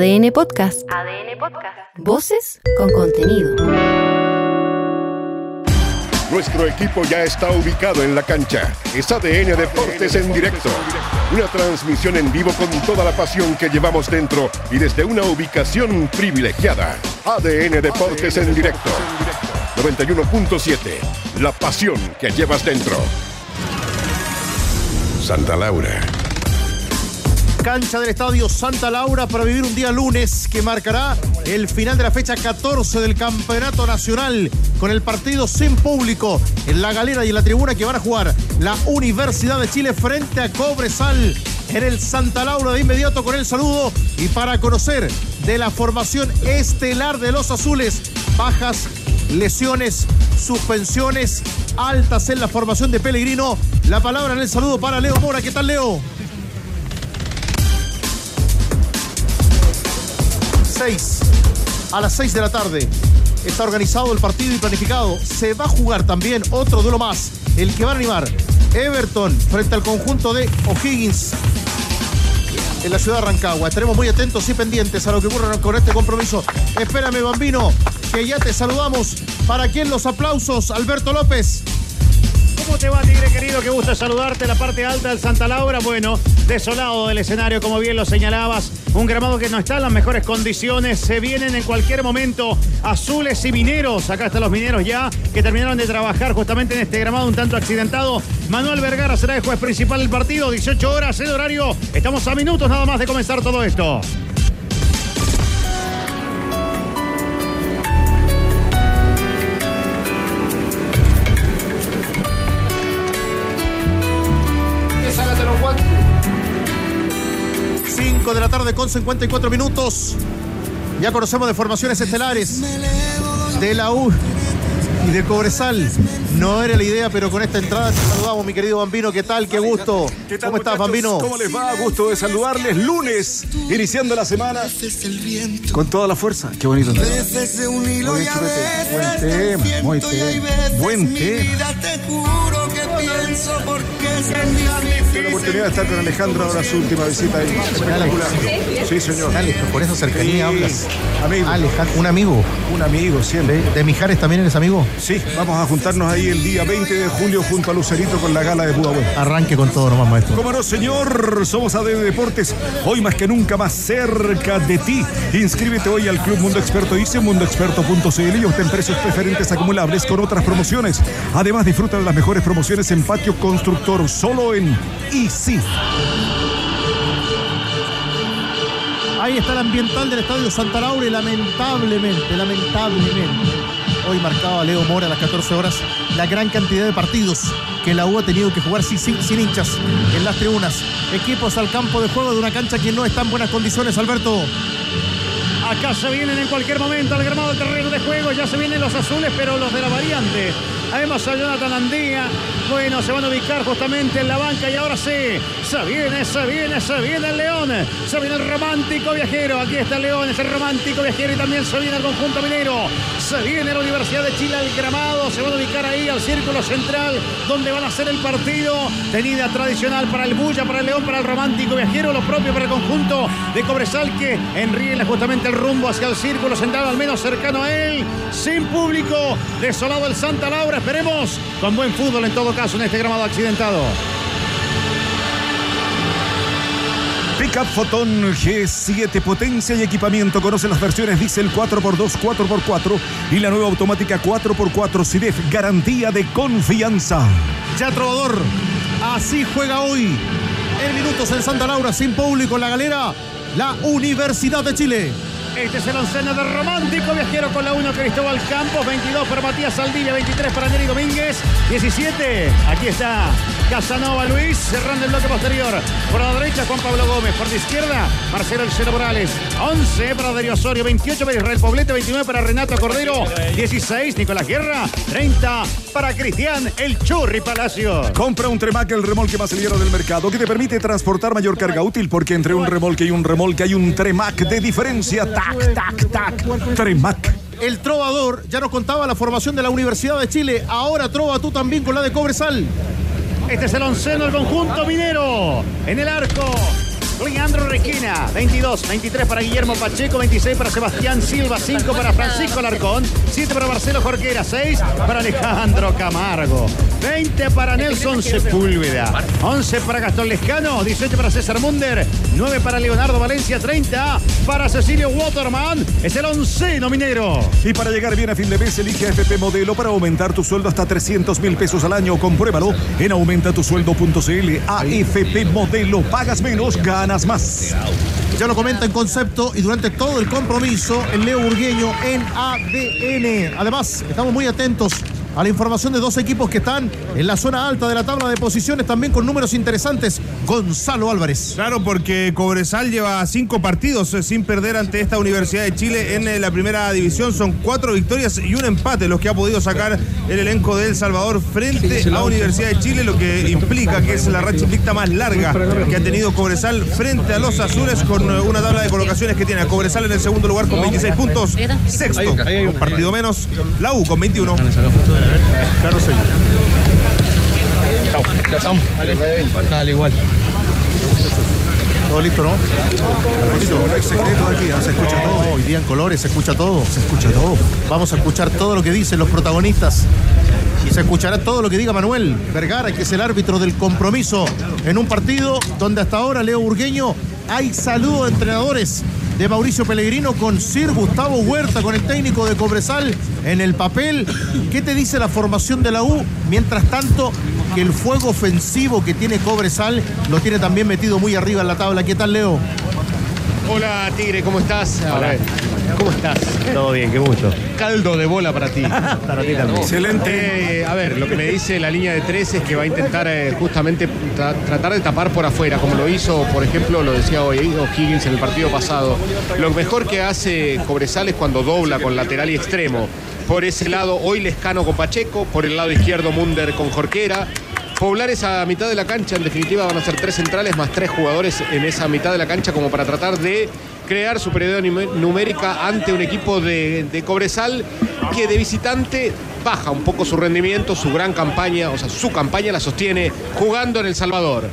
ADN Podcast. ADN Podcast. Voces con contenido. Nuestro equipo ya está ubicado en la cancha. Es ADN Deportes en directo. Una transmisión en vivo con toda la pasión que llevamos dentro y desde una ubicación privilegiada. ADN Deportes en directo. 91.7. La pasión que llevas dentro. Santa Laura. Cancha del Estadio Santa Laura para vivir un día lunes que marcará el final de la fecha 14 del Campeonato Nacional con el partido sin público en la galera y en la tribuna que van a jugar la Universidad de Chile frente a Cobresal en el Santa Laura de inmediato con el saludo y para conocer de la formación estelar de los azules, bajas, lesiones, suspensiones altas en la formación de Pellegrino. La palabra en el saludo para Leo Mora. ¿Qué tal, Leo? 6 a las 6 de la tarde. Está organizado el partido y planificado. Se va a jugar también otro duelo más, el que va a animar Everton frente al conjunto de O'Higgins en la ciudad de Rancagua. Estaremos muy atentos y pendientes a lo que ocurra con este compromiso. Espérame, Bambino, que ya te saludamos. ¿Para quién los aplausos? Alberto López. ¿Cómo te va, Tigre querido? Qué gusto saludarte. La parte alta del Santa Laura, bueno, desolado del escenario, como bien lo señalabas. Un gramado que no está en las mejores condiciones. Se vienen en cualquier momento azules y mineros. Acá están los mineros ya, que terminaron de trabajar justamente en este gramado un tanto accidentado. Manuel Vergara será el juez principal del partido. 18 horas el horario. Estamos a minutos nada más de comenzar todo esto. De la tarde con 54 minutos. Ya conocemos de formaciones estelares de la U y de Cobresal. No era la idea, pero con esta entrada te saludamos, mi querido Bambino. ¿Qué tal? Qué gusto. ¿Qué tal, ¿Cómo estás, Bambino? ¿Cómo les va? Gusto de saludarles. Lunes, iniciando la semana con toda la fuerza. Qué bonito. Buen tema, muy tema. Buen tema. Tuve la oportunidad de estar con Alejandro ahora su última visita ahí. Espectacular. Sí, señor. Alex, por esa cercanía Sí. hablas. Amigo. Alejandro, un amigo. Un amigo siempre. ¿De Mijares también eres amigo? Sí, vamos a juntarnos ahí el día 20 de julio junto a Lucerito con la gala de Pudahuel. Arranque con todo nomás, maestro. ¿Cómo no, señor? Somos ADN Deportes, hoy más que nunca más cerca de ti. Inscríbete hoy al Club Mundo Experto ICE, mundoexperto.cl y obtén precios preferentes acumulables con otras promociones. Además, disfruta de las mejores promociones en Patio Constructor, solo en Easy. Ahí está el ambiental del Estadio Santa Laura y lamentablemente, lamentablemente, hoy marcaba Leo Mora a las 14 horas la gran cantidad de partidos que la U ha tenido que jugar sin, sin- sin hinchas en las tribunas. Equipos al campo de juego de una cancha que no está en buenas condiciones, Alberto. Acá se vienen en cualquier momento al gramado del terreno de juego. Ya se vienen los azules, pero los de la variante. Además a Jonathan Andía. Bueno, se van a ubicar justamente en la banca y ahora sí. Se viene, se viene, se viene el León. Se viene el romántico viajero. Aquí está el León, es el romántico viajero y también se viene el conjunto minero. Se viene la Universidad de Chile al gramado. Se van a ubicar ahí al círculo central donde van a hacer el partido. Tenida tradicional para el Bulla, para el León, para el romántico viajero. Lo propio para el conjunto de Cobresal que enriela justamente el rumbo hacia el círculo central, al menos cercano a él. Sin público, desolado el Santa Laura. Esperemos con buen fútbol en todo caso en este gramado accidentado. Pickup Photon G7 potencia y equipamiento. Conoce las versiones diésel 4x2, 4x4 y la nueva automática 4x4 CIDEF. Garantía de confianza. Ya Trovador, así juega hoy. En minutos en Santa Laura, sin público en la galera, la Universidad de Chile. Este es el onceno de Romántico Viajero con la 1 Cristóbal Campos, 22 para Matías Saldivia, 23 para Neri Domínguez, 17. Aquí está Casanova Luis, cerrando el bloque posterior. Por la derecha Juan Pablo Gómez, por la izquierda Marcelo El Morales, 11 para Darío Osorio, 28 para Israel Poblete, 29 para Renato Cordero, 16 Nicolás Guerra, 30 para Cristian El Churri Palacio. Compra un Tremac, el remolque más ligero del mercado, que te permite transportar mayor carga útil, porque entre un remolque y un remolque hay un Tremac de diferencia. Tac, tac, tac. Tremac. El Trovador ya nos contaba la formación de la Universidad de Chile. Ahora trova tú también con la de Cobresal. Este es el onceno del conjunto minero. En el arco, Leandro Requina. 22, 23 para Guillermo Pacheco, 26 para Sebastián Silva, 5 para Francisco Larcón, 7 para Marcelo Jorquera, 6 para Alejandro Camargo, 20 para Nelson Sepúlveda, 11 para Gastón Lescano, 18 para César Munder, 9 para Leonardo Valencia, 30 para Cecilio Waterman. Es el 11 nominero. Y para llegar bien a fin de mes, elige AFP Modelo para aumentar tu sueldo hasta 300 mil pesos al año. Compruébalo en aumentatusueldo.cl. AFP Modelo. Pagas menos, ganas más. Ya lo comenta en concepto y durante todo el compromiso el Leo Burgueño en ADN. Además, estamos muy atentos a la información de dos equipos que están en la zona alta de la tabla de posiciones, también con números interesantes. Gonzalo Álvarez. Claro, porque Cobresal lleva cinco partidos eh, sin perder ante esta Universidad de Chile en eh, la primera división. Son cuatro victorias y un empate los que ha podido sacar el elenco de El Salvador frente a Universidad de Chile, lo que implica que es la racha invicta más larga que ha tenido Cobresal frente a los azules con eh, una tabla de colocaciones que tiene Cobresal en el segundo lugar con 26 puntos, sexto, un partido menos, la con 21. Carlos Señor. Dale, igual. Todo listo, ¿no? Se escucha todo. Hoy día en colores se escucha todo. Se escucha todo. Vamos a escuchar todo lo que dicen los protagonistas. Y se escuchará todo lo que diga Manuel Vergara, que es el árbitro del compromiso en un partido donde hasta ahora Leo Burgueño hay saludo de entrenadores de Mauricio Pellegrino con Sir Gustavo Huerta, con el técnico de Cobresal en el papel. ¿Qué te dice la formación de la U? Mientras tanto, que el fuego ofensivo que tiene Cobresal lo tiene también metido muy arriba en la tabla. ¿Qué tal, Leo? Hola Tigre, ¿cómo estás? A ver, ¿Cómo estás? Todo bien, qué gusto. Caldo de bola para ti. Para ti también. Excelente. Eh, a ver, lo que me dice la línea de tres es que va a intentar eh, justamente tra- tratar de tapar por afuera, como lo hizo, por ejemplo, lo decía hoy O'Higgins en el partido pasado. Lo mejor que hace Cobresal es cuando dobla con lateral y extremo. Por ese lado, hoy Lescano con Pacheco, por el lado izquierdo Munder con Jorquera. Poblar esa mitad de la cancha, en definitiva van a ser tres centrales más tres jugadores en esa mitad de la cancha como para tratar de crear superioridad numérica ante un equipo de, de Cobresal que de visitante baja un poco su rendimiento, su gran campaña, o sea, su campaña la sostiene jugando en El Salvador.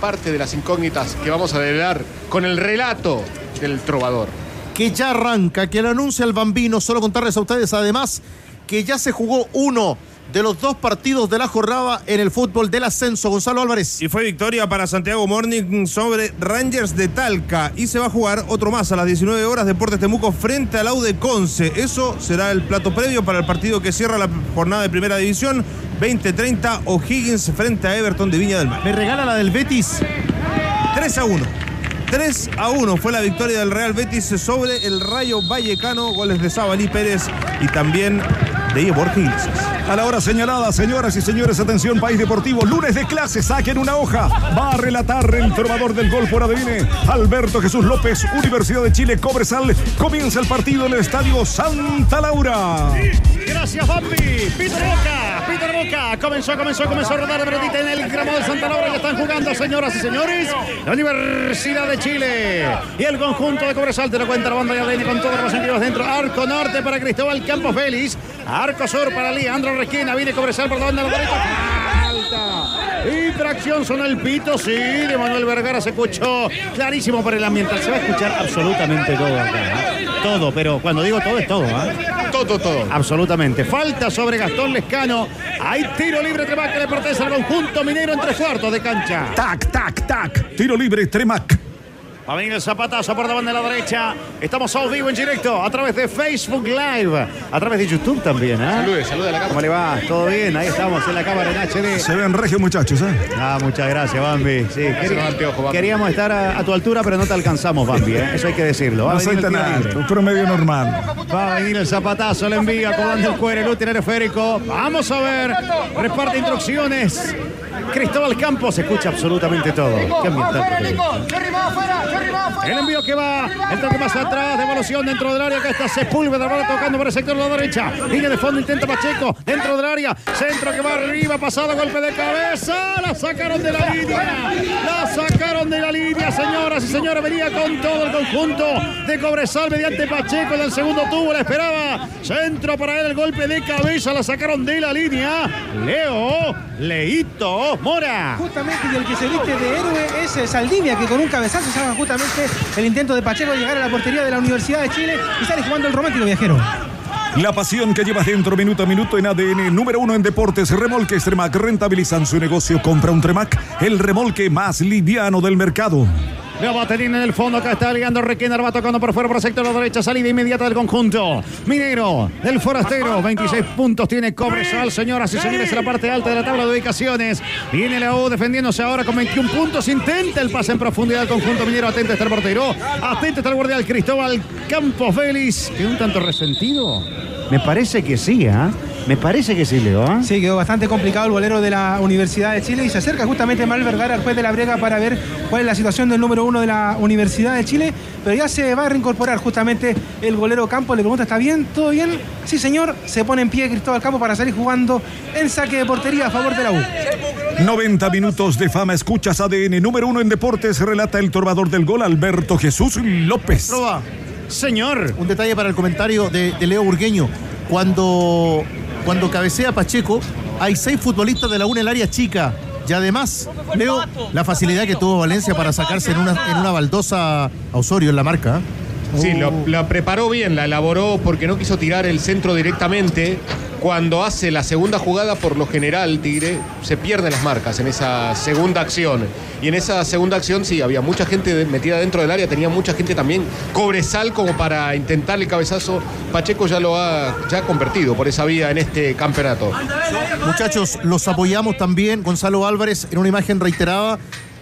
Parte de las incógnitas que vamos a develar con el relato del trovador. que ya arranca, que lo anuncia el bambino. Solo contarles a ustedes además que ya se jugó uno de los dos partidos de la jornada en el fútbol del ascenso. Gonzalo Álvarez. Y fue victoria para Santiago Morning sobre Rangers de Talca. Y se va a jugar otro más a las 19 horas Deportes Temuco frente al Aude Conce. Eso será el plato previo para el partido que cierra la jornada de primera división. 20-30 O'Higgins frente a Everton de Viña del Mar. Me regala la del Betis. 3 a 1. 3 a 1 fue la victoria del Real Betis sobre el Rayo Vallecano. Goles de Sabalí Pérez y también de Borja Iglesias. A la hora señalada, señoras y señores, atención, País Deportivo, lunes de clase, saquen una hoja. Va a relatar el trovador del gol por Adivine, Alberto Jesús López, Universidad de Chile, Cobresal. Comienza el partido en el Estadio Santa Laura. Gracias, Bambi. Peter Boca, Peter Boca. Comenzó, comenzó, comenzó a rodar pelotita en el gramo de Santa Laura. Ya están jugando, señoras y señores. La Universidad de Chile y el conjunto de Cobresal. Te lo cuenta la banda de ADN con todos los sentidos dentro. Arco norte para Cristóbal Campos Félix. Arco sur para Leandro Resquina. Viene Cobresal por la banda de la derecha. Falta. Y tracción sonó el pito, sí, de Manuel Vergara se escuchó clarísimo por el ambiental. Se va a escuchar absolutamente todo acá. ¿eh? Todo, pero cuando digo todo es todo. ¿eh? Todo, todo. Absolutamente. Falta sobre Gastón Lescano. Hay tiro libre entre que le pertenece al conjunto minero en tres cuartos de cancha. Tac, tac, tac. Tiro libre, Tremac. Va a venir el zapatazo por la banda de la derecha. Estamos a vivo en directo a través de Facebook Live, a través de YouTube también. ¿eh? Salude, salude a la ¿Cómo cámara. le va? ¿Todo bien? Ahí estamos en la cámara en HD. Se ven regios, muchachos, ¿eh? Ah, muchas gracias, Bambi. Sí, queríamos estar a, a tu altura, pero no te alcanzamos, Bambi. ¿eh? Eso hay que decirlo. Va No soy tan alto, promedio normal. Va a venir el zapatazo, le envía, acomodando el cuero, el útil esférico. Vamos a ver, reparte instrucciones. Cristóbal Campos escucha absolutamente todo. Qué tiene. El envío que va, el toque más atrás, devolución dentro del área. Acá está Sepúlveda, va tocando por el sector de la derecha. Línea de fondo, intenta Pacheco, dentro del área. Centro que va arriba, pasado, golpe de cabeza. La sacaron de la línea. La sacaron de la línea, señoras y señores. Venía con todo el conjunto de Cobresal mediante Pacheco en el segundo tubo. La esperaba. Centro para él, el golpe de cabeza. La sacaron de la línea. Leo, Leito, Mora. Justamente, y el que se viste de héroe es eh, Saldivia, que con un cabezazo salva justamente el intento de Pacheco llegar a la portería de la Universidad de Chile y sale jugando el romántico viajero. La pasión que llevas dentro minuto a minuto en ADN, número uno en deportes, remolques Tremac, rentabilizan su negocio, compra un Tremac, el remolque más liviano del mercado. La batería en el fondo, acá está ligando Requena, va tocando por fuera por el sector de la derecha, salida inmediata del conjunto. Minero, el forastero, 26 puntos tiene Cobresal, señoras y señores, en la parte alta de la tabla de ubicaciones. Viene la U defendiéndose ahora con 21 puntos, intenta el pase en profundidad del conjunto minero, atento está el portero, atento está el guardián Cristóbal Campos Félix, que un tanto resentido. Me parece que sí, ¿ah? Me parece que sí, Leo. ¿ah? Sí, quedó bastante complicado el bolero de la Universidad de Chile y se acerca justamente Mal Vergara al juez de la brega para ver cuál es la situación del número uno de la Universidad de Chile, pero ya se va a reincorporar justamente el bolero Campos, le pregunta, ¿está bien? ¿Todo bien? Sí, señor, se pone en pie Cristóbal Campos para salir jugando el saque de portería a favor de la U. 90 minutos de fama, escuchas ADN, número uno en deportes, relata el torbador del gol, Alberto Jesús López. Proba. Señor. Un detalle para el comentario de, de Leo Burgueño. Cuando, cuando cabecea Pacheco, hay seis futbolistas de la UNA en el área chica. Y además, Leo, la facilidad que tuvo Valencia para sacarse en una, en una baldosa a Osorio en la marca. ¿eh? Sí, Oh. lo- la preparó bien, la elaboró porque no quiso tirar el centro directamente. Cuando hace la segunda jugada, por lo general, Tigre se pierde las marcas en esa segunda acción. Y en esa segunda acción, sí, había mucha gente metida dentro del área, tenía mucha gente también cobresal como para intentar el cabezazo. Pacheco ya lo ha, ya convertido por esa vía en este campeonato. Muchachos, los apoyamos también, Gonzalo Álvarez, en una imagen reiterada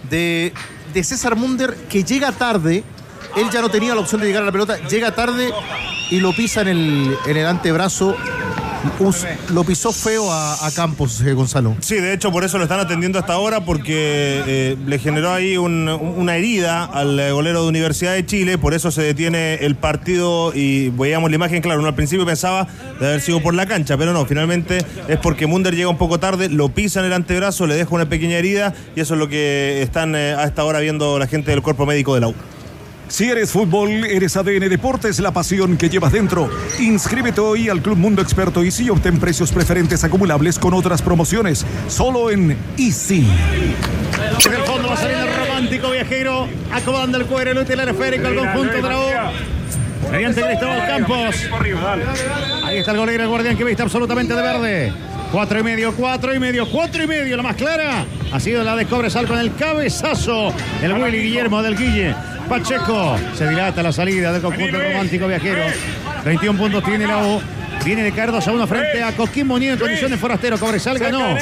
de, de César Munder, que llega tarde. Él ya no tenía la opción de llegar a la pelota, llega tarde y lo pisa en el, en el antebrazo. Lo pisó feo a, Campos, eh, Gonzalo. Sí, de hecho por eso lo están atendiendo hasta ahora porque eh, le generó ahí un- una herida al golero de Universidad de Chile, por eso se detiene el partido y veíamos la imagen, claro, uno al principio pensaba de haber sido por la cancha, pero no, finalmente es porque Munder llega un poco tarde, lo pisa en el antebrazo, le deja una pequeña herida y eso es lo que están eh, a esta hora viendo la gente del cuerpo médico de la. Si eres fútbol, eres ADN Deportes, la pasión que llevas dentro. Inscríbete hoy al Club Mundo Experto Easy y obtén precios preferentes acumulables con otras promociones. Solo en Easy. En el fondo va saliendo el romántico viajero, acomodando el cuero, el útil esférico al conjunto de la U. Mediante Cristóbal Campos. Ahí está el golero, el guardián que viste absolutamente de verde. Cuatro y medio, cuatro y medio, cuatro y medio. La más clara ha sido la de Cobresal con el cabezazo. El Willy Guillermo del Guille. Pacheco. Se dilata la salida del conjunto romántico viajero. 21 puntos tiene la U. Viene de caer 2 a 1 frente a Coquimbo Unido en condición de forastero. Cobresal ganó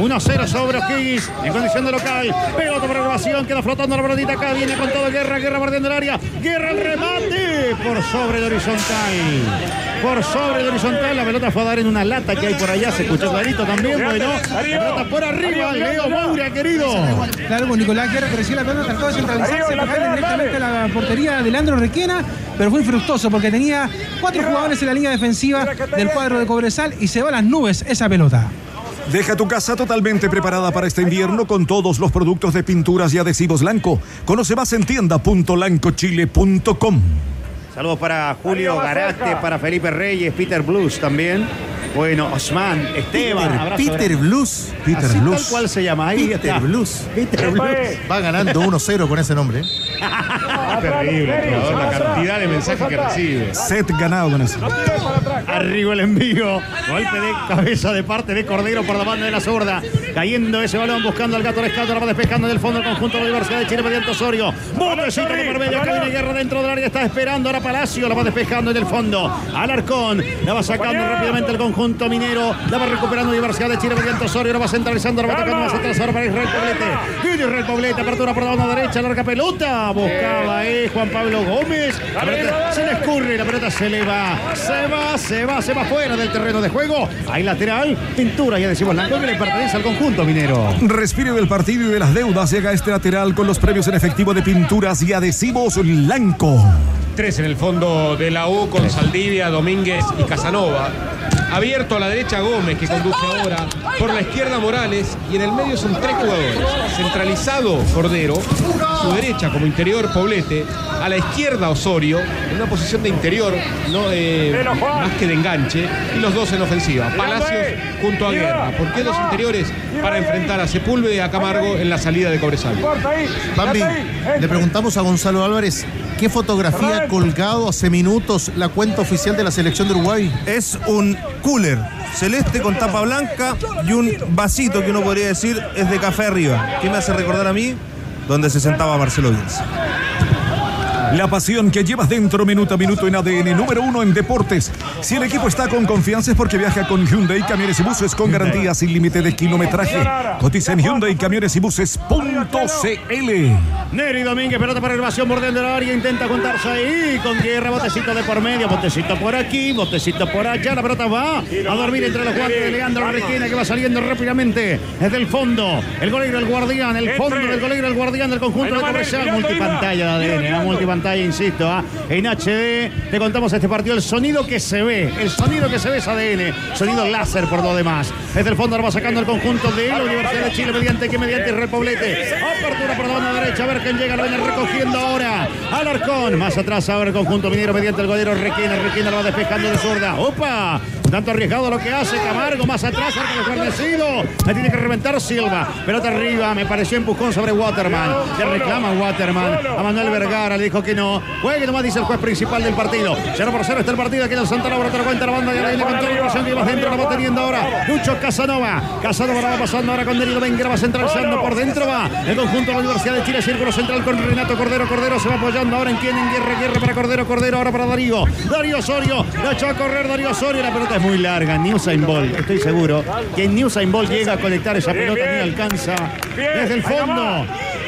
1-0 sobre O'Higgins en condición de local. Pelota por elevación, queda flotando la pelotita acá. Viene con todo Guerra, Guerra bordeando el área. Guerra el remate por sobre de horizontal. Por sobre de horizontal. La pelota fue a dar en una lata que hay por allá. Se escuchó clarito también. Bueno, la pelota por arriba. Leo Maura, querido. Claro, con Nicolás Guerra que la pelota, trató de centralizarse, pegarle directamente a la portería de Leandro Requena, pero fue infructuoso porque tenía cuatro jugadores en la línea defensiva del cuadro de Cobresal y se va a las nubes esa pelota. Deja tu casa totalmente preparada para este invierno con todos los productos de pinturas y adhesivos Lanco. Conoce más en tienda.lancochile.com. Saludos para Julio Garate, para Felipe Reyes, Peter Blues también. Bueno, Osman, Esteban. Peter. Blues. Peter Así Blues. tal cual se llama. Ahí Peter está. Blues. Peter Blues. Va ganando 1-0 con ese nombre. ¿eh? Terrible, el jugador, la cantidad de mensajes que recibe. Set ganado con eso. Arriba el envío. Golpe de cabeza de parte de Cordero por la banda de la zurda. Cayendo ese balón, buscando al gato rescato. La va despejando del fondo el conjunto de la Universidad de Chile mediante Osorio. Botecito de por medio. Viene Guerra dentro del área. Está esperando ahora Palacio. La va despejando en el fondo. Alarcón. La va sacando rápidamente el conjunto minero. La va recuperando Universidad de Chile mediante Osorio. La va centralizando. La va tocando más atrás ahora para Israel Poblete. Viene Israel Poblete. Apertura por la banda derecha. Larga pelota. Buscaba eh, Juan Pablo Gómez. La pelota se le escurre. La pelota se le va. Se va, se va, se va fuera del terreno de juego. Hay lateral. Pintura, ya decimos, la que le pertenece al conjunto minero. Respire del partido y de las deudas. Llega este lateral con los premios en efectivo de pinturas y adhesivos Lanco. Tres en el fondo de la U con Saldivia, Domínguez y Casanova. Abierto a la derecha Gómez, que conduce ahora. Por la izquierda Morales. Y en el medio son tres jugadores. Centralizado Cordero. Su derecha como interior Poblete, a la izquierda Osorio, en una posición de interior, no eh, más que de enganche, y los dos en ofensiva. Palacios junto a Guerra. ¿Por qué dos interiores? Para enfrentar a Sepúlveda y a Camargo en la salida de Cobresal. Bambi, le preguntamos a Gonzalo Álvarez qué fotografía ha colgado hace minutos la cuenta oficial de la selección de Uruguay. Es un cooler celeste con tapa blanca y un vasito que uno podría decir es de café arriba. ¿Qué me hace recordar a mí? Donde se sentaba Marcelo Bielsa. La pasión que llevas dentro minuto a minuto en ADN, número uno en deportes. Si el equipo está con confianza es porque viaja con Hyundai Camiones y Buses con garantía sin límite de kilometraje. Cotiza en Hyundai Camiones y Buses.cl. Neri Domínguez, pelota para elevación, mordiendo el área, intenta juntarse ahí con guerra, botecito de por medio, botecito por aquí, botecito por allá, la pelota va a dormir entre los guantes de Leandro Requena que va saliendo rápidamente desde el fondo, el goleiro, el guardián, el fondo del goleiro, el guardián del conjunto de Cobresal, multipantalla de ADN, la multipantalla, insisto, ¿ah? en HD, te contamos este partido, el sonido que se ve, el sonido que se ve es ADN, sonido láser por lo demás, desde el fondo va sacando el conjunto de la Universidad de Chile, mediante que mediante Repoblete, apertura por la banda derecha, a ver quién llega, lo viene recogiendo ahora, Alarcón, más atrás ahora el conjunto minero mediante el golero Requena, Requena lo va despejando de zurda, ¡opa! Tanto arriesgado lo que hace Camargo, más atrás, arco desguarnecido. Le tiene que reventar Silva. Pelota arriba, me pareció empujón sobre Waterman. Le reclama Waterman a Manuel Vergara, le dijo que no. Juegue nomás, dice el juez principal del partido. 0 por 0 está el partido aquí en el Santa Laura, te lo cuenta la banda y la viene con toda la que va dentro, la va teniendo ahora. Lucho Casanova. Casanova la va pasando ahora con Denis Dominguez, va centralizando por dentro, va el conjunto de la Universidad de Chile, círculo central con Renato Cordero. Cordero se va apoyando ahora en quien en guerra, guerra para Cordero, Cordero ahora para Darío. Darío Osorio, la echó a correr Darío Osorio, la pelota es muy larga. Newsain Ball, estoy seguro que Newsain Ball llega a conectar esa pelota ni alcanza desde el fondo.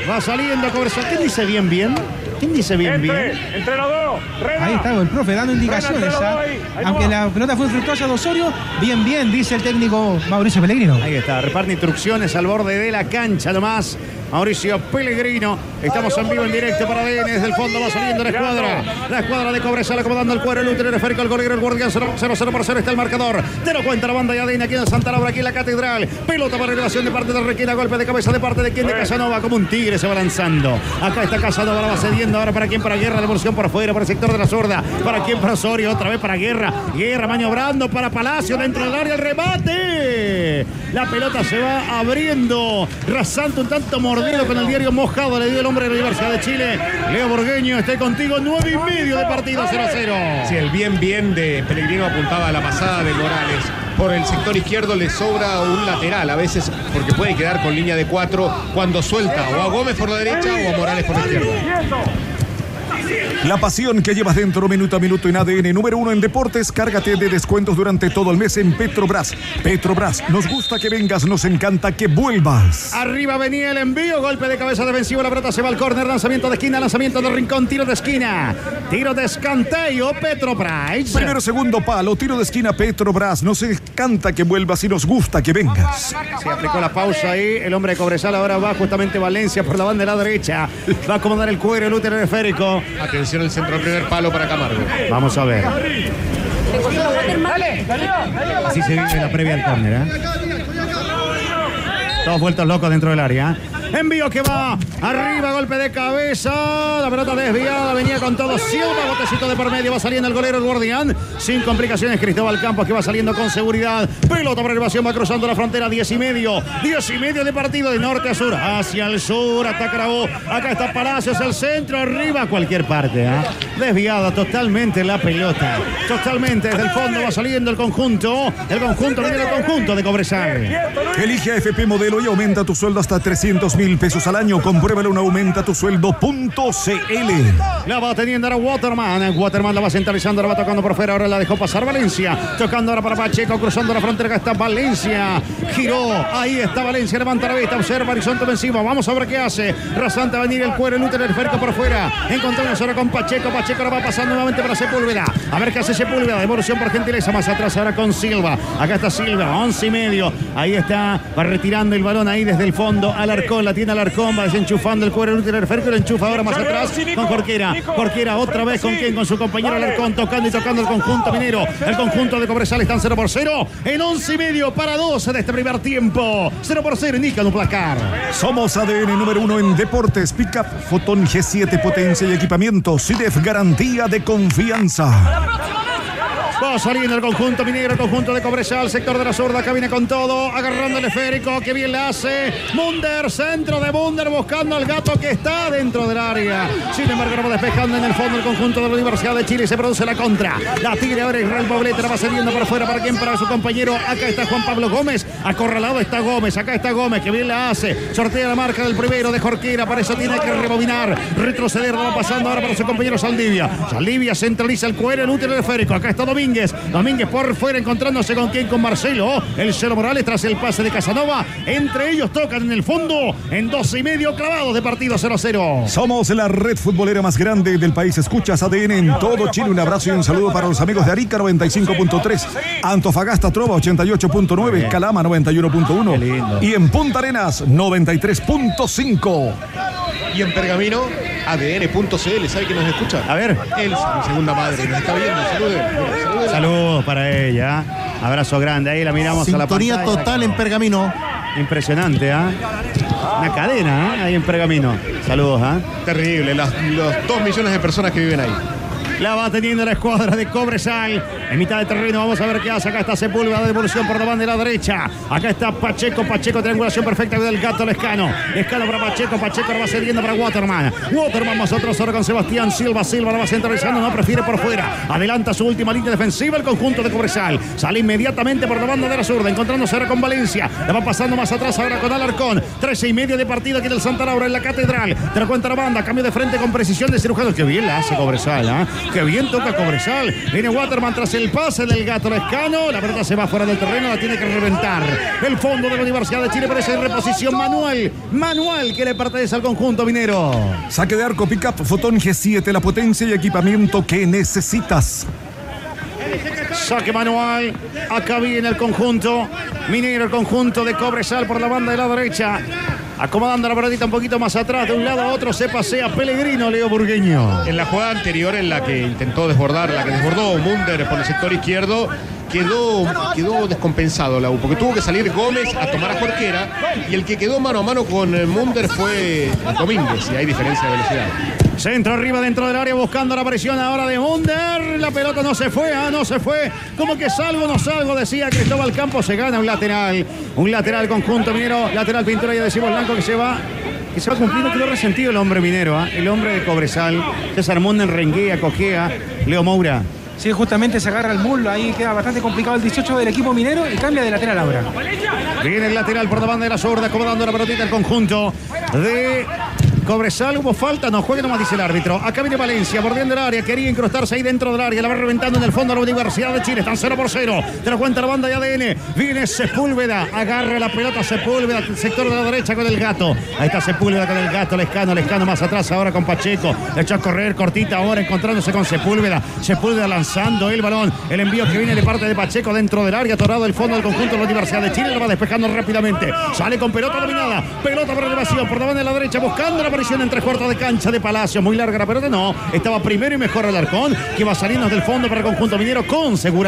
Va saliendo a. ¿Quién dice bien, bien? ¿Quién dice bien, bien? Entre los dos. Ahí está el profe dando indicaciones. ¿ah? Aunque la pelota fue fructuosa de Osorio, bien, bien, dice el técnico Mauricio Pellegrino. Ahí está, reparte instrucciones al borde de la cancha nomás. Mauricio Pellegrino. Estamos en vivo en directo para ADN. Desde el fondo va saliendo la escuadra. La escuadra de Cobresal acomodando el cuero. El útero esférico, el golero, el guardián 0 0 por 0 está el marcador. Te lo cuenta la banda de ADN aquí en Santa Laura, aquí en la catedral. Pelota para elevación de parte de Requena. Golpe de cabeza de parte de quien de Casanova. Como un tigre se va lanzando. Acá está Casanova, la va cediendo ahora para quien para Guerra. Devolución por afuera, para el sector de la sorda. Para quien para Osorio. Otra vez para Guerra. Guerra maniobrando para Palacio dentro del área. El remate. La pelota se va abriendo. Rasante un tanto mordido con el diario mojado. Le dio el hombre de la Universidad de Chile. Leo Borgueño, estoy contigo. Nueve y medio de partido 0 a 0. Si el bien bien de Pellegrino apuntaba a la pasada de Morales. Por el sector izquierdo le sobra un lateral a veces porque puede quedar con línea de cuatro cuando suelta o a Gómez por la derecha o a Morales por la izquierda. La pasión que llevas dentro minuto a minuto en ADN número uno en deportes. Cárgate de descuentos durante todo el mes en Petrobras. Petrobras, nos gusta que vengas, nos encanta que vuelvas. Arriba venía el envío, golpe de cabeza defensivo, la pelota se va al córner, lanzamiento de esquina, lanzamiento de rincón, tiro de esquina, tiro de escanteo, Petrobras. Primero, segundo palo, tiro de esquina Petrobras. Nos encanta que vuelvas y nos gusta que vengas. Se aplicó la pausa ahí, el hombre de Cobresal ahora va justamente Valencia por la banda de la derecha. Va a acomodar el cuero, el útero esférico. Atención el centro del primer palo para Camargo. Vamos a ver. Así se vive la previa al córner, ¿eh? Todos vueltos locos dentro del área. Envío que va arriba, golpe de cabeza. La pelota desviada, venía con todo. Silva, botecito de por medio. Va saliendo el golero, el guardián. Sin complicaciones, Cristóbal Campos que va saliendo con seguridad. Pelota por elevación, va cruzando la frontera. Diez y medio. Diez y medio de partido de norte a sur. Hacia el sur, ataca Carabobo. Acá está Palacios, el centro, arriba, cualquier parte. ¿eh? Desviada totalmente la pelota. Totalmente desde el fondo va saliendo el conjunto. El conjunto, el conjunto de Cobresal. Elige AFP Modelo y aumenta tu sueldo hasta 300 mil pesos al año. Compruébalo en aumenta tu sueldo.cl. La va teniendo ahora Waterman. Waterman la va centralizando, la va tocando por fuera. Ahora la dejó pasar Valencia. Tocando ahora para Pacheco, cruzando la frontera. Acá está Valencia. Giró. Ahí está Valencia. Levanta la vista. Observa horizonte ofensivo. Vamos a ver qué hace. Rasante va a venir el cuero. El útero, el ferco por fuera. Encontramos ahora con Pacheco. Pacheco la va pasando nuevamente para Sepúlveda. A ver qué hace Sepúlveda. Devolución por gentileza. Más atrás ahora con Silva. Acá está Silva. Once y medio. Ahí está. Va retirando el balón ahí desde el fondo. Alarcón. La tiene Alarcón. Va desenchufando el cuero. El útero, el ferco. Lo enchufa ahora más atrás. con Jorquera. Jorquera otra vez con quién, con su compañero Alarcón, tocando y tocando el conjunto minero. El conjunto de Cobresal están 0 por 0 en 11 y medio para 12 de este primer tiempo. 0 por 0 indica un placar. Somos ADN número uno en deportes, pickup, Fotón G7, potencia y equipamiento, CIDEF, garantía de confianza. Va saliendo el conjunto minero, el conjunto de Cobresal, sector de la zurda, acá viene con todo, agarrando el esférico, que bien le hace. Munder, centro de Munder, buscando al gato que está dentro del área. Sin embargo, va despejando en el fondo el conjunto de la Universidad de Chile, se produce la contra. La tigre ahora Israel Poblete, la va saliendo para afuera, para quien, para su compañero. Acá está Juan Pablo Gómez, acorralado está Gómez, acá está Gómez, que bien la hace. Sortea la marca del primero de Jorquera, para eso tiene que rebobinar, retroceder, va pasando ahora para su compañero Saldivia. Saldivia centraliza el cuero, el útil esférico. Acá está Domínguez. Domínguez. por fuera encontrándose con quién, con Marcelo. El Cero Morales tras el pase de Casanova. Entre ellos tocan en el fondo en dos y medio clavados de partido 0-0. Somos la red futbolera más grande del país. Escuchas ADN en todo Chile. Un abrazo y un saludo para los amigos de Arica 95.3, Antofagasta Trova 88.9, Calama 91.1 y en Punta Arenas 93.5. Y en Pergamino ADN.cl, ¿sabe que nos escucha? A ver. Él, mi segunda madre, nos está viendo. Saludos. Saludos para ella. Abrazo grande. Ahí la miramos Sintonía a la pantalla. total en Pergamino. Impresionante, ¿ah? Una cadena, ¿ah? Ahí en Pergamino. Saludos, ¿ah? Terrible, las, los dos millones de personas que viven ahí. La va teniendo la escuadra de Cobresal. En mitad de terreno vamos a ver qué hace. Acá está Sepúlveda de devolución por la banda de la derecha. Acá está Pacheco. Pacheco, triangulación perfecta del gato Lescano. Lescano para Pacheco. Pacheco la va cediendo para Waterman. Waterman nosotros ahora con Sebastián Silva. Silva la va centralizando. No prefiere por fuera. Adelanta su última línea defensiva el conjunto de Cobresal. Sale inmediatamente por la banda de la zurda. Encontrándose ahora con Valencia. La va pasando más atrás ahora con Alarcón. 13 y medio de partido aquí en el Santa en la Catedral. Te la cuenta la banda. Cambio de frente con precisión de cirujano. Que bien la hace Cobresal. ¿ah? Que bien toca Cobresal. Viene Waterman tras el pase del gato Lescano. La pelota se va fuera del terreno. La tiene que reventar. El fondo de la Universidad de Chile parece en reposición manual. Manual que le pertenece al conjunto minero. Saque de arco, pickup, Fotón G7, la potencia y equipamiento que necesitas. Saque manual. Acá viene el conjunto. Minero, el conjunto de Cobresal por la banda de la derecha. Acomodando la pelotita un poquito más atrás, de un lado a otro se pasea Pellegrino, Leo Burgueño. En la jugada anterior, en la que intentó desbordar, la que desbordó Munder por el sector izquierdo, quedó, quedó descompensado la U, porque tuvo que salir Gómez a tomar a Jorquera y el que quedó mano a mano con Munder fue Domínguez, y hay diferencia de velocidad. Centro arriba dentro del área buscando la presión ahora de Munder. La pelota no se fue, ah, no se fue. Como que salgo, no salgo, decía Cristóbal Campos. Se gana un lateral. Un lateral conjunto minero. Lateral pintura, ya decimos Blanco que se va. Que se va cumpliendo, quedó resentido el hombre minero, ah, el hombre de Cobresal. César Munden renguea, cojea. Leo Moura. Sí, justamente se agarra el muslo, ahí queda bastante complicado el 18 del equipo minero y cambia de lateral ahora. Viene el lateral por la banda de la zurda, acomodando la pelotita el conjunto de Cobresal. Hubo falta, no juegue nomás, dice el árbitro. Acá viene Valencia, bordeando el área, quería incrustarse ahí dentro del área, la va reventando en el fondo de la Universidad de Chile. Están 0 por 0. Te lo cuenta la banda de ADN. Viene Sepúlveda, agarra la pelota Sepúlveda, sector de la derecha con el gato. Ahí está Sepúlveda con el gato, Lescano, Lescano más atrás ahora con Pacheco. Le echó a correr cortita ahora encontrándose con Sepúlveda. Sepúlveda lanzando el balón. El envío que viene de parte de Pacheco dentro del área, atorado el fondo del conjunto de la Universidad de Chile. Lo va despejando rápidamente. Sale con pelota dominada. Pelota por elevación por la banda de la derecha, buscando la aparición en tres cuartos de cancha de Palacio. Muy larga la pelota, no. Estaba primero y mejor el arcón, que va saliendo del fondo para el conjunto minero con seguridad.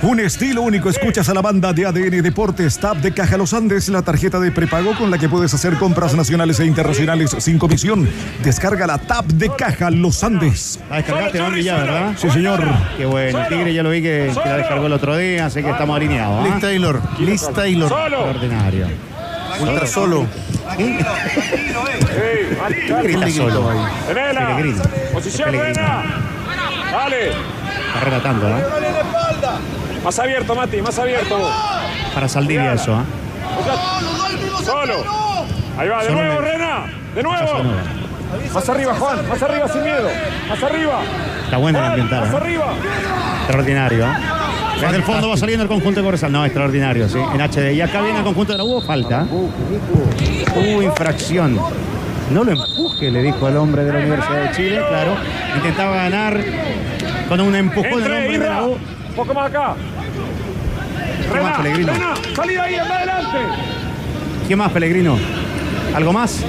Un estilo único. Escuchas a la banda de ADN Deportes, TAP de Caja Los Andes, la tarjeta de prepago con la que puedes hacer compras nacionales e internacionales sin comisión. Descarga la TAP de Caja Los Andes. La descargaste, Bambi, ya, ¿verdad? Sí, señor. Qué bueno. El Tigre ya lo vi que, que la descargó el otro día, así que estamos alineados. Liz ¿ah? Taylor. Liz Taylor. Extraordinario. Ultra solo. ¿Qué grita solo ahí? Pellegrino. Posición buena. Dale. Está relatando, ¿eh? Más abierto, Mati, más abierto. Para Saldivia eso, ¿ah? Solo. Ahí va, de Solo nuevo, me- Rena. De nuevo. Más arriba, Juan. Más arriba, sin miedo. Más arriba. Está bueno el ambiental, Más ¿eh? arriba. Extraordinario, ¿eh? Desde el fondo va saliendo el conjunto de Cobresal. No, extraordinario, sí. En HD. Y acá viene el conjunto de la Hubo falta. Hubo infracción. No lo empuje, le dijo al hombre de la Universidad de Chile, claro. Intentaba ganar con un empujón el Entre, hombre de la. U. Un poco más acá. ¿Qué más, Pellegrino? Salida ahí, anda adelante. ¿Qué más, Pellegrino? ¿Algo más?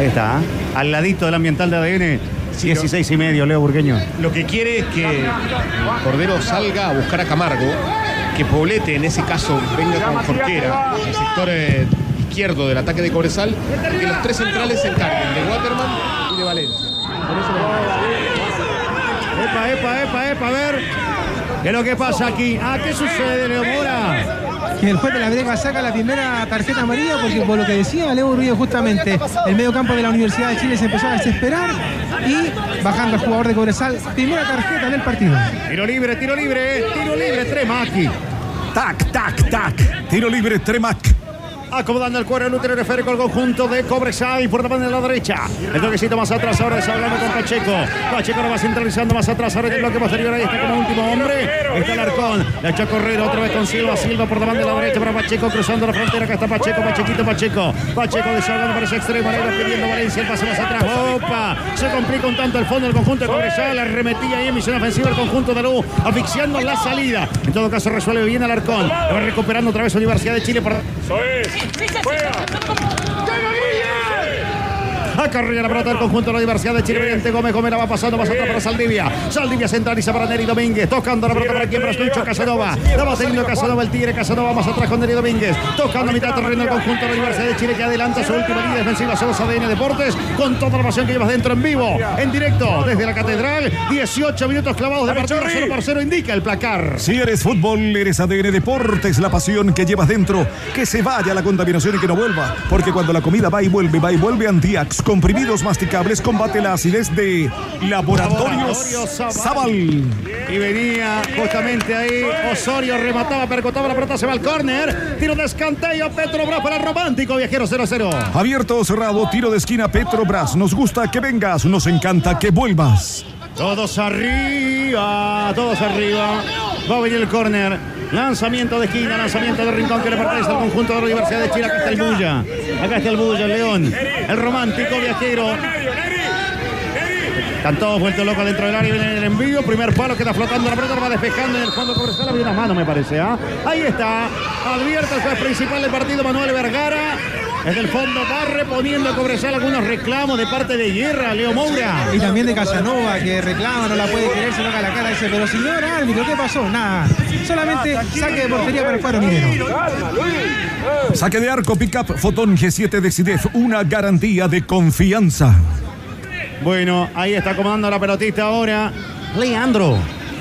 Ahí está, ¿eh? al ladito del ambiental de ADN. 16 y medio, Leo Burgueño. Lo que quiere es que Cordero salga a buscar a Camargo, que Poblete en ese caso venga con Jorquera, el sector eh, izquierdo del ataque de Cobresal, que los tres centrales se encarguen de Waterman y de Valencia. Por eso lo- Epa, epa, epa, epa, a ver. ¿Qué es lo que pasa aquí? Ah, ¿qué sucede, Leo Mora? Que el juez de la Brega saca la primera tarjeta amarilla porque por lo que decía Leo Urbillo justamente el medio campo de la Universidad de Chile se empezó a desesperar y bajando al jugador de Cobresal, primera tarjeta del partido. Tiro libre, tiro libre, tiro libre, Tremaki. Tac, tac, tac. Tiro libre, Tremac. Acomodando el cuero el útero esférico el conjunto de Cobresal por la banda de la derecha. El toquecito más atrás, ahora desahogando con Pacheco. Pacheco lo va centralizando más atrás, ahora en el bloque posterior. Ahí está como último hombre. Está el arcón. La echó a correr otra vez con Silva. Silva por la banda de la derecha para Pacheco cruzando la frontera. Acá está Pacheco, Pachequito, Pacheco. Pacheco desahogando por ese extremo. Ahora pidiendo Valencia. El pase más atrás. ¡Opa! Se complica un tanto el fondo del conjunto de Cobresal. Arremetía ahí en misión ofensiva el conjunto de Luz, asfixiando la salida. En todo caso, resuelve bien el arcón. Lo va recuperando otra vez Universidad de Chile por. Acarrea la pelota del conjunto de la Universidad de Chile. Mediante Gómez Gómez la va pasando más atrás para Saldivia. Saldivia centraliza para Neri Domínguez. Tocando la pelota para quien para Casanova. La va teniendo Casanova el Tigre. Casanova más atrás con Neri Domínguez. Tocando a mitad terreno el conjunto de la Universidad de Chile que adelanta su última línea defensiva. Somos ADN Deportes con toda la pasión que llevas dentro en vivo. En directo desde la Catedral. 18 minutos clavados de partido. 0 por 0 indica el placar. Si eres fútbol, eres ADN Deportes, la pasión que llevas dentro. Que se vaya la contaminación y que no vuelva. Porque cuando la comida va y vuelve, va y vuelve Antiax, comprimidos masticables, combate la acidez de Laboratorios Zaval. Y venía justamente ahí Osorio, remataba, percotaba la pelota, se va al córner. Tiro de escanteo, Petrobras para el romántico, viajero 0-0. Abierto o cerrado, tiro de esquina Petrobras. Nos gusta que vengas, nos encanta que vuelvas. Todos arriba, todos arriba. Va a venir el córner. Lanzamiento de esquina, lanzamiento de rincón que le pertenece al conjunto de la Universidad de Chile. Acá está el Bulla. Acá está el Bulla, el León. El romántico viajero. Están todos vueltos locos dentro del área. Viene el envío. Primer palo queda flotando la pelota. lo Va despejando en el fondo. Cobresal había unas manos, me parece. ¿ah? Ahí está. Advierte el principal del partido, Manuel Vergara. Desde el fondo va reponiendo a Cobresal algunos reclamos de parte de Guerra, Leo Moura. Y también de Casanova, que reclama, no la puede querer, se toca la cara, dice, pero señor árbitro, ¿qué pasó? Nada, solamente saque de portería para el cuadro minero. Saque de arco, pickup, Fotón G7 de CIDEF, una garantía de confianza. Bueno, ahí está comandando la pelotita ahora. Leandro.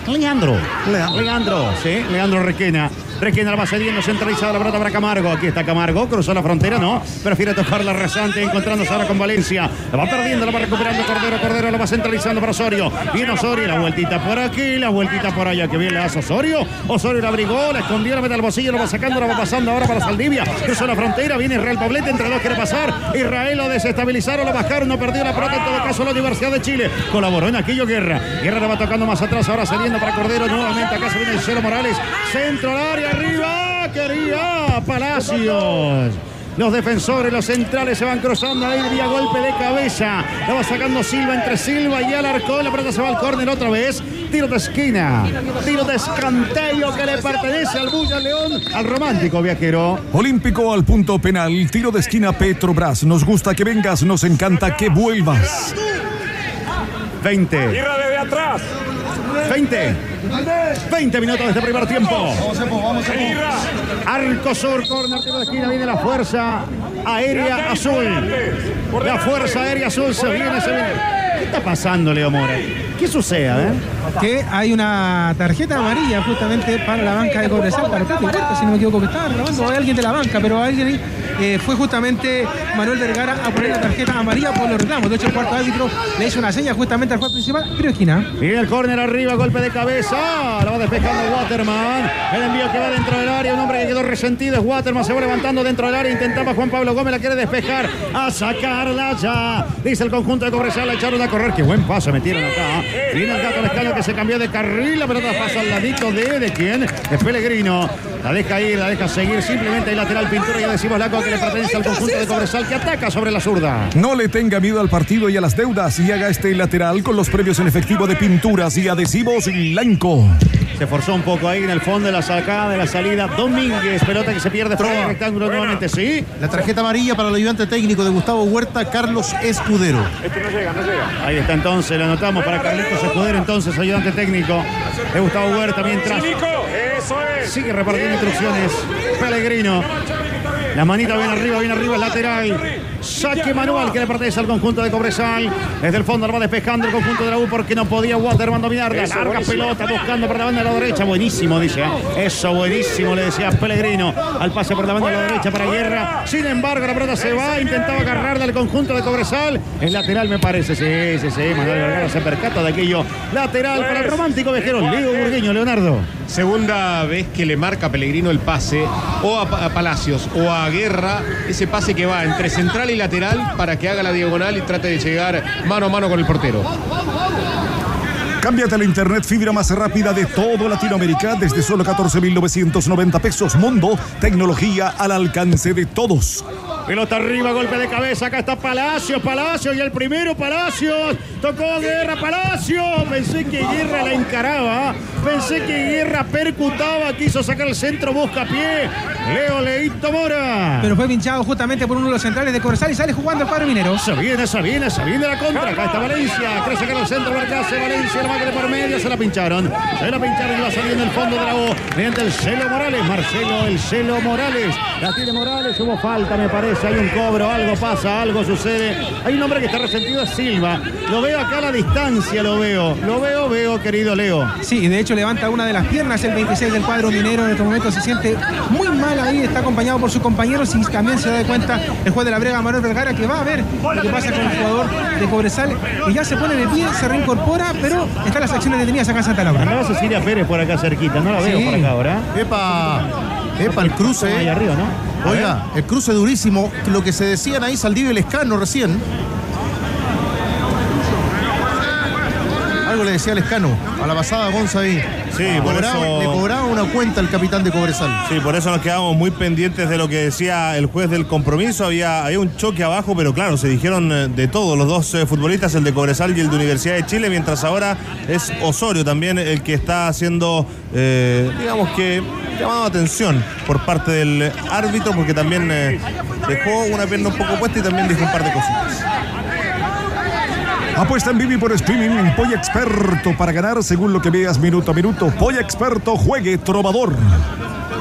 Leandro. Leandro, sí, Leandro Requena. Requena la va cediendo, centralizada la pelota para Camargo. Aquí está Camargo, cruzó la frontera, no. Prefiere tocar la rasante, encontrándose ahora con Valencia. La va perdiendo, la va recuperando Cordero. Cordero la va centralizando para Osorio. Viene Osorio, la vueltita por aquí, la vueltita por allá. Que bien le hace Osorio. Osorio la abrigó, la escondió, la mete al bolsillo, la va sacando, la va pasando ahora para Saldivia. Cruzó la frontera, viene Israel Poblete, entre dos quiere pasar. Israel lo desestabilizaron, lo bajaron, no perdió la pelota. En todo caso, la Universidad de Chile colaboró en aquello Guerra. Guerra la va tocando más atrás, ahora saliendo para Cordero nuevamente. Acá se viene el Cero Morales. Centro al área, Quería Palacios. Los defensores, los centrales se van cruzando ahí vía golpe de cabeza. La va sacando Silva entre Silva y Alarcón. La pelota se va al córner otra vez. Tiro de esquina. Tiro de escanteo que le pertenece al Bulla León, al romántico viajero. Olímpico al punto penal, tiro de esquina Petrobras. Nos gusta que vengas, nos encanta que vuelvas. 20. Tira desde atrás. 20. 20 minutos de este primer tiempo. Tira. Arco sur, corner, tiro de esquina, viene la fuerza aérea azul. La fuerza aérea azul se viene, se viene. ¿Qué está pasando, Leo Mora? ¿Qué sucede? eh? Que hay una tarjeta amarilla justamente para la banca de Cobresal, para Tati Huerta, si no me equivoco, que estaba reclamando, o hay alguien de la banca, pero alguien ahí, eh, fue justamente Manuel Vergara a poner la tarjeta amarilla por los reclamos. De hecho, el cuarto árbitro le hizo una seña justamente al juez principal, pero esquina. Viene el córner arriba, golpe de cabeza. La va despejando Waterman. El envío que va dentro del área. Un hombre que quedó resentido es Waterman. Se va levantando dentro del área. Intentaba Juan Pablo Gómez. La quiere despejar. A sacarla ya. Dice el conjunto de Cobresal. La echaron a correr. Qué buen paso metieron acá. Viene el gato Lescano que se cambió de carril. La pelota pasa al ladito de. ¿De quién? De Pellegrino. La deja ir, la deja seguir. Simplemente hay lateral pintura. Ya decimos la que le pertenece al conjunto de Cobresal que ataca sobre la zurda. No le tenga miedo al partido y a las deudas y haga este lateral con los premios en efectivo de pinturas y adhesivos Blanco. Se forzó un poco ahí en el fondo de la sacada, de la salida. Domínguez, pelota que se pierde frente al rectángulo nuevamente, sí. La tarjeta amarilla para el ayudante técnico de Gustavo Huerta, Carlos Escudero. Este no llega, no llega. Ahí está entonces, lo anotamos para Carlitos Escudero, entonces ayudante técnico de Gustavo Huerta mientras. Sigue repartiendo instrucciones. Pellegrino. La manita bien arriba, bien arriba, el lateral. Saque manual que le pertenece al conjunto de Cobresal. Desde el fondo lo va despejando el conjunto de la U porque no podía Waterman dominarla. Larga pelota buscando por la banda de la derecha. Buenísimo, dice. ¿eh? Eso, buenísimo, le decía Pellegrino. Al pase por la banda de la derecha para Guerra. Sin embargo, la pelota se va. Intentaba agarrarla al conjunto de Cobresal. Es lateral, me parece. Sí, sí, sí. Manuel Vergara se percata de aquello. Lateral para el romántico viajero. Leo Burgueño, Leonardo. Segunda vez que le marca Pellegrino el pase o a Palacios o a Guerra, ese pase que va entre central y lateral para que haga la diagonal y trate de llegar mano a mano con el portero. Cámbiate a la internet fibra más rápida de todo Latinoamérica desde solo 14.990 pesos. Mundo, tecnología al alcance de todos. Pelota arriba, golpe de cabeza. Acá está Palacios, Palacios y el primero Palacios. Tocó Guerra, Palacios. Pensé que Guerra la encaraba. Pensé que Guerra percutaba. Quiso sacar el centro, busca pie. Leo Leito Mora. Pero fue pinchado justamente por uno de los centrales de Cobresal y sale jugando el cuadro minero. Se viene, se viene, se viene la contra. Acá está Valencia. Quiere sacar el centro hace Valencia, la. Se la pincharon. Se la pincharon y va saliendo el fondo de la O. Mediante el Celo Morales. Marcelo, el Celo Morales. La tiene Morales. Hubo falta, me parece. Hay un cobro. Algo pasa, algo sucede. Hay un hombre que está resentido. Es Silva. Lo veo acá a la distancia. Lo veo. Lo veo, veo, querido Leo. Sí, y de hecho levanta una de las piernas el 26 del cuadro minero. En este momento se siente muy mal ahí, está acompañado por sus compañeros y también se da cuenta el juez de la brega, Manuel Vergara, que va a ver lo que pasa con el jugador de Cobresal, que ya se pone de pie, se reincorpora, pero están las acciones detenidas acá en Santa Laura. Andaba Cecilia Pérez por acá cerquita. No la veo Sí. por acá ahora. Epa, epa, el cruce. Ahí arriba, ¿no? Oiga, el cruce durísimo. Lo que se decían ahí Saldivia y Lescano recién. Algo le decía Lescano a la pasada Gonza ahí. Sí, por Cobraba- eso- Le cobraba una cuenta al capitán de Cobresal. Sí, por eso nos quedamos muy pendientes de lo que decía el juez del compromiso. Había, había un choque abajo, pero claro, se dijeron eh, de todo los dos eh, futbolistas, el de Cobresal y el de Universidad de Chile, mientras ahora es Osorio también el que está haciendo, eh, digamos que, llamado atención por parte del árbitro, porque también eh, dejó una pierna un poco puesta y también dijo un par de cositas. Apuesta en Vivi por streaming. Polla Experto para ganar según lo que veas minuto a minuto. Polla Experto, juegue trovador.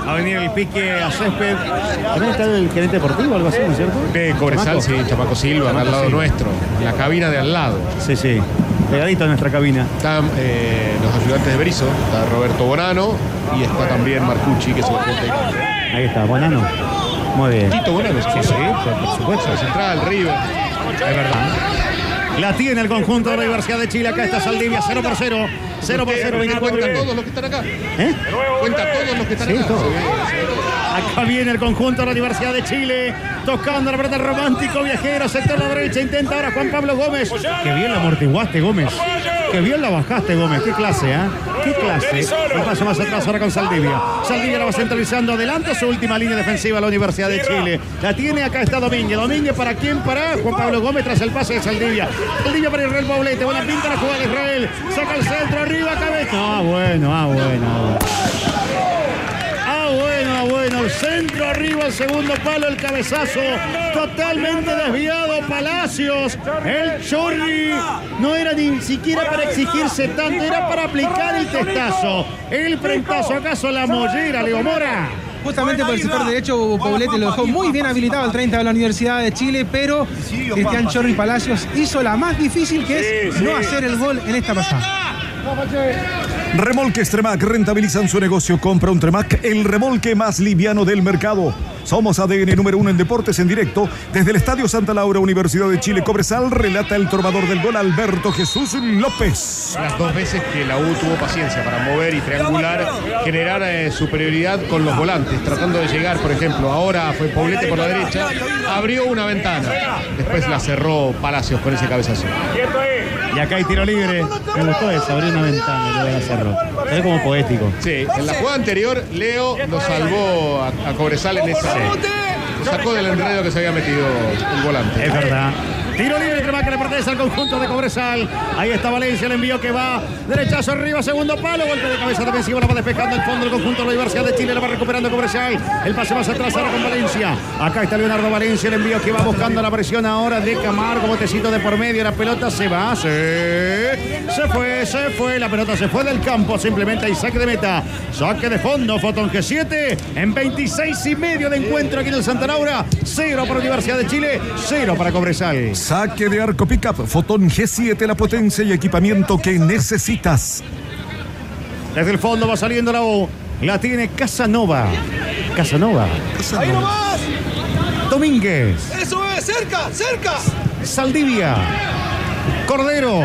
Va a venir el pique a césped. ¿También está el gerente deportivo o algo así, ¿no es cierto? De Cobresal, Chamaco. sí, Chamaco Silva, Chamaco al lado Silva. nuestro, en la cabina de al lado. Sí, sí. Pegadito a nuestra cabina. Están eh, los ayudantes de Berizo, está Roberto Bonano y está también Marcucci, que es el gerente. Ahí está, Bonano. Muy bien. Tito Bonano, sí, sí, por supuesto. Central, River. Es verdad. La tiene el conjunto de la Universidad de Chile. Acá está Saldivia, 0 por 0. 0 por 0. Cuenta Cuenta todos los que están acá. ¿Eh? Cuenta todos los que están acá. Acá viene el conjunto de la Universidad de Chile. Tocando la pelota romántico, viajero, sector a la derecha. Intenta ahora Juan Pablo Gómez. Qué bien la amortiguaste, Gómez. Qué bien la bajaste, Gómez. Qué clase, ¿ah? Qué clase. Un paso más atrás ahora con Saldivia. Saldivia la va centralizando adelante su última línea defensiva la Universidad de Chile. La tiene acá está Domínguez. Domínguez para quién? Para Juan Pablo Gómez tras el pase de Saldivia. Saldivia para Israel Paulete. Buena pinta la jugada de Israel. Saca el centro arriba, cabeza. Ah, bueno, ah, bueno. ah, bueno. Bueno, bueno. El centro arriba, el segundo palo, el cabezazo. Totalmente desviado, Palacios. El Chorri no era ni siquiera para exigirse tanto, era para aplicar el testazo. El frentazo, ¿acaso la mollera, Leo Mora? Justamente por el sector derecho, Paulete lo dejó muy bien habilitado al 30 de la Universidad de Chile, pero Cristian Chorri Palacios hizo la más difícil que es no hacer el gol en esta pasada. Remolques Tremac rentabilizan su negocio. Compra un Tremac, el remolque más liviano del mercado. Somos ADN número uno en deportes en directo. Desde el Estadio Santa Laura, Universidad de Chile, Cobresal, relata el trovador del gol Alberto Jesús López. Las dos veces que la U tuvo paciencia para mover y triangular, generar eh, superioridad con los volantes, tratando de llegar, por ejemplo, ahora fue Poblete por la derecha, abrió una ventana, después la cerró Palacios con ese cabezazo. Y acá hay tiro libre. Me gustó eso, abrir una ventana y luego la cerró. Es como poético. Sí, en la jugada anterior, Leo lo salvó a, a Cobresal en esa. Lo sacó del enredo que se había metido el volante. Es verdad. Tiro libre que le pertenece al conjunto de Cobresal. Ahí está Valencia, el envío que va derechazo arriba, segundo palo, golpe de cabeza defensivo, la va despejando el fondo del conjunto de la Universidad de Chile, la va recuperando Cobresal. El pase más atrás ahora con Valencia. Acá está Leonardo Valencia, el envío que va buscando la presión ahora de Camargo, botecito de por medio, la pelota se va, se, se fue, se fue, la pelota se fue del campo, simplemente hay saque de meta, saque de fondo, Fotón G7 en 26 y medio de encuentro aquí en el Santa Laura, cero para la Universidad de Chile, cero para Cobresal. Saque de arco pickup, Fotón G7, la potencia y equipamiento que necesitas. Desde el fondo va saliendo la U. La tiene Casanova. Casanova. ¡Ahí nomás! Domínguez. ¡Eso es! ¡Cerca! ¡Cerca! Saldivia. Cordero.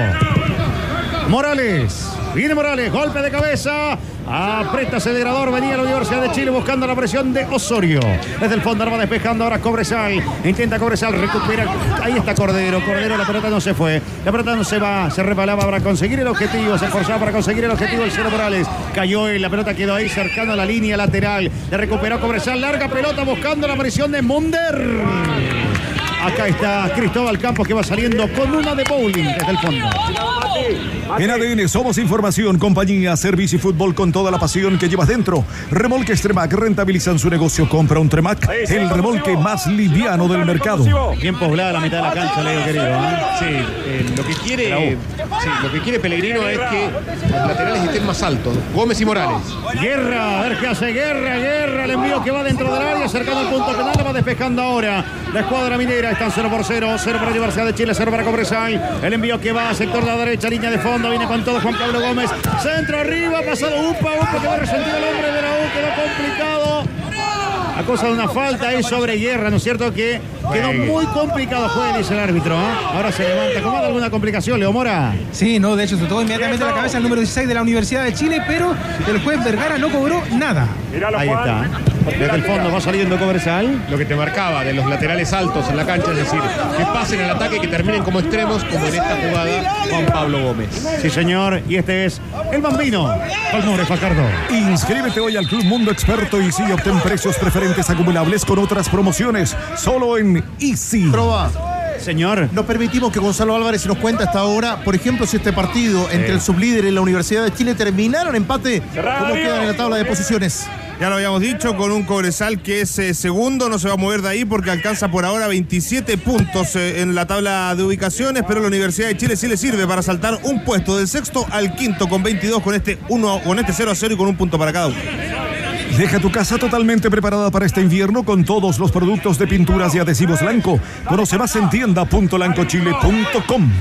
Morales. Viene Morales, golpe de cabeza. Aprieta acelerador, venía la Universidad de Chile buscando la presión de Osorio. Desde el fondo va despejando ahora Cobresal. Intenta Cobresal, recupera. Ahí está Cordero. Cordero, la pelota no se fue. La pelota no se va. Se repalaba para conseguir el objetivo. Se esforzaba para conseguir el objetivo el Cero Morales. Cayó y la pelota quedó ahí cercano a la línea lateral. Le recuperó Cobresal. Larga pelota buscando la presión de Munder. Acá está Cristóbal Campos que va saliendo con una de bowling desde el fondo. En ADN somos información, compañía, servicio y fútbol con toda la pasión que llevas dentro. Remolques Tremac rentabilizan su negocio. Compra un Tremac, el remolque más liviano del mercado. Bien poblada la mitad de la cancha, Leo querido. ¿eh? Sí, eh, lo que quiere, sí, lo que quiere Pellegrino es que los laterales estén más altos. Gómez y Morales. Guerra, a ver qué hace Guerra, Guerra, el envío que va dentro del área, cercano al punto penal, va despejando ahora. La escuadra minera están 0 por 0, 0 para Universidad de Chile, 0 para Cobresal. El envío que va, sector de la derecha, línea de fondo, viene con todo Juan Pablo Gómez. Centro arriba, pasado Upa, Upa que va resentido el hombre de la U, quedó complicado. A cosa de una falta ahí sobre Guerra, ¿no es cierto? Que quedó muy complicado dice el árbitro. ¿eh? Ahora se levanta. ¿Cómo hay alguna complicación, Leo Mora? Sí, no, de hecho se tocó inmediatamente la cabeza el número 16 de la Universidad de Chile, pero el juez Vergara no cobró nada. Ahí está. Desde el fondo va saliendo Cobresal. Lo que te marcaba de los laterales altos en la cancha, es decir, que pasen al ataque, que terminen como extremos, como en esta jugada Juan Pablo Gómez. Sí, señor. Y este es el bambino. Palmore Facardo. Inscríbete hoy al Club Mundo Experto y sí obtén precios preferentes acumulables con otras promociones. Solo en Easy. Proba. Señor. Nos permitimos que Gonzalo Álvarez nos cuente hasta ahora, por ejemplo, si este partido entre el sublíder y la Universidad de Chile terminaron empate, ¿cómo quedan en la tabla de posiciones? Ya lo habíamos dicho, con un Cobresal que es eh, segundo, no se va a mover de ahí porque alcanza por ahora 27 puntos eh, en la tabla de ubicaciones, pero la Universidad de Chile sí le sirve para saltar un puesto del sexto al quinto con 22 con este 1 con este 0 a 0 y con un punto para cada uno. Deja tu casa totalmente preparada para este invierno con todos los productos de pinturas y adhesivos Lanco. Conoce más en tienda.lancochile.com.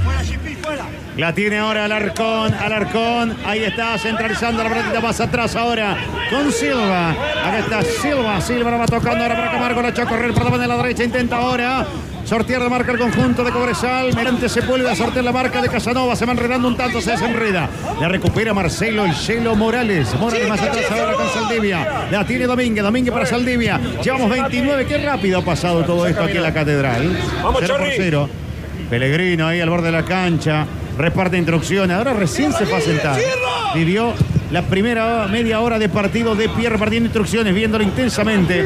La tiene ahora Alarcón, Alarcón, ahí está centralizando la pelotita más atrás ahora con Silva. Acá está Silva, Silva la va tocando ahora para Camargo, la echó a correr la de la derecha, intenta ahora sortear la marca el conjunto de Cobresal. Merente se vuelve a sortear la marca de Casanova, se va enredando un tanto, se desenreda. La recupera Marcelo el Cielo Morales. Morales más atrás ahora con Saldivia. La tiene Domínguez, Domínguez para Saldivia. Llevamos 29, qué rápido ha pasado todo esto aquí en la catedral. Vamos, 0 por Chorri. 0. Pellegrino ahí al borde de la cancha. Reparte instrucciones. Ahora recién se fue a sentar. Vivió la primera media hora de partido de pie repartiendo instrucciones, viéndolo intensamente.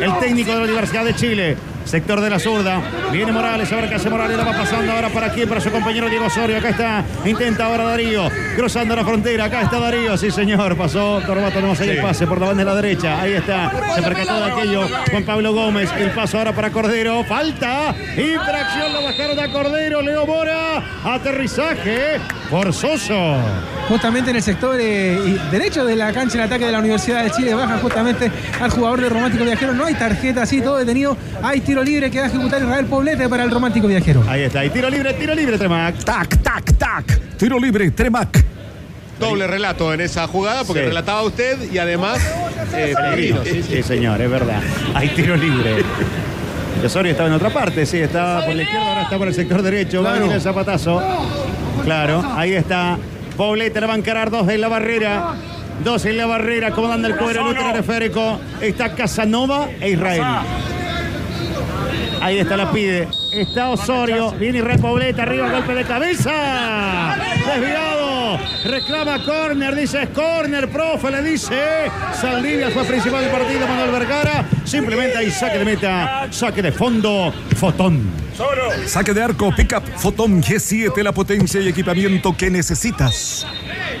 El técnico de la Universidad de Chile. Sector de la zurda. Viene Morales. A ver qué hace Morales. La va pasando ahora para quién. Para su compañero Diego Osorio. Acá está. Intenta ahora Darío. Cruzando la frontera. Acá está Darío. Sí, señor. Pasó. Corbato no ahí el pase por la banda de la derecha. Ahí está. Se percató de aquello. Juan Pablo Gómez. El paso ahora para Cordero. Falta. Infracción. Lo bajaron a Cordero. Leo Mora. Aterrizaje. Forzoso. Justamente en el sector eh, derecho de la cancha en ataque de la Universidad de Chile baja justamente al jugador del Romántico Viajero. No hay tarjeta así, todo detenido. Hay tiro libre que va a ejecutar Israel Poblete para el Romántico Viajero. Ahí está. Y tiro libre, tiro libre, Tremac. Tac, tac, tac. Tiro libre, Tremac. Doble relato en esa jugada, porque Sí. relataba usted y además eh, Pellegrino. sí, sí. Sí, señor, es verdad. Hay tiro libre. Osorio estaba en otra parte, sí, estaba por la izquierda, ahora está por el sector derecho. Va a venir el zapatazo. Claro, ahí está. Poblete la va a encarar dos en la barrera. Dos en la barrera, comandando el cuadro el periférico. Está Casanova e Israel. Ahí está la pide. Está Osorio. Viene Israel Poblete arriba, golpe de cabeza. Desviado. reclama córner, dice es córner, profe, le dice. Saldivia fue principal del partido, Manuel Vergara. Simplemente hay saque de meta, saque de fondo, fotón. Saque de arco, pickup, Fotón G7, la potencia y equipamiento que necesitas.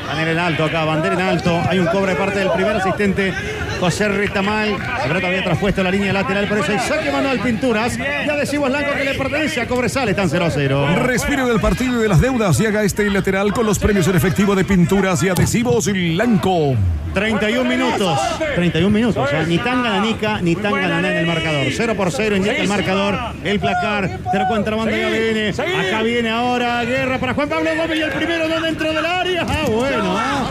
Bandera en alto acá, bandera en alto. Hay un cobre de parte del primer asistente, José Ritamal. La pelota había traspuesto la línea lateral, por eso hay saque manual Pinturas. Ya decimos Blanco que le pertenece a Cobresal, están 0 a 0. Respire del partido y de las deudas y haga este lateral con los premios en efectivo de pinturas y adhesivos Blanco. 31 minutos. 31 minutos. ¿eh? Ni tan gananica ni tan gananá en el marcador. 0 por 0 indica el marcador. El placar. Te lo cuenta banda ya viene. Acá viene ahora guerra para Juan Pablo Gómez y el primero no dentro del área. Ah, bueno. Ah.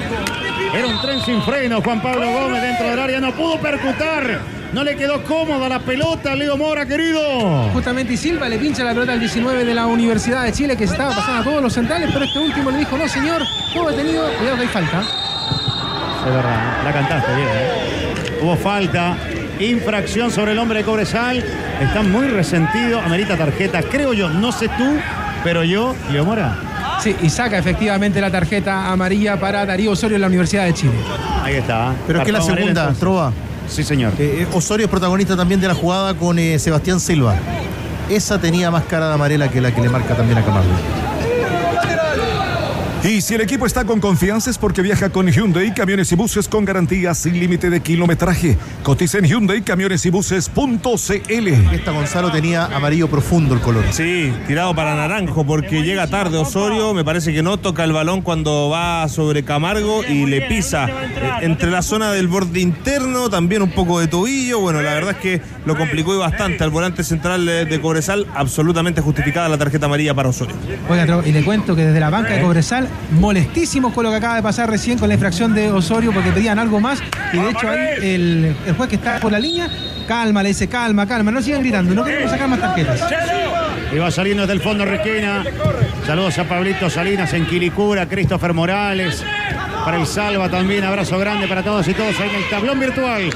Era un tren sin freno. Juan Pablo Gómez dentro del área. No pudo percutar. No le quedó cómoda la pelota, Leo Mora, querido. Justamente y Silva le pincha la pelota al 19 de la Universidad de Chile que se estaba pasando a todos los centrales, pero este último le dijo, no señor, todo detenido, cuidado que hay falta. Es verdad, la cantaste bien. ¿eh? Hubo falta, infracción sobre el hombre de Cobresal. Está muy resentido, amerita tarjeta. Creo yo, no sé tú, pero yo, Leo Mora. Sí, y saca efectivamente la tarjeta amarilla para Darío Osorio en la Universidad de Chile. Ahí está. Pero es que la segunda. Trova. Sí, señor. Eh, eh, Osorio es protagonista también de la jugada con eh, Sebastián Silva. Esa tenía más cara de amarela que la que le marca también a Camargo. Y si el equipo está con confianza es porque viaja con Hyundai, camiones y buses con garantía sin límite de kilometraje. Cotiza en Hyundai, camiones y buses.cl. Esta Gonzalo tenía amarillo profundo el color. Sí, tirado para naranjo porque llega tarde Osorio, me parece que no toca el balón cuando va sobre Camargo y le pisa eh, entre la zona del borde interno, también un poco de tobillo, bueno, la verdad es que lo complicó y bastante al volante central de, de Cobresal, absolutamente justificada la tarjeta amarilla para Osorio. Oiga, y le cuento que desde la banca de Cobresal, molestísimos con lo que acaba de pasar recién con la infracción de Osorio, porque pedían algo más, y de hecho ahí el, el juez que está por la línea, calma, le dice calma, calma, no sigan gritando, no queremos sacar más tarjetas. Y va saliendo desde el fondo Requena. Saludos a Pablito Salinas en Quilicura, Christopher Morales. Para el Salva también, abrazo grande para todos y todos ahí en el tablón virtual.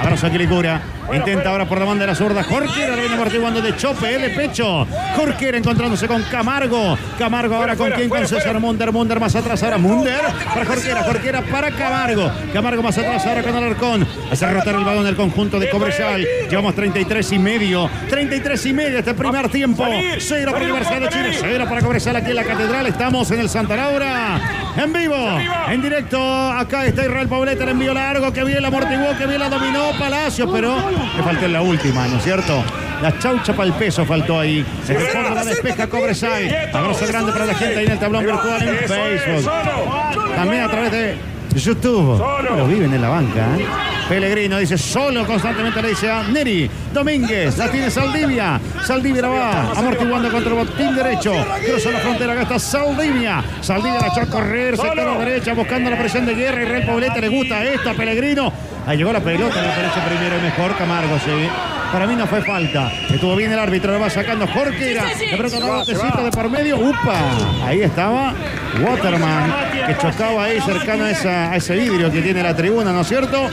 Abrazo a Quilicura. Intenta ahora por la banda de la zurda. Jorquera viene amortiguando de chope, él de pecho. Jorquera encontrándose con Camargo. Camargo ahora con quién? Con César Munder. Munder más atrás ahora. Munder para Jorquera. Jorquera para Camargo. Camargo más atrás ahora con Alarcón. Hace rotar el balón del conjunto de Cobresal. Llevamos 33 y medio. 33 y medio este primer tiempo. Cero para Universidad de Chile. Cero para Cobresal aquí en la Catedral. Estamos en el Santa Laura. En vivo. En directo. Acá está Israel Pauleta. El envío largo. Que bien la amortiguó. Que bien la dominó Palacio. Pero le faltó en la última, ¿no es cierto? La chaucha para el peso faltó ahí. Desde el fondo la despeja Cobresal. Abrazo grande para la gente ahí en el tablón virtual en Facebook. También a través de YouTube. Lo viven en la banca, ¿eh? Pellegrino dice solo constantemente le dice a Neri Domínguez. La tiene Saldivia. Saldivia la va amortiguando contra el botín derecho. Cruza la frontera. Acá está Saldivia. Saldivia la echó a correr. Sector a la derecha buscando la presión de guerra. Y Real Pauleta le gusta esto a Pellegrino. Ahí llegó la pelota. Me parece primero y mejor Camargo, sí. Para mí no fue falta. Estuvo bien el árbitro, lo va sacando Jorquera. La pelota botecito de por medio. ¡Upa! Ahí estaba Waterman, que chocaba ahí cercano a, esa- a ese vidrio que tiene la tribuna, ¿no es cierto?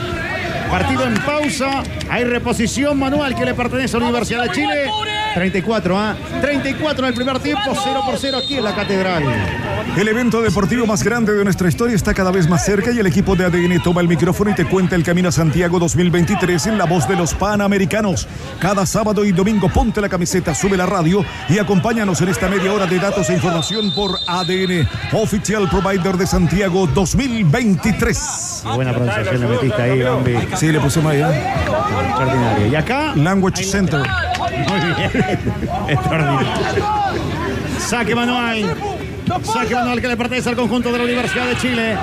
Partido en pausa. Hay reposición manual que le pertenece a la Universidad de Chile. 34, ¿ah? 34 en el primer tiempo, 0 por 0 aquí en la Catedral. El evento deportivo más grande de nuestra historia está cada vez más cerca y el equipo de ADN toma el micrófono y te cuenta el camino a Santiago 2023 en la voz de los Panamericanos. Cada sábado y domingo ponte la camiseta, sube la radio y acompáñanos en esta media hora de datos e información por ADN, Official Provider de Santiago 2023. Qué buena pronunciación le metiste ahí, Bambi. Sí, le pusimos ahí. ¿eh? Extraordinario. Y acá, Language Center. Saque manual. Saque manual que le pertenece al conjunto de la Universidad de Chile.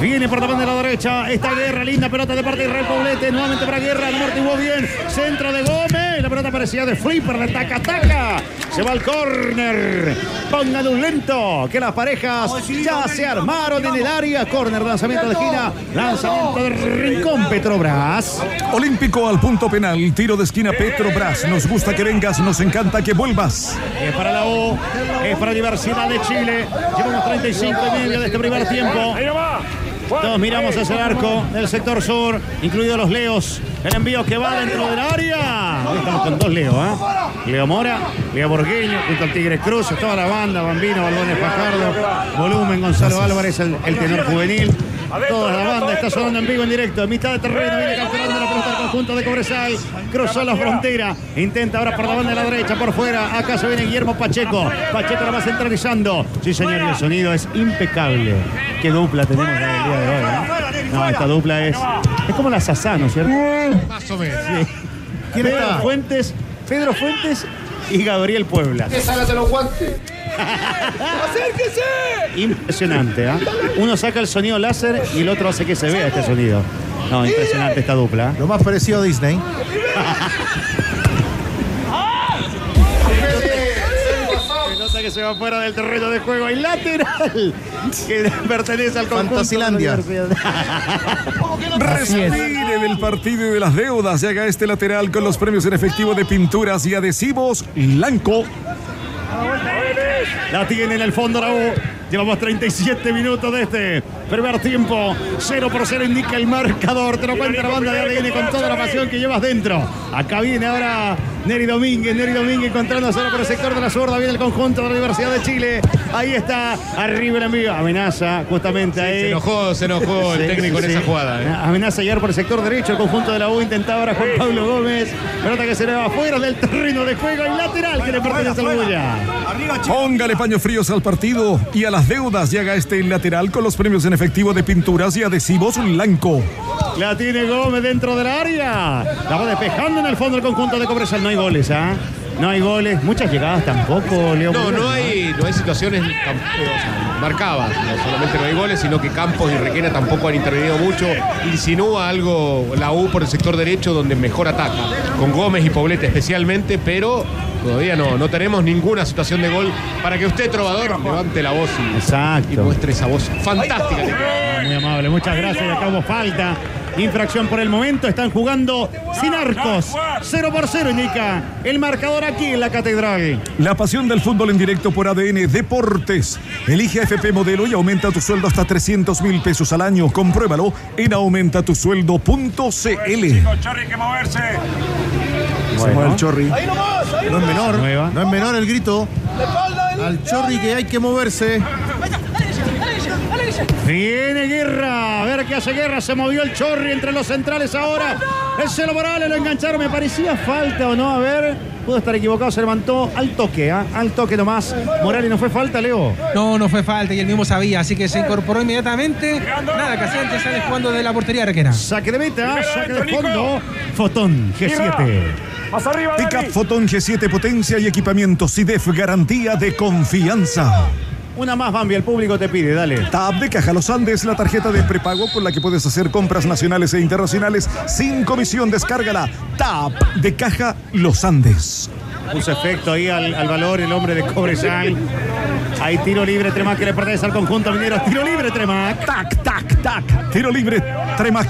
Viene por la banda de la derecha. Esta guerra, linda pelota de parte de Israel Poblete. Nuevamente para guerra. El amortiguó bien. Centro de Gómez. La pelota parecía de flipper, de taca taca. Se va al córner. Pongan un lento. Que las parejas ya se armaron en el área. Córner, lanzamiento de esquina. Lanzamiento de rincón Petrobras. Olímpico al punto penal, tiro de esquina Petrobras. Nos gusta que vengas, nos encanta que vuelvas. Es para la U, es para Universidad de Chile. Llevamos 35 y medio de este primer tiempo. Todos miramos hacia el arco del sector sur, incluidos los Leos. El envío que va dentro del área. Hoy estamos con dos Leo, ¿ah? Leo Mora, Leo Borgueño, junto al Tigre Cruz, toda la banda, Bambino, Balbones Fajardo, Volumen, Gonzalo Álvarez, el, el tenor juvenil. Toda la banda está sonando en vivo en directo. En mitad de terreno viene capturando la conjunto de Cobresal. Cruzó la frontera. Intenta ahora por la banda de la derecha, por fuera. Acá se viene Guillermo Pacheco. Pacheco la va centralizando. Sí, señor, y el sonido es impecable. Qué dupla tenemos el día de hoy. ¿eh? No, esta dupla es. Es como la Sasá, ¿no es cierto? Más o menos. Sí. ¿Quién Pedro está? Fuentes, Pedro Fuentes y Gabriel Puebla. ¡Sácate los guantes! ¡Acérquese! Impresionante, ¿ah? Uno saca el sonido láser y el otro hace que se vea este sonido. No, impresionante esta dupla. Lo más parecido a Disney. Pelota que se va fuera del terreno de juego. Hay lateral que pertenece al conjunto. Fantasilandia. de. Respire del partido y de las deudas. Llega este lateral con los premios en efectivo de pinturas y adhesivos Blanco. La tiene en el fondo la U. Llevamos 37 minutos de este primer tiempo. 0 por 0 indica el marcador. Te lo cuenta la banda de ADN con toda la pasión que llevas dentro. Acá viene ahora Neri Domínguez. Neri Domínguez encontrando a cero por el sector de la zurda. Viene el conjunto de la Universidad de Chile. Ahí está. Arriba el envío. Amenaza justamente ahí. Se enojó, se enojó el Sí, técnico sí, en esa jugada. ¿eh? Amenaza llegar por el sector derecho. El conjunto de la U intentaba ahora Juan Pablo Gómez. Pelota que se le va fuera del terreno de juego. Y lateral que le pertenece al Bulla. Póngale paños fríos al partido y a las deudas. Llega este lateral con los premios en efectivo de pinturas y adhesivos Blanco. La tiene Gómez dentro del área. La va despejando en el fondo el conjunto de Cobresal. No hay goles, ¿ah? No hay goles. Muchas llegadas tampoco, Leo. No, no hay, no hay situaciones eh, marcadas. No solamente no hay goles, sino que Campos y Requena tampoco han intervenido mucho. Insinúa algo la U por el sector derecho donde mejor ataca. Con Gómez y Poblete especialmente, pero todavía no, no tenemos ninguna situación de gol para que usted, trovador, levante la voz y, muestre esa voz fantástica. Ah, Muy amable, muchas gracias. Y hubo falta. Infracción por el momento. Están jugando sin arcos. 0 por 0 indica el marcador aquí en la catedral. La pasión del fútbol en directo por ADN Deportes. Elige AFP Modelo y aumenta tu sueldo hasta 300 mil pesos al año. Compruébalo en aumentatusueldo.cl. Chorri, que moverse. Se mueve el Chorri. ¡Ahí nomás! ¡Ahí No es menor. No es menor el grito. ¡La espalda del... Al Chorri que hay que moverse. Viene Guerra. A ver qué hace Guerra. Se movió el Chorri entre los centrales ahora. El Celo Morales lo engancharon. Me parecía falta o no. A ver. Pudo estar equivocado. Se levantó al toque. ¿ah? Al toque nomás. Morales no fue falta, Leo. No, no fue falta y él mismo sabía, así que se incorporó inmediatamente. Nada, que antes sale jugando de la portería Requena. Saque de meta. Saque de fondo. Fotón G7. Más arriba, Pickup. Fotón G7 potencia y equipamiento SIDEF garantía de confianza. Una más, Bambi. El público te pide. Dale. TAP de Caja Los Andes, la tarjeta de prepago con la que puedes hacer compras nacionales e internacionales sin comisión. Descárgala. TAP de Caja Los Andes. Puso efecto ahí al, al valor el hombre de Cobresal. Hay tiro libre, Tremac que le pertenece al conjunto minero. Tiro libre, Tremac. Tac, tac, tac. Tiro libre, Tremac.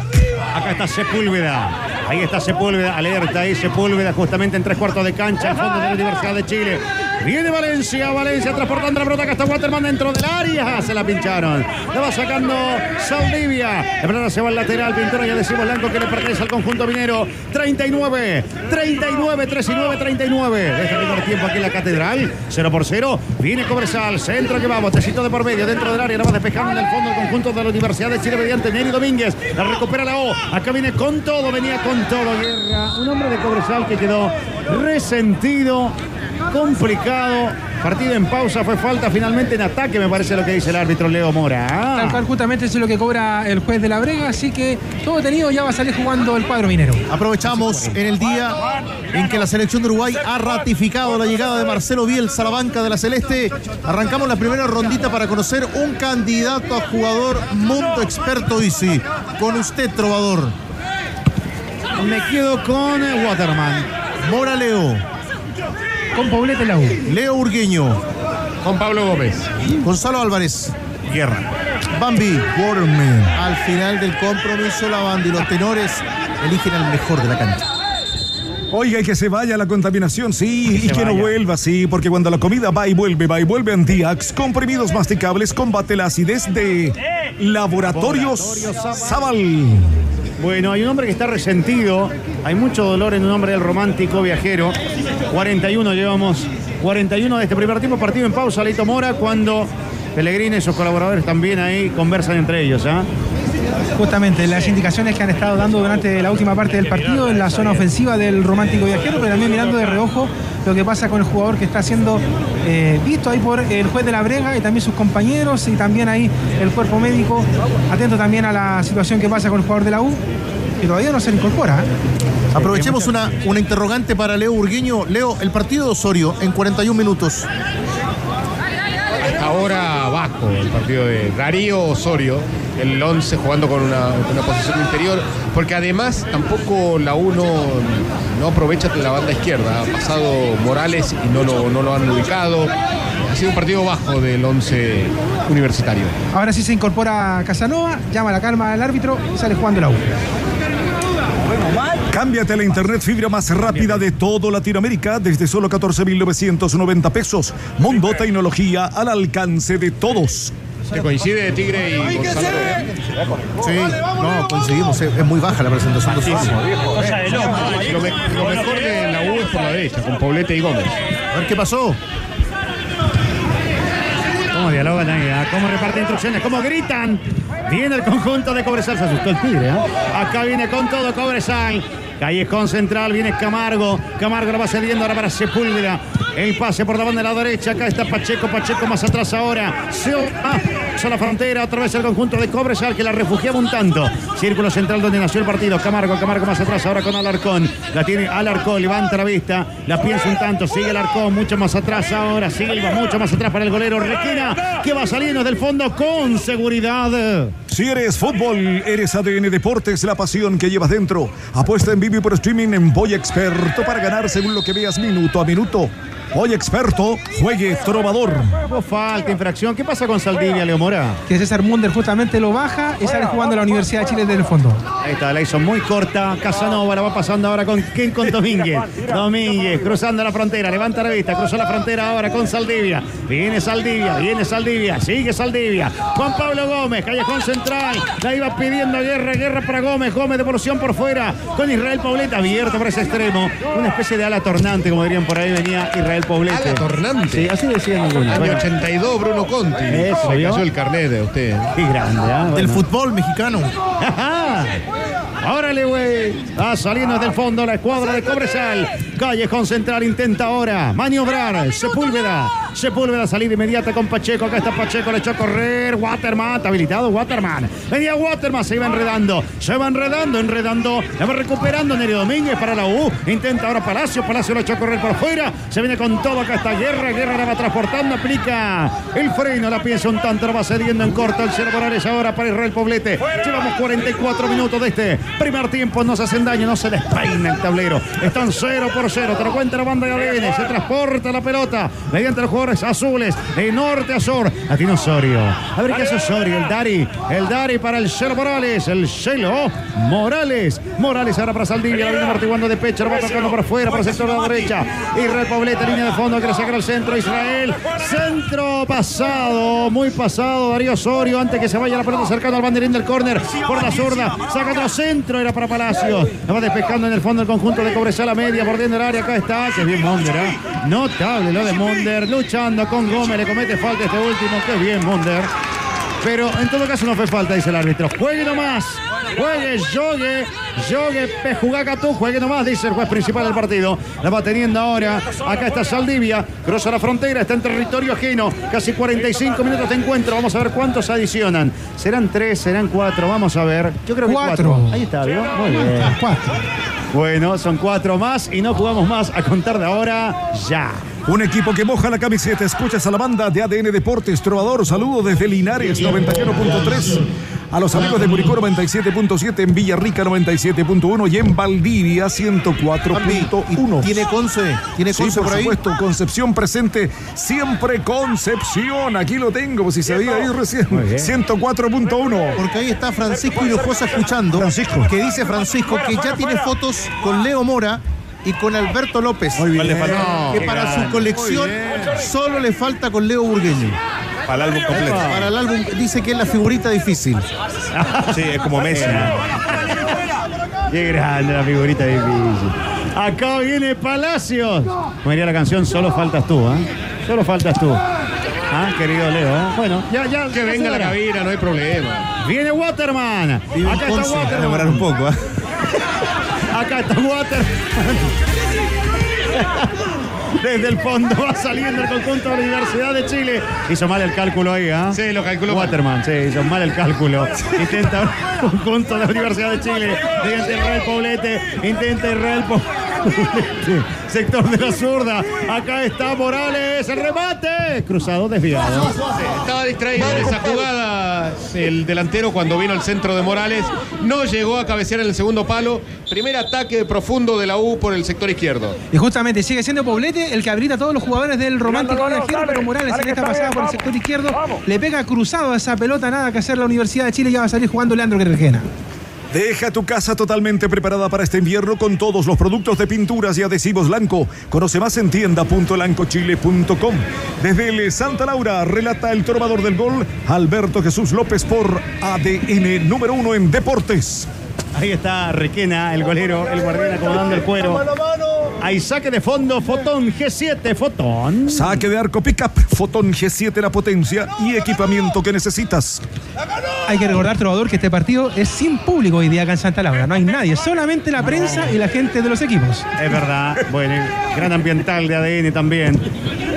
Acá está Sepúlveda. Ahí está Sepúlveda, alerta ahí Sepúlveda, justamente en tres cuartos de cancha, al fondo de la Universidad de Chile. Viene Valencia, Valencia transportando la pelota, acá está Waterman dentro del área. Se la pincharon. La va sacando Saldivia. La se va al lateral, pintura ya decimos blanco que le pertenece al conjunto minero. 39, 39, 39, 39. De este primer tiempo aquí en la catedral. 0 por 0. Viene Cobresal, centro que va, botecito de por medio, dentro del área, la va despejando en el fondo el conjunto de la Universidad de Chile mediante Neri Domínguez. La recupera la O. Acá viene con todo, venía con todo Guerra. Un hombre de Cobresal que quedó resentido, complicado. Partido en pausa, fue falta finalmente en ataque, me parece lo que dice el árbitro Leo Mora. Tal cual justamente eso es lo que cobra el juez de la Brega, así que todo tenido ya va a salir jugando el cuadro minero. Aprovechamos en el día en que la selección de Uruguay ha ratificado la llegada de Marcelo Bielsa a la banca de la Celeste. Arrancamos la primera rondita para conocer un candidato a jugador mundo experto Easy. Con usted, trovador. Me quedo con eh, Waterman. Mora Leo. Con Poblete la U. Leo Urgueño. Con Pablo Gómez. Gonzalo Álvarez. Guerra. Bambi. Waterman. Al final del compromiso, la banda y los tenores eligen al mejor de la cancha. Oiga, y que se vaya la contaminación, sí, y que no vuelva, sí, porque cuando la comida va y vuelve, va y vuelve Antiax, comprimidos masticables, combate la acidez de Laboratorios Zaval. Bueno, hay un hombre que está resentido. Hay mucho dolor en un hombre del romántico viajero. 41 llevamos. 41 de este primer tiempo. Partido en pausa, Leito Mora, cuando Pellegrini y sus colaboradores también ahí conversan entre ellos. ¿ah? Justamente las indicaciones que han estado dando durante la última parte del partido en la zona ofensiva del romántico viajero, pero también mirando de reojo lo que pasa con el jugador que está siendo eh, visto ahí por el juez de la Brega y también sus compañeros y también ahí el cuerpo médico, atento también a la situación que pasa con el jugador de la U, que todavía no se le incorpora. Aprovechemos una, una interrogante para Leo Urgueño. Leo, el partido de Osorio en 41 minutos. Hasta ahora bajo el partido de Darío Osorio, el 11 jugando con una, una posición interior, porque además tampoco la 1 no aprovecha la banda izquierda. Ha pasado Morales y no lo, no lo han ubicado. Ha sido un partido bajo del 11 universitario. Ahora sí se incorpora Casanova, llama la calma al árbitro y sale jugando la U. Cámbiate a la internet fibra más rápida de todo Latinoamérica desde solo 14.990 pesos. Mundo Tecnología al alcance de todos. ¿Te coincide Tigre y Gonzalo? Sí, no, conseguimos. Es, muy baja la presentación de Osorio. Lo, me- lo mejor de la U es por la derecha, con Poblete y Gómez. A ver qué pasó. ¿Cómo dialogan ahí? ah? ¿Cómo reparten instrucciones? ¿Cómo gritan? Viene el conjunto de Cobresal. Se asustó el tigre. ¿ah? Acá viene con todo Cobresal. Callejón central, viene Camargo. Camargo lo va cediendo ahora para Sepúlveda. El pase por la banda de la derecha. Acá está Pacheco. Pacheco más atrás ahora. Se ah, a la frontera. Otra vez el conjunto de Cobresal que la refugiaba un tanto. Círculo central donde nació el partido. Camargo, Camargo más atrás ahora con Alarcón. La tiene Alarcón. Levanta la vista. La piensa un tanto. Sigue Alarcón. Mucho más atrás ahora. Silva. Mucho más atrás para el golero. Requina. Que va saliendo del fondo con seguridad. Si eres fútbol, eres ADN Deportes, la pasión que llevas dentro. Apuesta en vivo y por streaming en Boy Experto para ganar según lo que veas minuto a minuto. Boy Experto, juegue trovador. Falta, infracción. ¿Qué pasa con Saldivia, Leo Mora? Que César Munder justamente lo baja y sale jugando a la Universidad de Chile desde el fondo. Ahí está, la hizo muy corta. Casanova la va pasando ahora con quién con Domínguez. Domínguez cruzando la frontera, levanta la vista, cruzó la frontera ahora con Saldivia. Viene Saldivia, viene Saldivia, sigue Saldivia. Juan Pablo Gómez, callejón central. La iba pidiendo guerra, guerra para Gómez. Gómez devolución por fuera con Israel Pauleta abierto por ese extremo. Una especie de ala tornante, como dirían por ahí, venía Israel Pauleta. Ala tornante. Sí, así decían algunos. Año Bueno, 82, Bruno Conti. Eso, ¿vio? cayó el carnet de usted. Qué grande, ¿ah? Del Bueno. fútbol mexicano. Órale, güey. Va saliendo desde el fondo la escuadra de Cobresal. Callejón Central intenta ahora maniobrar. Sepúlveda. Sepúlveda salir inmediata con Pacheco. Acá está Pacheco. Le echó a correr. Waterman. Está habilitado Waterman. Venía Waterman. Se iba enredando. Se va enredando, enredando. La va recuperando Nerio Domínguez para la U. Intenta ahora Palacio. Palacio lo echó a correr por fuera. Se viene con todo. Acá está Guerra. Guerra la va transportando. Aplica el freno. La piensa un tanto. Lo va cediendo en corto. El Cero ahora para Israel Poblete. Llevamos 44 minutos de este primer tiempo. No se hacen daño. No se despeina el tablero. Están 0 por 0. Te lo cuenta la banda de Gabriel. Se transporta la pelota mediante los jugadores azules de norte a sur. La tiene Osorio. A ver qué hace Osorio. El Dari. El Dari para el Celo Morales. El Celo Morales. Morales ahora para Saldivia. La viene amortiguando de pecho. Lo va tocando por fuera. Para el sector de la derecha. Israel Poblete. Línea de fondo. Que le saca al centro. Israel. Centro pasado. Muy pasado. Darío Osorio. Antes que se vaya la pelota cercano al banderín del córner. Por la zurda. Saca otro centro. Era para Palacio. La va despejando en el fondo el conjunto de Cobresal a media. Por dentro área. Acá está. Que bien Monder. ¿eh? Notable lo de Monder. Luchando con Gómez. Le comete falta este último. Qué bien Monder. Pero en todo caso no fue falta, dice el árbitro. Juegue nomás. Juegue, jogue, jogue, pejugaca tú, juegue nomás, dice el juez principal del partido. La va teniendo ahora. Acá está Saldivia, cruza la frontera, está en territorio ajeno. Casi 45 minutos de encuentro. Vamos a ver cuántos adicionan. Serán tres, serán cuatro. Vamos a ver. Yo creo que cuatro. Cuatro. Ahí está, ¿vio? Muy bien. Cuatro. Bueno, son cuatro más y no jugamos más a contar de ahora ya. Un equipo que moja la camiseta. Escuchas a la banda de ADN Deportes Trovador. Saludos desde Linares 91.3. A los amigos de Curicó 97.7, en Villarrica 97.1 y en Valdivia 104.1. ¿Tiene Conce? ¿Tiene Sí, Conce por por ahí? supuesto, Concepción presente, siempre Concepción. Aquí lo tengo, pues si se había ahí recién. 104.1. Porque ahí está Francisco Hinojosa escuchando. Francisco. Que dice Francisco que ya tiene fotos con Leo Mora y con Alberto López. Muy bien. Que para su colección solo le falta con Leo Burgueño. Para el álbum completo. Para el álbum dice que es la figurita difícil. Sí, es como Messi. Qué grande la figurita difícil. Acá viene Palacios. Como diría la canción, solo faltas tú, ¿ah? Solo faltas tú. Ah, querido Leo. ¿eh? Bueno, ya, ya. Que venga la cabina, no hay problema. Viene Waterman. En Acá está a demorar Waterman. un poco, ¿eh? Acá está Waterman. Desde el fondo va saliendo el conjunto de la Universidad de Chile. Hizo mal el cálculo ahí, ¿ah? Sí, lo calculó. Waterman, sí, hizo mal el cálculo. Intenta el conjunto de la Universidad de Chile. Intenta Israel Poblete. Intenta Israel Poblete. Sector de la zurda. Acá está Morales. El remate. Cruzado desviado. Estaba distraído en esa jugada el delantero cuando vino al centro de Morales. No llegó a cabecear en el segundo palo. Primer ataque profundo de la U por el sector izquierdo. Y justamente sigue siendo Poblete el que habilita a todos los jugadores del romántico viajero, pero Morales en esta pasada por el sector izquierdo le pega cruzado a esa pelota, nada que hacer la Universidad de Chile, ya va a salir jugando Leandro Guerrejena. Deja tu casa totalmente preparada para este invierno con todos los productos de pinturas y adhesivos Lanco. Conoce más en tienda.lancochile.com. Desde el Santa Laura relata el trovador del gol, Alberto Jesús López por ADN número uno en deportes. Ahí está Requena, el golero, el guardián acomodando el cuero. Hay saque de fondo, Fotón G7, Fotón. Saque de arco pickup, Fotón G7 la potencia y equipamiento que necesitas. Hay que recordar, Trovador, que este partido es sin público hoy día acá en Santa Laura. No hay nadie, solamente la prensa y la gente de los equipos. Es verdad, bueno, gran ambiental de ADN también.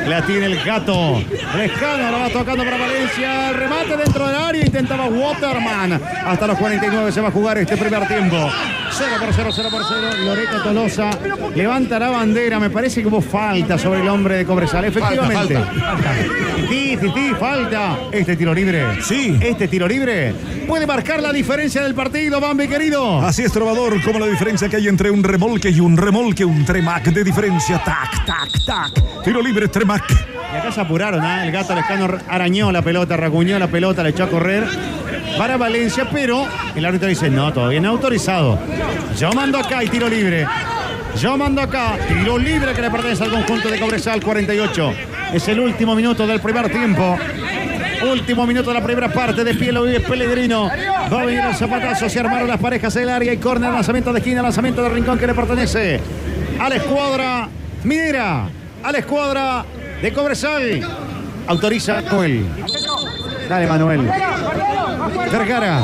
La tiene el gato. Lescano lo va tocando para Valencia. El remate dentro del área. Intentaba Waterman. Hasta los 49 se va a jugar este primer tiempo. 0 por 0, 0 por 0. Loreto Tolosa levanta la bandera. Me parece que hubo falta sobre el hombre de Cobresal. Efectivamente. Sí, sí, sí, falta. Este tiro libre. Sí. Este tiro libre puede marcar la diferencia del partido, Bambi querido. Así es, trovador, como la diferencia que hay entre un remolque y un remolque, un tremac de diferencia. Tac, tac, tac. Tiro libre, tremac. Y acá se apuraron, ¿ah? el gato Lescano arañó la pelota, raguñó la pelota, le echó a correr para Valencia, pero el árbitro dice, no, todavía no autorizado. Yo mando acá y tiro libre. Yo mando acá, tiro libre que le pertenece al conjunto de Cobresal 48. Es el último minuto del primer tiempo. Último minuto de la primera parte de pie Luis Pellegrino. Va a venir el zapatazo, se armaron las parejas del área y córner, lanzamiento de esquina, lanzamiento de rincón que le pertenece a la escuadra minera, a la escuadra de Cobresal. Autoriza Manuel. Dale, Manuel. Vergara.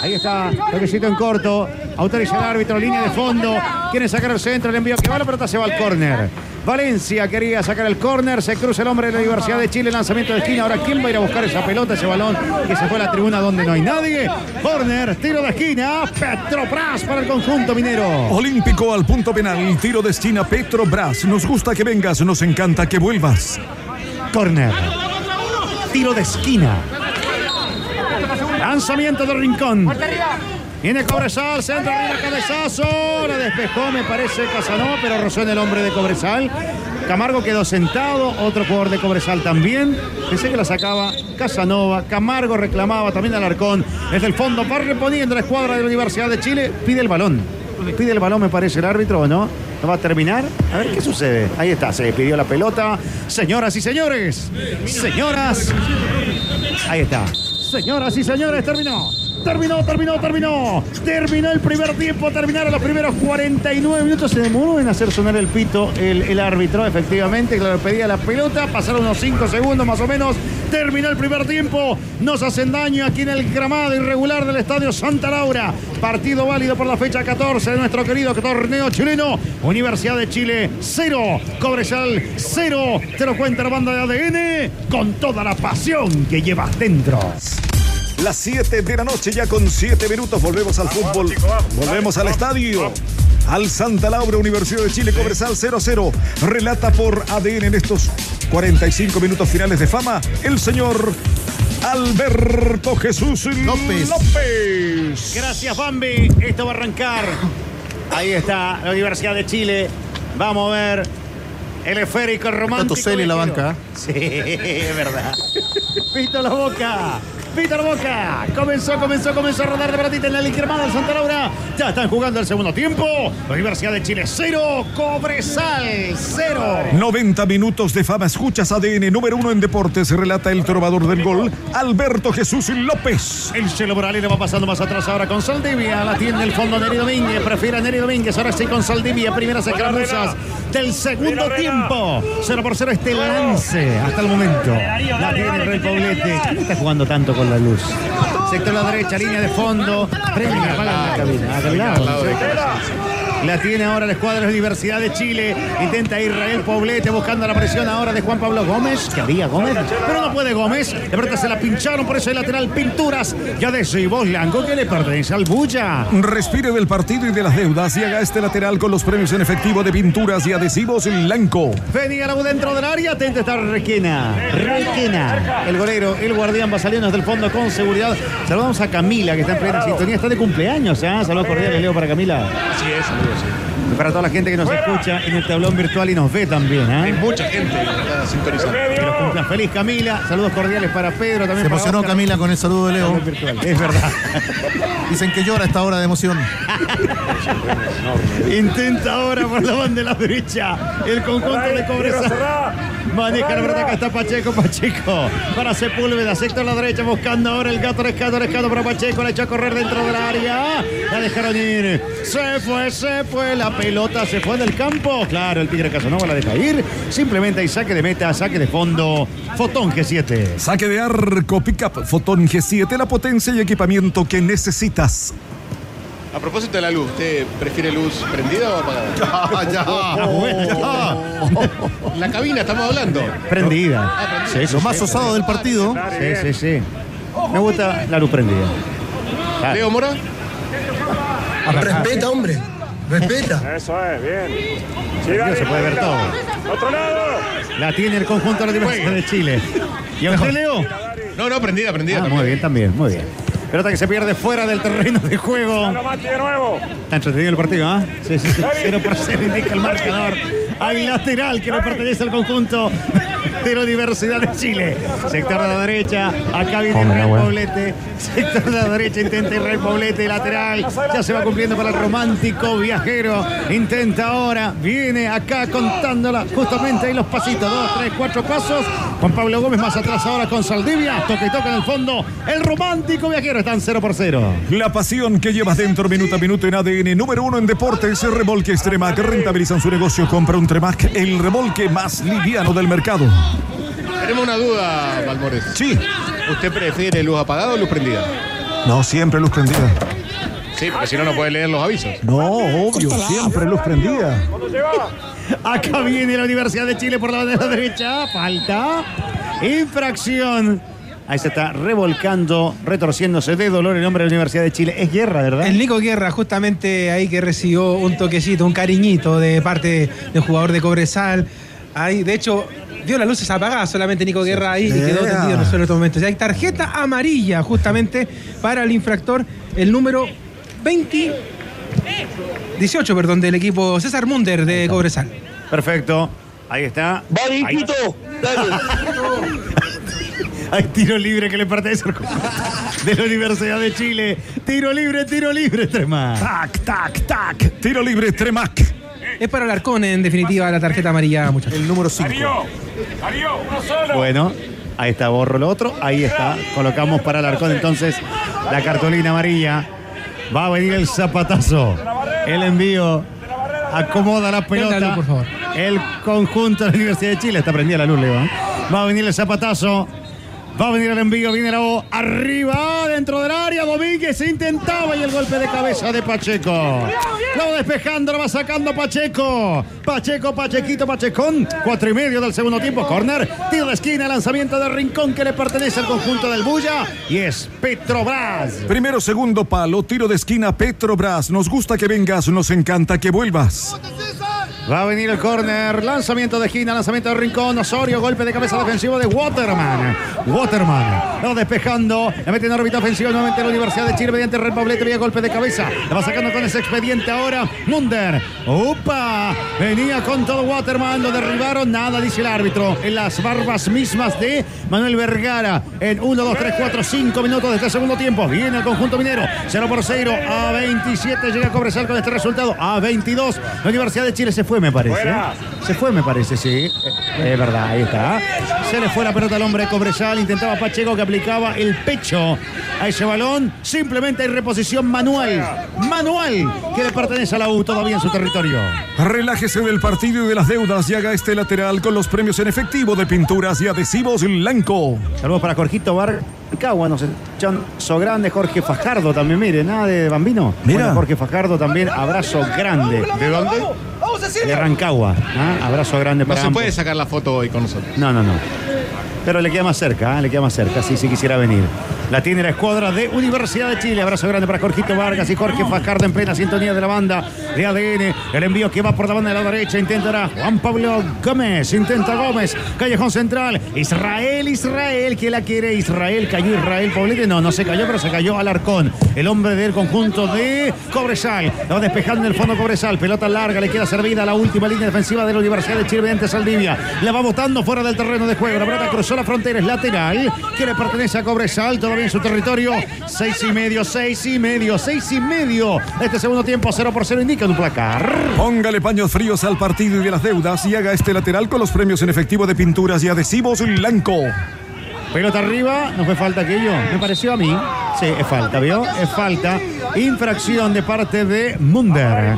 Ahí está, toquecito en corto. Autoriza el árbitro, línea de fondo. Quiere sacar el centro, el envío que va, la pelota se va al córner. Valencia quería sacar el córner, se cruza el hombre de la Universidad de Chile, lanzamiento de esquina. Ahora, ¿quién va a ir a buscar esa pelota, ese balón que se fue a la tribuna donde no hay nadie? Córner, tiro de esquina, Petrobras para el conjunto minero. Olímpico al punto penal, tiro de esquina Petrobras. Nos gusta que vengas, nos encanta que vuelvas. Córner, tiro de esquina. Lanzamiento de rincón. Viene Cobresal, centro arriba, cabezazo. La despejó, me parece Casanova, pero rozó en el hombre de Cobresal. Camargo quedó sentado, otro jugador de Cobresal también. Pensé que la sacaba Casanova. Camargo reclamaba también al Arcón. Desde el fondo va reponiendo la escuadra de la Universidad de Chile. Pide el balón. Pide el balón, me parece el árbitro, ¿o no? ¿No va a terminar? A ver qué sucede. Ahí está, se pidió la pelota. Señoras y señores. Señoras. Ahí está. Señoras y señores, terminó. Terminó, terminó, terminó. Terminó el primer tiempo. Terminaron los primeros 49 minutos. Se demoró en hacer sonar el pito el, el árbitro, efectivamente. Claro, pedía la pelota. Pasaron unos 5 segundos más o menos. Terminó el primer tiempo. Nos hacen daño aquí en el gramado irregular del Estadio Santa Laura. Partido válido por la fecha 14 de nuestro querido torneo chileno. Universidad de Chile 0. Cobresal 0. Te lo cuenta la banda de ADN con toda la pasión que llevas dentro. Las 7 de la noche, ya con 7 minutos, volvemos al fútbol. Volvemos al estadio. Al Santa Laura, Universidad de Chile, Cobresal 0-0. Relata por ADN en estos 45 minutos finales de fama el señor Alberto Jesús López. López. Gracias, Bambi. Esto va a arrancar. Ahí está la Universidad de Chile. Vamos a ver el esférico romántico. Toselli en la banca. Sí, es verdad. Pito la boca. Peter Boca. Comenzó, comenzó, comenzó a rodar de baratita en la Liquermada del Santa Laura. Ya están jugando el segundo tiempo. Universidad de Chile 0, Cobresal 0. 90 minutos de fama. Escuchas ADN número uno en deportes. Relata el trovador del gol, Alberto Jesús López. El Chelo Morales va pasando más atrás ahora con Saldivia. La tiene el fondo Neri Domínguez. Prefiere a Neri Domínguez. Ahora sí con Saldivia. Primeras escaramuzas del segundo tiempo. 0 por 0 este lance hasta el momento. La tiene Poblete. ¿Quién está jugando tanto con la luz? Sector a la derecha, línea de fondo. Y apaga la cabina. Ah, cabina. La tiene ahora la escuadra de la Universidad de Chile. Intenta Israel Poblete buscando la presión ahora de Juan Pablo Gómez. Que había Gómez, pero no puede Gómez. De verdad se la pincharon, por eso el lateral Pinturas. Ya de vos Blanco que le pertenece al Bulla. Respire del partido y de las deudas y haga este lateral con los premios en efectivo de pinturas y adhesivos Blanco. Venía dentro del área. Atenta está Requena. Requena. El golero, el guardián va saliendo desde el fondo con seguridad. Saludamos a Camila que está en plena sintonía. Está de cumpleaños, ¿eh? Saludos cordiales, Leo, para Camila. Así es, saludos. Para toda la gente que nos escucha en el tablón virtual y nos ve también. ¿eh? Hay mucha gente que está sintonizando. Que los cumpla feliz Camila. Saludos cordiales para Pedro también. Se para emocionó Oscar. Camila con el saludo de Leo. Es verdad. Dicen que llora a esta hora de emoción. Intenta ahora por la banda de la derecha. El conjunto de Cobresal. Maneja la verdad que está Pacheco, Pacheco. Para Sepúlveda, sector a la derecha, buscando ahora el gato rescato, rescato para Pacheco. La echó a correr dentro del área. La dejaron ir. Se fue, se fue. La pelota se fue del campo. Claro, el Tigre Casanova la deja ir. Simplemente hay saque de meta, saque de fondo. Fotón G7. Saque de arco, pickup, Fotón G7, la potencia y equipamiento que necesitas. A propósito de la luz, ¿usted prefiere luz prendida o apagada? ya. La cabina, estamos hablando. Prendida. Sí, Lo más osado del partido. Sí, sí, sí. Me gusta la luz prendida. Leo Mora. Respeta, hombre. Respeta. Eso es, bien. No se puede ver todo. Otro lado. La tiene el conjunto de la Universidad de Chile. ¿Y a usted, Leo? No, no, prendida, prendida. Ah, muy bien, también, muy bien. Pelota que se pierde fuera del terreno de juego. Está entretenido el partido, ¿ah? Sí, sí, sí. 0 por 0 indica el marcador. Hay lateral que le pertenece al conjunto de la Universidad de Chile. Sector de la derecha, acá viene Israel Poblete. Sector de la derecha intenta Israel Poblete, lateral. Ya se va cumpliendo para el romántico viajero. Intenta ahora, viene acá contándola justamente ahí los pasitos. Dos, tres, cuatro pasos. Juan Pablo Gómez más atrás ahora con Saldivia. Toca y toca en el fondo. El romántico viajero están 0 por 0. La pasión que llevas dentro minuto a minuto en ADN, número uno en deportes, Remolque Extremac. Rentabilizan su negocio, compra un Tremac, el remolque más liviano del mercado. Tenemos una duda, Valmores. Sí. ¿Usted prefiere luz apagada o luz prendida? No, siempre luz prendida. Sí, porque si no, no puede leer los avisos. No, obvio, siempre luz prendida. Acá viene la Universidad de Chile por la bandera derecha. Falta. Infracción. Ahí se está revolcando, retorciéndose de dolor el hombre de la Universidad de Chile. Es guerra, ¿verdad? El Nico Guerra, justamente ahí que recibió un toquecito, un cariñito de parte del jugador de Cobresal. Ahí, de hecho, vio las luces apagadas solamente Nico Guerra ahí y quedó tendido en el suelo en estos momentos. Y hay tarjeta amarilla justamente para el infractor, el número 20. 18, perdón, del equipo César Munder de Cobresal. Perfecto. Ahí está. Vale, Ahí-. Hay tiro libre que le pertenece al de la Universidad de Chile. Tiro libre, tiro libre, Trema. Tac, tac, tac. Tiro libre, Tremac. Es para Alarcón, en definitiva, la tarjeta amarilla, muchachos. El número 5. Darío. Darío, uno solo. Bueno, ahí está, borro lo otro. Ahí está. Colocamos para el arcón entonces la cartulina amarilla. Va a venir el zapatazo. El envío. Acomoda la pelota. luz, por favor. El conjunto de la Universidad de Chile. Está prendida la luz, Leo. ¿eh? Va a venir el zapatazo. Va a venir el envío, viene la O arriba, dentro del área, Domínguez intentaba y el golpe de cabeza de Pacheco. Lo despejando, lo va sacando Pacheco. Pacheco, Pachequito, Pachecón. Cuatro y medio del segundo tiempo, corner, tiro de esquina, lanzamiento de rincón que le pertenece al conjunto del Bulla y es Petrobras. Primero, segundo palo, tiro de esquina, Petrobras. Nos gusta que vengas, nos encanta que vuelvas. Va a venir el córner. Lanzamiento de esquina, lanzamiento de rincón. Osorio, golpe de cabeza defensivo de Waterman. Waterman. Va despejando. La mete en órbita ofensiva nuevamente la Universidad de Chile mediante Red Pablete vía golpe de cabeza. La va sacando con ese expediente ahora. Munder. ¡Upa! Venía con todo Waterman. Lo derribaron. Nada, dice el árbitro. En las barbas mismas de Manuel Vergara. En 1, 2, 3, 4, 5 minutos de este segundo tiempo. Viene el conjunto minero. 0 por 0. A 27 llega Cobresal con este resultado. A 22. La Universidad de Chile se fue, me parece. Se fue, me parece, sí. Eh, Es verdad, ahí está. Se le fue la pelota al hombre de Cobresal. Intentaba Pacheco que aplicaba el pecho a ese balón. Simplemente hay reposición manual. Manual que le pertenece a la U todavía en su territorio. Relájese del partido y de las deudas y haga este lateral con los premios en efectivo de pinturas y adhesivos Blanco. Saludos para Jorgito Barcagua, nos echan so grande. Jorge Fajardo también, mire, nada de Bambino. Mira. Bueno, Jorge Fajardo también, abrazo grande. ¿De dónde? De Rancagua. ¿ah? Abrazo grande No para se ambos. puede sacar la foto hoy con nosotros. No, no, no. Pero le queda más cerca, ¿eh? le queda más cerca, sí, sí quisiera venir. La tiene la escuadra de Universidad de Chile. Abrazo grande para Jorgito Vargas y Jorge Fajardo en plena sintonía de la banda de ADN. El envío que va por la banda de la derecha. Intentará Juan Pablo Gómez. Intenta Gómez. Callejón central. Israel, Israel. que la quiere? Israel. Cayó Israel Poblete. No, no se cayó, pero se cayó Alarcón. El hombre del conjunto de Cobresal. La va despejando en el fondo Cobresal. Pelota larga. Le queda servida la última línea defensiva de la Universidad de Chile mediante Saldivia. La va botando fuera del terreno de juego. La pelota cruzó la frontera. Es lateral. Que le pertenece a Cobresal. Todavía en su territorio. Seis y medio, seis y medio, seis y medio. Este segundo tiempo, 0 por 0 indica un placar. Póngale paños fríos al partido y de las deudas y haga este lateral con los premios en efectivo de pinturas y adhesivos Blanco. Pelota arriba, no fue falta aquello. Me pareció a mí. Sí, es falta, ¿vio? Es falta. Infracción de parte de Munder.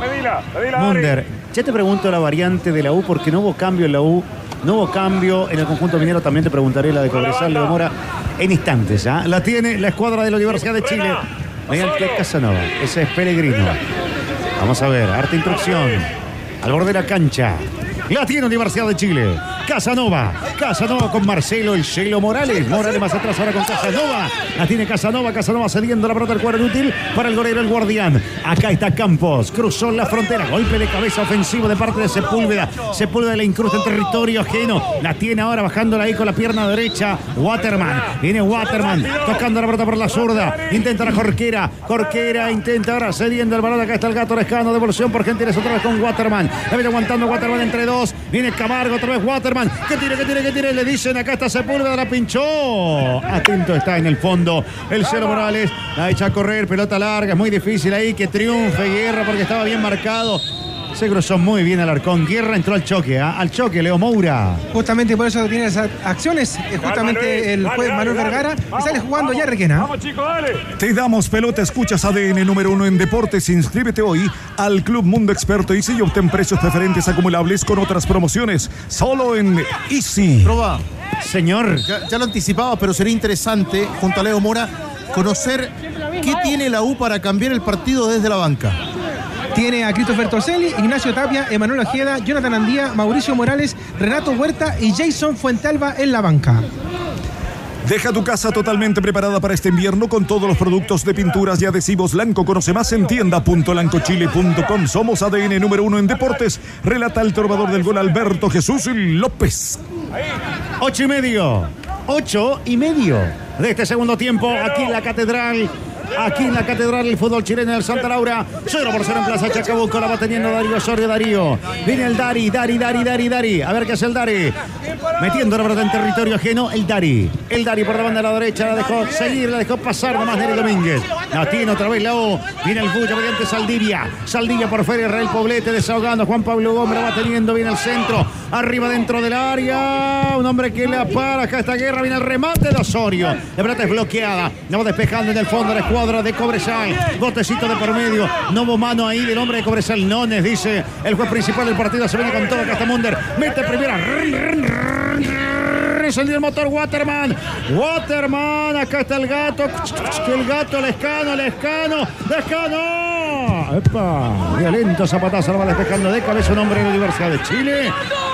Munder. Ya te pregunto la variante de la U porque no hubo cambio en la U. No hubo cambio en el conjunto minero. También te preguntaré la de Cobresal, Leo Mora, en instantes. ¿ah? La tiene la escuadra de la Universidad de Chile. Mediante Casanova. Ese es Pellegrino. Vamos a ver, arte instrucción. Al borde de la cancha. La tiene Universidad de Chile. Casanova. Casanova con Marcelo el Chelo Morales. Morales más atrás ahora con Casanova. La tiene Casanova. Casanova cediendo la pelota al cuadro inútil para el golero, el guardián. Acá está Campos. Cruzó la frontera. Golpe de cabeza ofensivo de parte de Sepúlveda. Sepúlveda le incrusta en territorio ajeno. La tiene ahora bajándola ahí con la pierna derecha. Waterman. Viene Waterman. Tocando la pelota por la zurda. Intenta la Jorquera. Jorquera intenta ahora cediendo el balón. Acá está el gato Lescano. Devolución por gentileza otra vez con Waterman. La viene aguantando Waterman entre dos. Viene Camargo otra vez Waterman. Que tire, que tire, que tire. Le dicen acá está Sepúlveda. La pinchó. Atento está en el fondo. El Cero Morales. La echa a correr. Pelota larga. Es muy difícil ahí que triunfe Guerra porque estaba bien marcado. Se cruzó muy bien Alarcón. Guerra entró al choque, ¿ah? al choque, Leo Moura. Justamente por eso tiene esas acciones. Es justamente el juez Manuel Vergara que sale jugando ya Requena. Te damos pelota, escuchas ADN número uno en deportes. Inscríbete hoy al Club Mundo Experto Easy y obtén precios preferentes acumulables con otras promociones. Solo en Easy. Proba. Señor. Ya, ya lo anticipaba, pero sería interesante, junto a Leo Mora, conocer qué tiene la U para cambiar el partido desde la banca. Tiene a Christopher Torselli, Ignacio Tapia, Emanuel Ojeda, Jonathan Andía, Mauricio Morales, Renato Huerta y Jason Fuentalba en la banca. Deja tu casa totalmente preparada para este invierno con todos los productos de pinturas y adhesivos Lanco. Conoce más en tienda.lancochile.com. Somos ADN número uno en deportes. Relata el trovador del gol Alberto Jesús López. Ocho y medio. Ocho y medio de este segundo tiempo aquí en la Catedral. Aquí en la Catedral del Fútbol Chileno del Santa Laura. 0 por 0 en Plaza Chacabuco. La va teniendo Darío Osorio. Darío. Viene el Dari, Dari, Dari, Dari, Dari. A ver qué hace el Dari. Metiendo la pelota en territorio ajeno. El Dari. El Dari por la banda de la derecha. La dejó seguir, la dejó pasar nomás Neri Domínguez. La tiene otra vez la O. Viene el Bulla mediante Saldivia. Saldivia por fuera. Israel Poblete desahogando. Juan Pablo Gómez la va teniendo bien el centro. Arriba dentro del área. Un hombre que le para acá esta guerra. Viene el remate de Osorio. La pelota es bloqueada. La va despejando en el fondo la escuadra de Cobresal. Botecito de por medio. No hubo mano ahí del hombre de Cobresal. Nones, dice el juez principal del partido. Se viene con todo. Acá está Munder. Mete primera. Salió el motor Waterman. Waterman. Acá está el gato. El gato, Lescano, Lescano. Lescano. ¡Epa! Violento zapatazo. La va despejando de cabeza un hombre de la Universidad de Chile.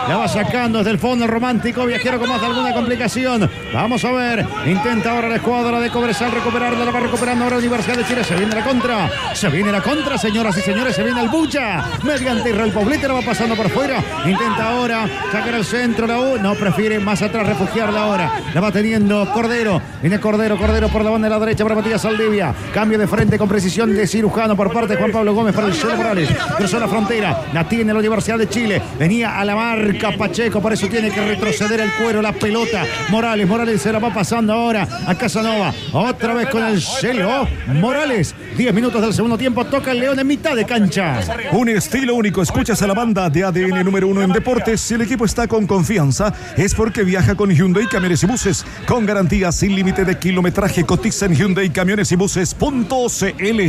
La va sacando desde el fondo romántico viajero con más de alguna complicación. Vamos a ver. Intenta ahora la escuadra de Cobresal recuperarla. La va recuperando ahora Universidad de Chile. Se viene la contra. Se viene la contra, señoras y señores. Se viene el bucha. Mediante Israel Poblete la va pasando por fuera. Intenta ahora sacar al centro la U. No, prefiere más atrás refugiarla ahora. La va teniendo Cordero. Viene Cordero, Cordero por la banda de la derecha para Matías Saldivia. Cambio de frente con precisión de cirujano por parte de Juan Pablo Gómez para el Chelo Morales. Cruzó la frontera. La tiene la Universidad de Chile. Venía a la marca Pacheco. Por eso tiene que retroceder el cuero, la pelota. Morales, Morales se la va pasando ahora a Casanova. Otra vez con el Chelo Morales. 10 minutos del segundo tiempo. Toca el León en mitad de cancha. Un estilo único. Escuchas a la banda de ADN número uno en deportes. Si el equipo está con confianza, es porque viaja con Hyundai Camiones y Buses. Con garantía sin límite de kilometraje. Cotiza en Hyundai Camiones y Buses.cl.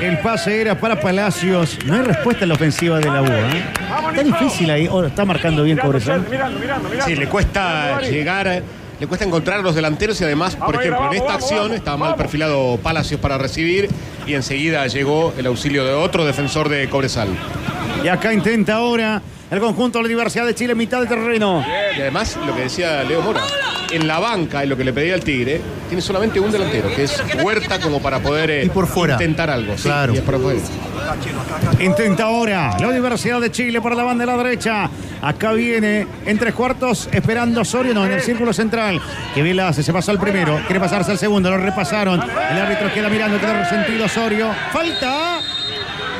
El pase era para Palacios. No hay respuesta en la ofensiva de la U. ¿eh? Está difícil ahí. Oh, está marcando bien Cobresal. Sí, le cuesta llegar, le cuesta encontrar a los delanteros y además, por ejemplo, en esta acción estaba mal perfilado Palacios para recibir y enseguida llegó el auxilio de otro defensor de Cobresal. Y acá intenta ahora el conjunto de la Universidad de Chile, mitad de terreno. Y además, lo que decía Leo Mora, en la banca, en lo que le pedía al Tigre, tiene solamente un delantero, que es Huerta, como para poder eh, Y por fuera. intentar algo. Sí, Claro. y es por afuera. Intenta ahora la Universidad de Chile por la banda de la derecha. Acá viene en tres cuartos esperando Osorio, no, en el círculo central. Que bien la hace, se pasó al primero, quiere pasarse al segundo, lo repasaron. El árbitro queda mirando, queda resentido Osorio. Falta.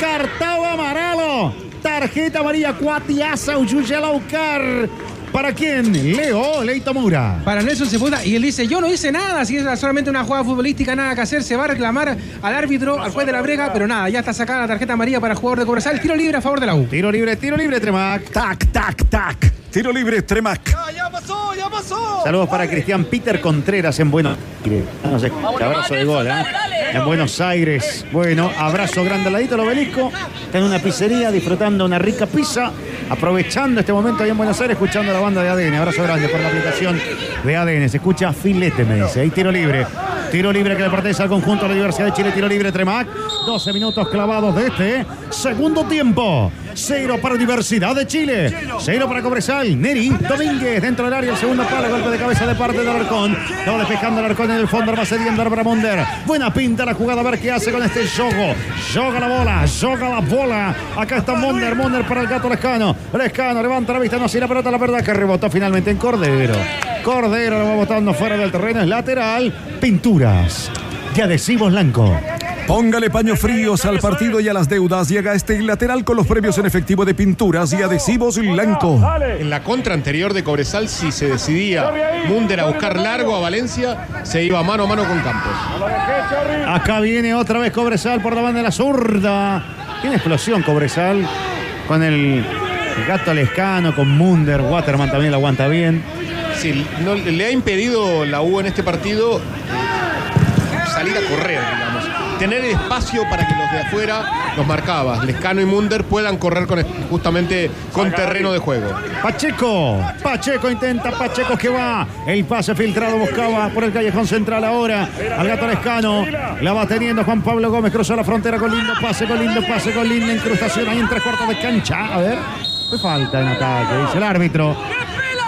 Cartao Amaralo. Tarjeta amarilla Cuatiasa Uyuyelaucar. ¿Para quién? Leo Leito Mura. Para Nelson Sepúlveda y él dice, yo no hice nada, si es solamente una jugada futbolística, nada que hacer, se va a reclamar al árbitro, al juez de la brega, pero nada, ya está sacada la tarjeta amarilla para el jugador de Cobresal, tiro libre a favor de la U. Tiro libre, tiro libre, Tremac. Tac, tac, tac. Tiro libre, Tremac. Ya pasó, ya pasó. Saludos para Cristian Peter Contreras en Buenos Aires. No sé, abrazo de gol, ¿eh? En Buenos Aires. Bueno, abrazo grande al ladito del obelisco. Está en una pizzería disfrutando una rica pizza. Aprovechando este momento ahí en Buenos Aires, escuchando la banda de ADN. Abrazo grande por la aplicación de ADN. Se escucha filete, me dice. Ahí tiro libre. Tiro libre que le pertenece al conjunto de la Universidad de Chile. Tiro libre Tremac. 12 minutos clavados de este segundo tiempo. Cero para Universidad de Chile. Cero para Cobresal. Neri Domínguez dentro del área. El segundo palo. Golpe de cabeza de parte del Arcón. Lo va despejando el Arcón en el fondo. Va cediendo para Munder. Buena pinta la jugada. A ver qué hace con este yogo. Yoga la bola. Yoga la bola. Acá está Munder. Munder para el gato Lescano. Lescano levanta la vista. No si la pelota. La verdad que rebotó finalmente en Cordero. Cordero lo va botando fuera del terreno. Es lateral. Pinturas. De adhesivos blanco. Póngale paños fríos al partido y a las deudas. Llega este lateral con los premios en efectivo de pinturas y adhesivos blanco. En la contra anterior de Cobresal, si se decidía Munder a buscar largo a Valencia, se iba mano a mano con Campos. Acá viene otra vez Cobresal por la banda de la zurda. Tiene explosión Cobresal con el gato Lescano, con Munder. Waterman también lo aguanta bien. Sí, no- le ha impedido la U en este partido eh, salir a correr, digamos. Tener espacio para que los de afuera, los marcabas, Lescano y Munder, puedan correr con, justamente con terreno de juego. Pacheco, Pacheco intenta, Pacheco que va. El pase filtrado buscaba por el callejón central ahora. Al gato Lescano. La va teniendo Juan Pablo Gómez. Cruzó la frontera con lindo pase, con lindo pase, con linda incrustación ahí en tres cuartos de cancha. A ver. Fue falta en ataque, dice el árbitro.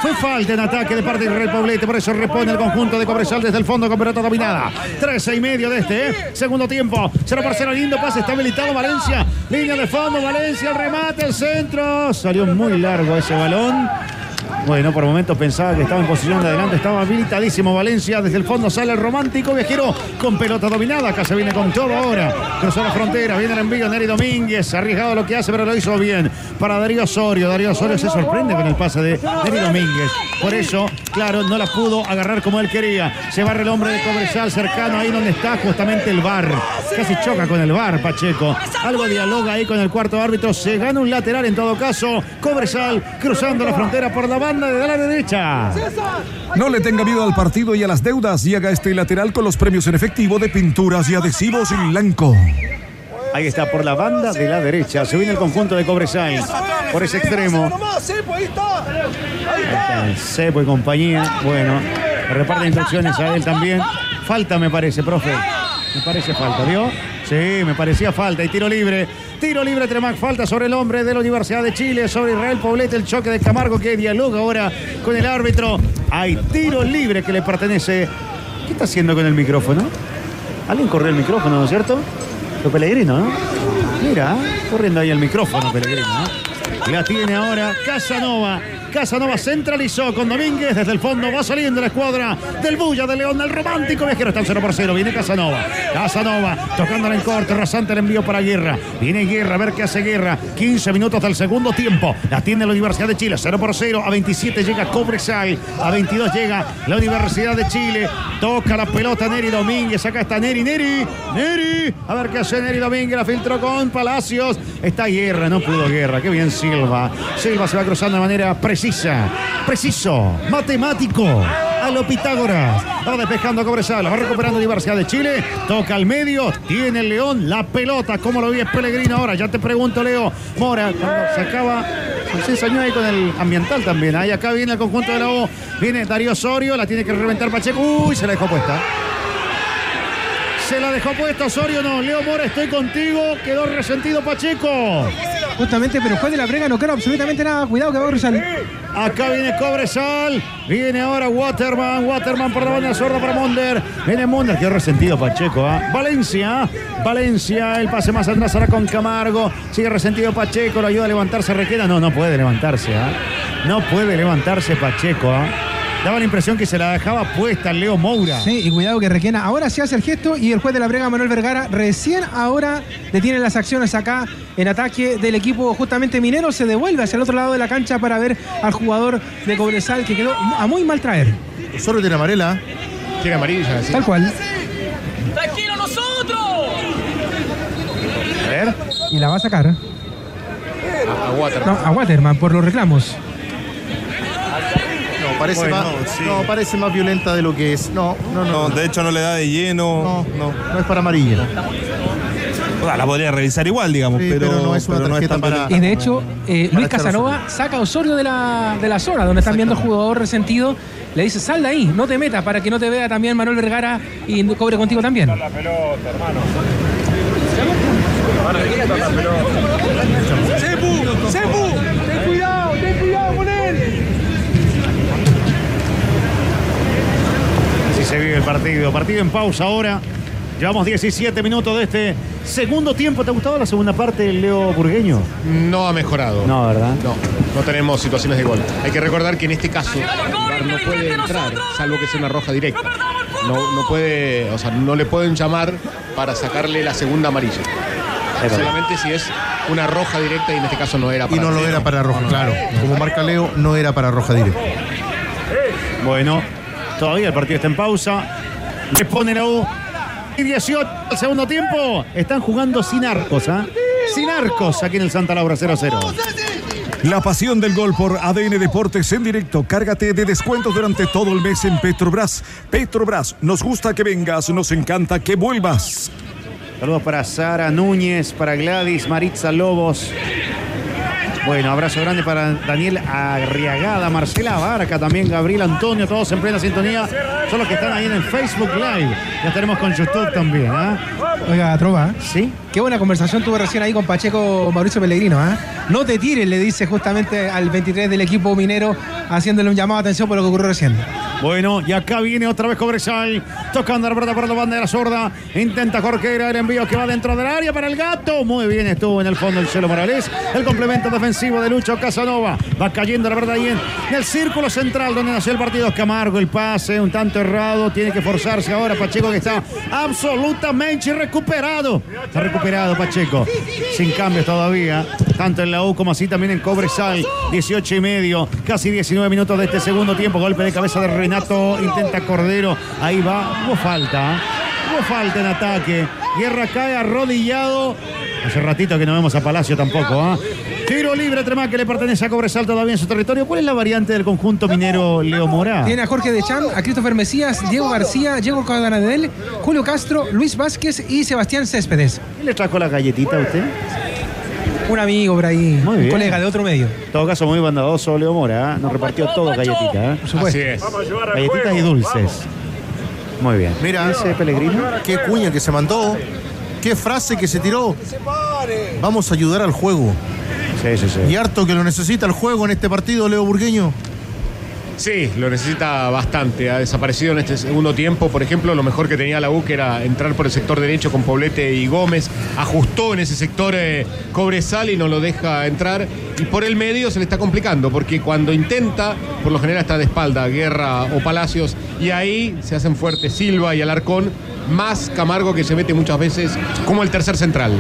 Fue falta en ataque de parte del Real Poblete, por eso repone el conjunto de Cobresal desde el fondo con pelota dominada. 13 y medio de este, ¿eh? segundo tiempo. Será parcero lindo pase, está habilitado Valencia. Línea de fondo, Valencia, remate, el centro. Salió muy largo ese balón. Bueno, por momentos pensaba que estaba en posición de adelante, estaba habilitadísimo Valencia. Desde el fondo sale el romántico viajero con pelota dominada. Acá se viene con todo ahora. Cruzó la frontera, viene el envío Neri Domínguez. Arriesgado lo que hace, pero lo hizo bien. Para Darío Osorio. Darío Osorio se sorprende con el pase de Neri Domínguez. Por eso, claro, no la pudo agarrar como él quería. Se barre el hombre de Cobresal cercano ahí donde está justamente el bar. Casi choca con el bar, Pacheco. Algo dialoga ahí con el cuarto árbitro. Se gana un lateral en todo caso. Cobresal cruzando la frontera por la banda de la derecha. No le tenga miedo al partido y a las deudas. Llega este lateral con los premios en efectivo de pinturas y adhesivos blanco. Ahí está por la banda de la derecha. Se viene el conjunto de Cobresal. Por ese extremo. Cepo y compañía. Bueno, reparte instrucciones a él también. Falta, me parece, profe. Me parece falta, ¿vio? Sí, me parecía falta. Y tiro libre tiro libre Tremac. Falta sobre el hombre de la Universidad de Chile, sobre Israel Poblete. El choque de Camargo que dialoga ahora con el árbitro. Hay tiro libre que le pertenece. ¿Qué está haciendo con el micrófono? Alguien corrió el micrófono, ¿no es cierto? Lo Pellegrino, ¿no? Mira, corriendo ahí el micrófono, Pellegrino. ¿no? La tiene ahora Casanova. Casanova centralizó con Domínguez desde el fondo. Va saliendo la escuadra del Bulla de León, del romántico viajero. Está 0 por 0. Viene Casanova. Casanova tocándola en corte. Rasante el envío para Guerra. Viene Guerra a ver qué hace Guerra. 15 minutos del segundo tiempo. La tiene la Universidad de Chile. 0 por 0. A 27 llega Cobresal. A 22 llega la Universidad de Chile. Toca la pelota Neri Domínguez. Acá está Neri. Neri. Neri. A ver qué hace Neri Domínguez. La filtró con Palacios. Está Guerra. No pudo Guerra. Qué bien Silva. Silva se va cruzando de manera precisa. Preciso. Matemático. A lo Pitágoras. Va despejando a Cobresal. Va recuperando Universidad de Chile. Toca al medio. Tiene el León. La pelota. ¿Cómo lo vi es Pellegrino ahora? Ya te pregunto, Leo. Mora, cuando se acaba. Se ensañó ahí con el ambiental también. Ahí acá viene el conjunto de la O. Viene Darío Osorio. La tiene que reventar Pacheco. Uy, se la dejó puesta. Se la dejó puesta Osorio. No, Leo Mora, estoy contigo. Quedó resentido Pacheco. Justamente, pero juez de la brega no queda absolutamente nada. Cuidado que va cruzar. Acá viene Cobresal. Viene ahora Waterman. Waterman por la banda sorda para Monder. Viene Monder. Qué resentido Pacheco. ¿ah? Valencia. Valencia. El pase más atrás ahora con Camargo. Sigue resentido Pacheco. Lo ayuda a levantarse. Requena. No, no puede levantarse. ¿ah? No puede levantarse Pacheco. ¿ah? Daba la impresión que se la dejaba puesta Leo Moura. Sí, y cuidado que Requena ahora sí hace el gesto y el juez de la brega, Manuel Vergara, recién ahora detiene las acciones acá en ataque del equipo justamente minero. Se devuelve hacia el otro lado de la cancha para ver al jugador de Cobresal que quedó a muy mal traer. Solo tiene amarela. Tiene amarilla, sí. Tal cual. ¡Tranquilo nosotros! A ver. Y la va a sacar. A, a Waterman. No, a Waterman por los reclamos. No, parece, Bueno, más, sí. no, parece más violenta de lo que es. No, no, no. No, No, de hecho no le da de lleno. no, no, es para amarilla. O sea, la podría revisar igual, digamos, Sí, pero, pero no es una pero tarjeta tan para-. Y de hecho, eh, Luis Casanova saca a Osorio de la, de la zona donde están viendo al jugador resentido. Le dice, sal de ahí, no te metas para que no te vea también Manuel Vergara y cobre contigo también. ¡Sepu! ¡Sepu! ¡Ten cuidado! ¡Ten cuidado con él! Así se vive el partido. Partido en pausa ahora. Llevamos 17 minutos de este segundo tiempo. ¿Te ha gustado la segunda parte del Leo Burgueño? No ha mejorado. No, ¿verdad? No, no tenemos situaciones de gol. Hay que recordar que en este caso el no puede entrar, salvo que sea una roja directa. No, no puede, o sea, no le pueden llamar para sacarle la segunda amarilla. Solamente si es una roja directa y en este caso no era Y para no lo era para roja, claro. Como marca Leo, no era para roja directa. Bueno, todavía el partido está en pausa. Responde la U. Y 18 al segundo tiempo. Están jugando sin arcos, ¿ah? Sin arcos aquí en el Santa Laura 0-0. La pasión del gol por ADN Deportes en directo. Cárgate de descuentos durante todo el mes en Petrobras. Petrobras, nos gusta que vengas, nos encanta que vuelvas. Saludos para Sara Núñez, para Gladys, Maritza Lobos. Bueno, abrazo grande para Daniel Arriagada, Marcela Barca, también Gabriel Antonio, todos en plena sintonía. Son los que están ahí en el Facebook Live. Ya tenemos con YouTube también, ¿ah? Oiga, Trova, ¿Sí? Qué buena conversación tuve recién ahí con Pacheco Mauricio Pellegrino. ¿ah? No te tires, le dice justamente al 23 del equipo minero, haciéndole un llamado de atención por lo que ocurrió recién. Bueno, y acá viene otra vez Cobresal, tocando la pelota para la bandera sorda. Intenta Jorquera el envío que va dentro del área para el gato. Muy bien estuvo en el fondo el Chelo Morales. El complemento defensivo de Lucho Casanova. Va cayendo la verdad ahí en el círculo central donde nació el partido. Camargo, el pase, un tanto errado. Tiene que forzarse ahora Pacheco que está absolutamente recuperado. Está recuperado Pacheco. Sin cambios todavía. Tanto en la U como así también en Cobresal. 18 y medio, casi 19 minutos de este segundo tiempo. Golpe de cabeza de Renato. Intenta Cordero. Ahí va. Hubo falta. ¿eh? Hubo falta en ataque. Guerra cae arrodillado. Hace ratito que no vemos a Palacio tampoco. ¿ah? Tiro libre, Tremá, que le pertenece a Cobresal todavía en su territorio. ¿Cuál es la variante del conjunto minero Leo Morá? Tiene a Jorge Dechan, a Christopher Mesías, Diego García, Diego Cadanadel, Julio Castro, Luis Vázquez y Sebastián Céspedes. ¿Quién le trajo la galletita a usted? Un amigo por ahí, Muy un bien. colega de otro medio. En todo caso, muy bondadoso Leo Mora. ¿ah? Nos repartió todo galletitas. ¿eh? Por supuesto. Así es. Galletitas y dulces. Muy bien. Mira, ese Pellegrino. qué cuña que se mandó. qué frase que se tiró. Vamos a ayudar al juego. Sí, sí, sí. Y harto que lo necesita el juego en este partido, Leo Burgueño. Sí, lo necesita bastante. Ha desaparecido en este segundo tiempo. Por ejemplo, lo mejor que tenía la U que era entrar por el sector derecho con Poblete y Gómez. Ajustó en ese sector eh, Cobresal y no lo deja entrar. Y por el medio se le está complicando, porque cuando intenta, por lo general está de espalda, Guerra o Palacios, y ahí se hacen fuertes Silva y Alarcón, más Camargo que se mete muchas veces como el tercer central.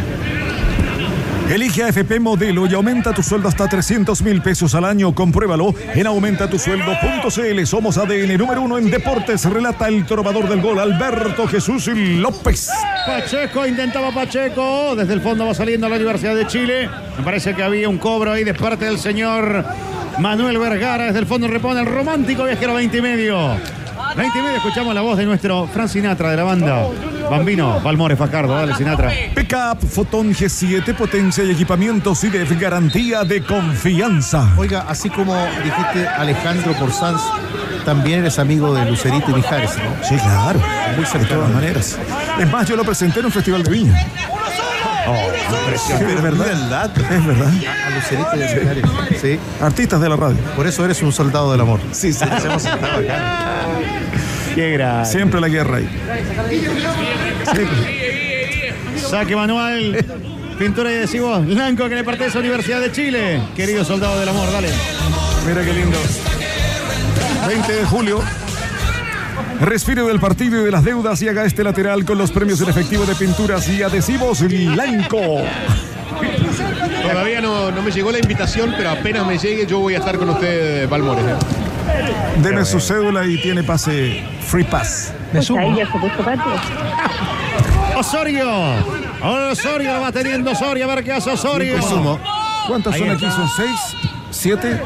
Elige AFP Modelo y aumenta tu sueldo hasta 300 mil pesos al año. Compruébalo en aumentatusueldo.cl. Somos ADN número uno en deportes. Relata el trovador del gol, Alberto Jesús López. Pacheco intentaba Pacheco. Desde el fondo va saliendo a la Universidad de Chile. Me parece que había un cobro ahí de parte del señor Manuel Vergara. Desde el fondo repone el romántico viajero 20 y medio. 20 y medio escuchamos la voz de nuestro Fran Sinatra de la banda. Bambino, Valmores, Facardo, dale Sinatra. Pickup Fotón G7, potencia y equipamientos y de garantía de confianza. Oiga, así como dijiste Alejandro por Sanz, también eres amigo de Lucerito y Mijares, ¿no? Sí, claro. Muy De cercano. todas maneras. Es más, yo lo presenté en un festival de viña. Sí, es verdad. Es verdad. A Lucerito y a Mijares. Sí. Artistas de la radio. Por eso eres un soldado del amor. Sí, sí. Qué grande. Siempre la guerra ahí. Saque manual. Pintura y adhesivos blanco que le pertenece a la Universidad de Chile. Querido soldado del amor, dale. Mira qué lindo. 20 de julio. Respire del partido y de las deudas y haga este lateral con los premios en efectivo de pinturas y adhesivos blanco. Todavía no, no me llegó la invitación, pero apenas me llegue yo voy a estar con usted, Valmores. ¿eh? Deme su cédula y tiene pase free pass. Me sumo. Osorio. Osorio va teniendo Osorio. A ver qué hace Osorio. ¿Cuántas Ahí son aquí? ¿Son seis? ¿Siete?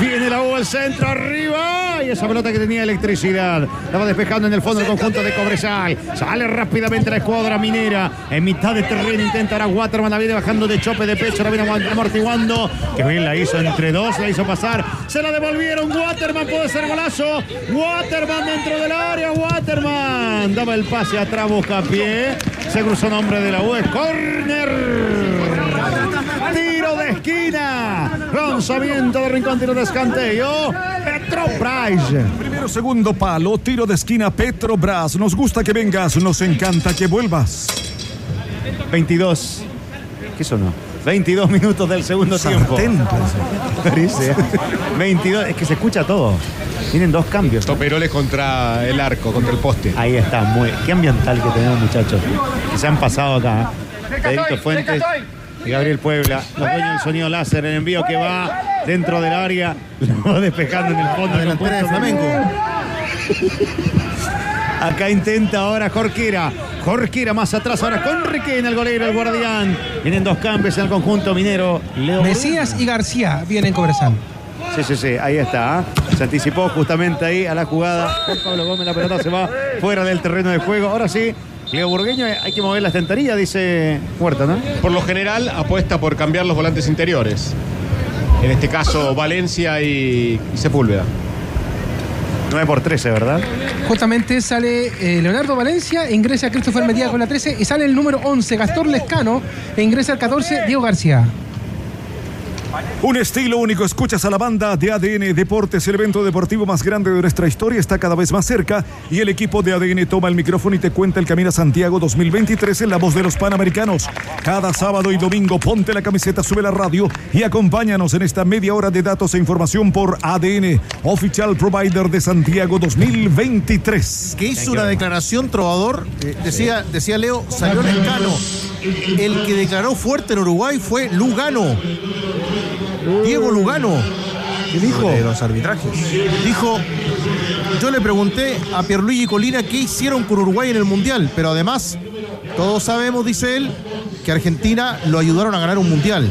Viene la U al centro, arriba. Y esa pelota que tenía electricidad. La va despejando en el fondo el conjunto de Cobresal. Sale rápidamente la escuadra minera. En mitad de terreno intentará Waterman. La viene bajando de chope de pecho. La viene amortiguando. Que bien la hizo entre dos. La hizo pasar. Se la devolvieron. Waterman puede ser golazo. Waterman dentro del área. Waterman. Daba el pase atrás, busca pie. Se cruzó nombre de la U. Corner. Tiro de esquina. Lanzamiento de rincón, tiro de escanteo. Petro Price. Primero, segundo palo, tiro de esquina Petrobras. Nos gusta que vengas, nos encanta que vuelvas. 22. ¿Qué sonó? 22 minutos del segundo tiempo. Sartén, Parece. 22. Es que se escucha todo. Tienen dos cambios. Toperoles contra el arco, contra el poste. Ahí está. Muy, qué ambiental que tenemos, muchachos. Que se han pasado acá. Federico Fuentes y Gabriel Puebla. Los dueños del sonido láser. El envío que va dentro del área. Lo va despejando en el fondo. La delantera de Flamengo. Acá intenta ahora Jorquera. Jorquera más atrás ahora con Riquén, el golero, el guardián. Vienen dos cambios en el conjunto minero. Leo Mesías y García vienen Cobresal. Sí, sí, sí, ahí está. ¿ah? Se anticipó justamente ahí a la jugada. Pablo Gómez, la pelota se va fuera del terreno de juego. Ahora sí, Leo Burgueño, hay que mover la estantería, dice Huerta, ¿no? Por lo general apuesta por cambiar los volantes interiores. En este caso, Valencia y, y Sepúlveda. 9 por 13, ¿verdad? Justamente sale eh, Leonardo Valencia, ingresa Christopher Medina con la 13 y sale el número 11, Gastón Lescano, e ingresa el 14, Diego García. Un estilo único. Escuchas a la banda de ADN Deportes. El evento deportivo más grande de nuestra historia está cada vez más cerca y el equipo de ADN toma el micrófono y te cuenta el camino a Santiago 2023 en la voz de los Panamericanos. Cada sábado y domingo ponte la camiseta, sube la radio y acompáñanos en esta media hora de datos e información por ADN, Official Provider de Santiago 2023. Que hizo una declaración trovador. eh, decía, decía Leo, salió Lescano. El que declaró fuerte en Uruguay fue Lugano. Diego Lugano. ¿Qué dijo? De los arbitrajes. Dijo, yo le pregunté a Pierluigi Colina qué hicieron con Uruguay en el Mundial, pero además, todos sabemos, dice él, que Argentina lo ayudaron a ganar un Mundial.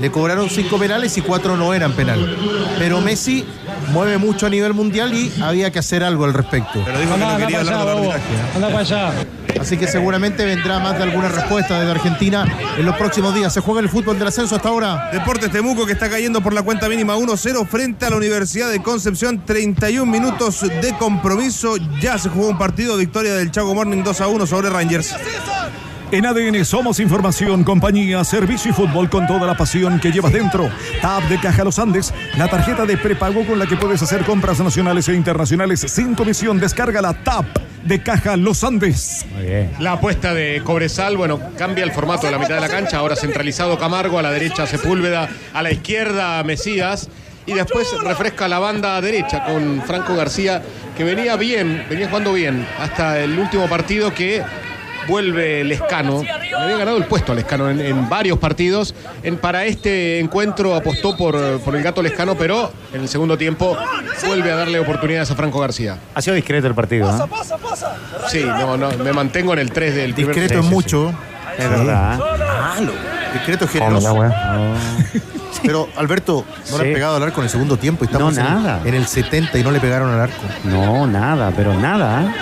Le cobraron cinco penales y cuatro no eran penal. Pero Messi mueve mucho a nivel mundial y había que hacer algo al respecto. Pero dijo que no quería hablar del arbitraje. Anda para allá. Así que seguramente vendrá más de alguna respuesta desde Argentina en los próximos días. Se juega el fútbol del ascenso hasta ahora. Deportes Temuco que está cayendo por la cuenta mínima 1-0 frente a la Universidad de Concepción. 31 minutos de compromiso. Ya se jugó un partido. Victoria del Chago Morning 2-1 sobre Rangers. En ADN somos información, compañía, servicio y fútbol con toda la pasión que llevas dentro. TAP de Caja Los Andes, la tarjeta de prepago con la que puedes hacer compras nacionales e internacionales sin comisión. Descarga la TAP de Caja Los Andes. La apuesta de Cobresal, bueno, cambia el formato de la mitad de la cancha. Ahora centralizado Camargo, a la derecha Sepúlveda, a la izquierda Mesías. Y después refresca la banda derecha con Franco García, que venía bien, venía jugando bien hasta el último partido que vuelve Lescano. Le había ganado el puesto a Lescano en, en varios partidos. En, para este encuentro apostó por, por el gato Lescano, pero en el segundo tiempo vuelve a darle oportunidades a Franco García. Ha sido discreto el partido. ¿eh? Sí, no, no, me mantengo en el 3 del primer Discreto es sí, mucho. Es verdad. Malo. Discreto es generoso. Pero Alberto, no le Sí. han pegado al arco en el segundo tiempo. y Estamos No, en, nada. en el 70 y no le pegaron al arco. No, nada, pero nada. ¿eh?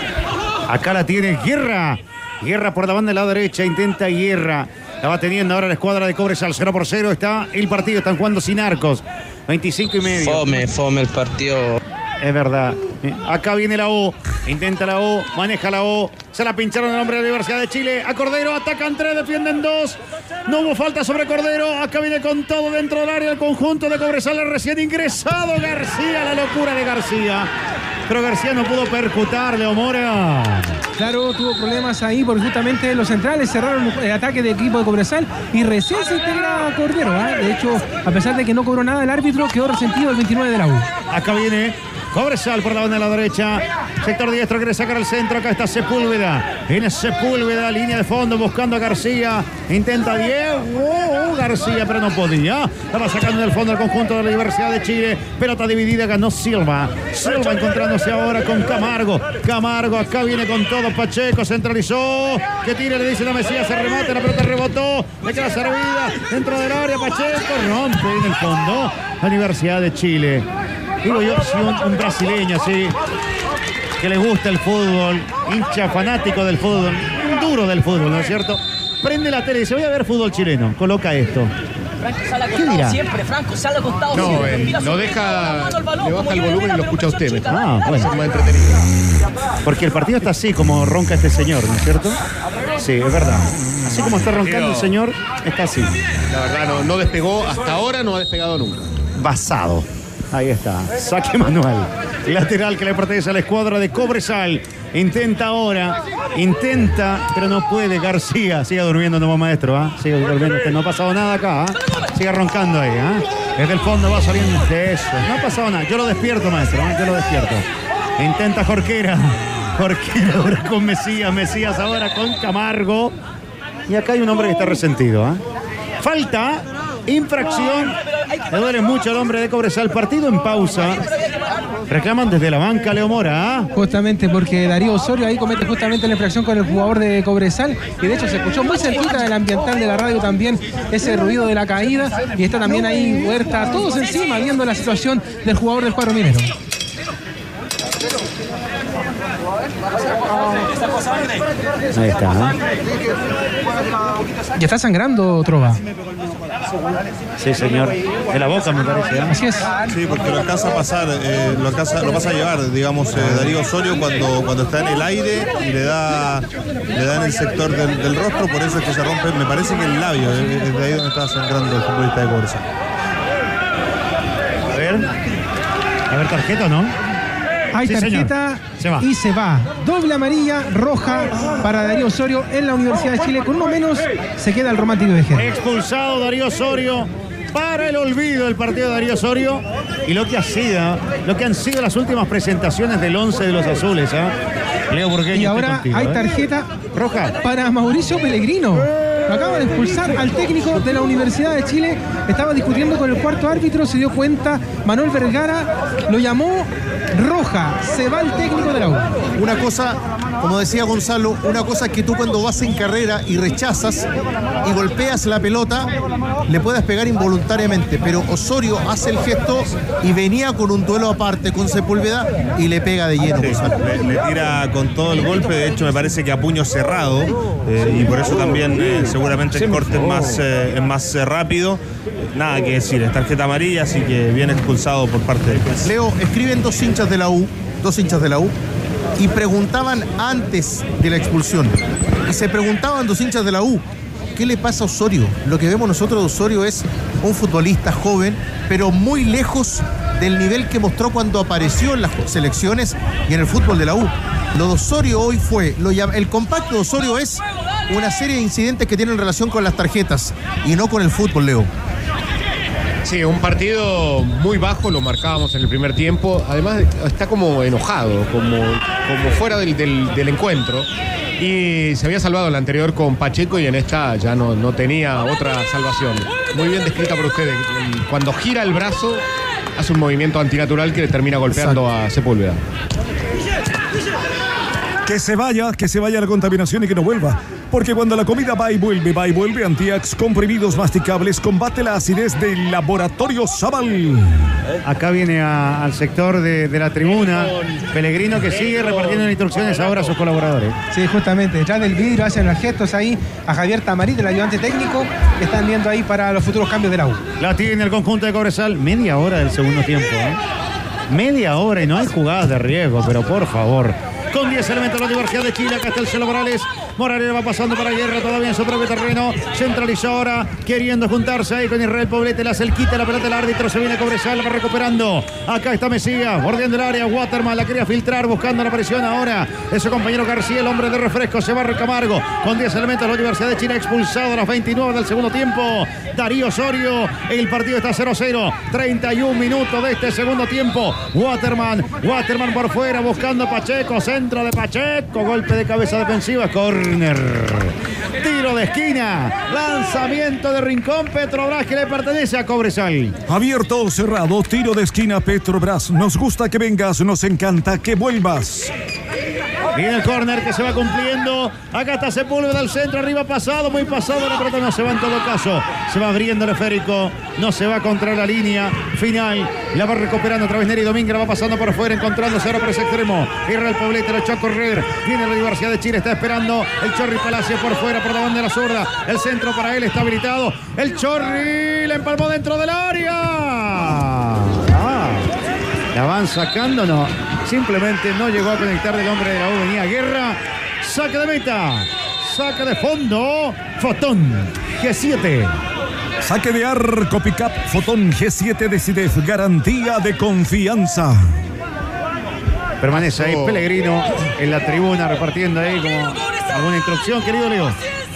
Acá la tiene Guerra. Guerra por la banda de la derecha, intenta Guerra. La va teniendo ahora la escuadra de Cobresal. 0 por 0 está el partido, están jugando sin arcos. 25 y medio. Fome, fome el partido. Es verdad. Eh, Acá viene la O. Intenta la O. Maneja la O. Se la pincharon el hombre de la Universidad de Chile. A Cordero. Atacan tres. Defienden dos. No hubo falta sobre Cordero. Acá viene con todo dentro del área el conjunto de Cobresal. el Recién ingresado García. La locura de García. Pero García no pudo percutar. Leo Mora. Claro, tuvo problemas ahí porque justamente los centrales cerraron el ataque del equipo de Cobresal y recién se integra Cordero. ¿ah? De hecho, a pesar de que no cobró nada el árbitro, quedó resentido el 29 de la U. Acá viene Cobresal por la banda de la derecha. Sector diestro quiere sacar al centro. Acá está Sepúlveda. Viene Sepúlveda, línea de fondo buscando a García. Intenta Diego oh, García, pero no podía. Estaba sacando del fondo el conjunto de la Universidad de Chile. Pelota dividida, ganó Silva. Silva encontrándose ahora con Camargo. Camargo acá viene con todo. Pacheco centralizó. Que tire, le dice la Mesías. Se remate, la pelota rebotó. Le queda servida dentro del área. Pacheco rompe en el fondo. La Universidad de Chile. Digo yo, si un, un brasileño así, que le gusta el fútbol, hincha fanático del fútbol, un duro del fútbol, ¿no es cierto? Prende la tele y dice, voy a ver fútbol chileno, coloca esto. Franco sale ¿Qué acostado dirá? siempre, Franco sale acostado No, siempre. él Mira lo su- deja, le baja el volumen y lo escucha usted chica. Ah, bueno. más entretenido. Porque el partido está así como ronca este señor, ¿no es cierto? Sí, es verdad. Así como está roncando el señor, está así. La verdad, no, no despegó, hasta ahora no ha despegado nunca. Basado. Ahí está. Saque manual. Lateral que le pertenece a la escuadra de Cobresal. Intenta ahora. Intenta, pero no puede. García. Siga durmiendo, no maestro. ¿ah? Sigue durmiendo. usted. No ha pasado nada acá. ¿ah? Sigue roncando ahí. ¿ah? Desde el fondo va saliendo de eso. No ha pasado nada. Yo lo despierto, maestro. ¿ah? Yo lo despierto. Intenta Jorquera. Jorquera ahora con Mesías. Mesías ahora con Camargo. Y acá hay un hombre que está resentido. Falta, infracción. Le duele mucho al hombre de Cobresal. Partido en pausa. Reclaman desde la banca Leo Mora. ¿ah? Justamente porque Darío Osorio ahí comete justamente la infracción con el jugador de Cobresal y de hecho se escuchó muy cerquita del ambiental de la radio también ese ruido de la caída y está también ahí Huerta, todos encima viendo la situación del jugador del cuadro minero. Ahí está. ¿ah? Ya está sangrando Trova. Sí, señor. De la boca, me parece. ¿ah? Así es. Sí, porque lo alcanza a pasar, eh, lo, alcanza, lo pasa a llevar, digamos, eh, Darío Osorio cuando, cuando está en el aire y le da, le da en el sector del, del rostro, por eso es que se rompe, me parece que el labio, eh, es de ahí donde está sangrando el futbolista de Cobresal. A ver. A ver, tarjeta, o ¿no? Hay Sí, tarjeta Se va. y se va. Doble amarilla, roja para Darío Osorio en la Universidad de Chile. Con uno menos se queda el romántico de Jerez. Expulsado Darío Osorio para el olvido del partido de Darío Osorio y lo que ha sido, lo que han sido las últimas presentaciones del 11 de los azules. ¿ah? Leo Burgueño, Y ahora contigo, hay ¿eh? tarjeta roja para Mauricio Pellegrino. Lo acaba de expulsar al técnico de la Universidad de Chile. Estaba discutiendo con el cuarto árbitro, se dio cuenta. Manuel Vergara lo llamó roja. Se va el técnico de la U. Una cosa, como decía Gonzalo, una cosa es que tú cuando vas en carrera y rechazas y golpeas la pelota, le puedes pegar involuntariamente, pero Osorio hace el gesto y venía con un duelo aparte con Sepúlveda y le pega de lleno, Sí, Gonzalo. le, le tira con todo el golpe, de hecho me parece que a puño cerrado eh, y por eso también eh, seguramente el corte es más, eh, es más eh, rápido. Nada que decir, es tarjeta amarilla, así que viene expulsado por parte del juez. Leo, escriben dos hinchas de la U, dos hinchas de la U, y preguntaban antes de la expulsión. Y se preguntaban los hinchas de la U, ¿qué le pasa a Osorio? Lo que vemos nosotros de Osorio es un futbolista joven, pero muy lejos del nivel que mostró cuando apareció en las selecciones y en el fútbol de la U. Lo de Osorio hoy fue, lo el compacto de Osorio es una serie de incidentes que tienen relación con las tarjetas y no con el fútbol, Leo. Sí, un partido muy bajo, lo marcábamos en el primer tiempo. Además, está como enojado, como, como fuera del, del- del encuentro. Y se había salvado en la anterior con Pacheco y en esta ya no, no tenía otra salvación. Muy bien descrita por ustedes. El- Cuando gira el brazo, hace un movimiento antinatural que le termina golpeando a Sepúlveda. Que se vaya, que se vaya la contaminación y que no vuelva. Porque cuando la comida va y vuelve, va y vuelve, Antiax comprimidos masticables combate la acidez del laboratorio Zaval. Acá viene a- al sector de, de la tribuna Pellegrino que sigue repartiendo instrucciones ahora a sus colaboradores. Sí, justamente, detrás del vidrio hacen los gestos ahí a Javier Tamarit, el ayudante técnico, que están viendo ahí para los futuros cambios de la U. La tiene el conjunto de Cobresal. Media hora del segundo tiempo. ¿eh? Media hora y no hay jugadas de riesgo, pero por favor. Con 10 elementos la Universidad de Chile. Acá está el Morales. Morales va pasando para Guerra todavía en su propio terreno. Centralizó ahora, queriendo juntarse ahí con Israel Poblete. Le hace el quita la pelota del árbitro. Se viene Cobresal, va recuperando. Acá está Mesías, bordeando el área. Waterman la quería filtrar, buscando la presión ahora. Es su compañero García, el hombre de refresco. Se va Camargo. Con 10 elementos la Universidad de Chile expulsado a las 29 del segundo tiempo. Darío Osorio. El partido está 0-0. 31 minutos de este segundo tiempo. Waterman, Waterman por fuera buscando a Pacheco. Centro de Pacheco. Golpe de cabeza defensiva. Tiro de esquina. Lanzamiento de Rincón. Petrobras que le pertenece a Cobresal. Abierto o cerrado, tiro de esquina Petrobras. Nos gusta que vengas, nos encanta que vuelvas. Viene el córner que se va cumpliendo. Acá está Sepúlveda al centro, arriba pasado, muy pasado. La pelota no se va en todo caso. Se va abriendo el esférico. No se va contra la línea final. La va recuperando otra vez Neri Domínguez. Va pasando por fuera, encontrándose ahora por ese extremo. Israel Poblete lo echó a correr. Viene la Universidad de Chile, está esperando el Chorri Palacio por fuera, por la banda de la zurda. El centro para él está habilitado. El Chorri le empalmó dentro del área. La van sacando, no. Simplemente no llegó a conectar del hombre de la U. Venía Guerra. Saque de meta. Saque de fondo. Fotón. G7. Saque de arco pickup Fotón G7 de CIDEF. Garantía de confianza. Permanece ahí Pellegrino en la tribuna repartiendo ahí como alguna instrucción, querido Leo.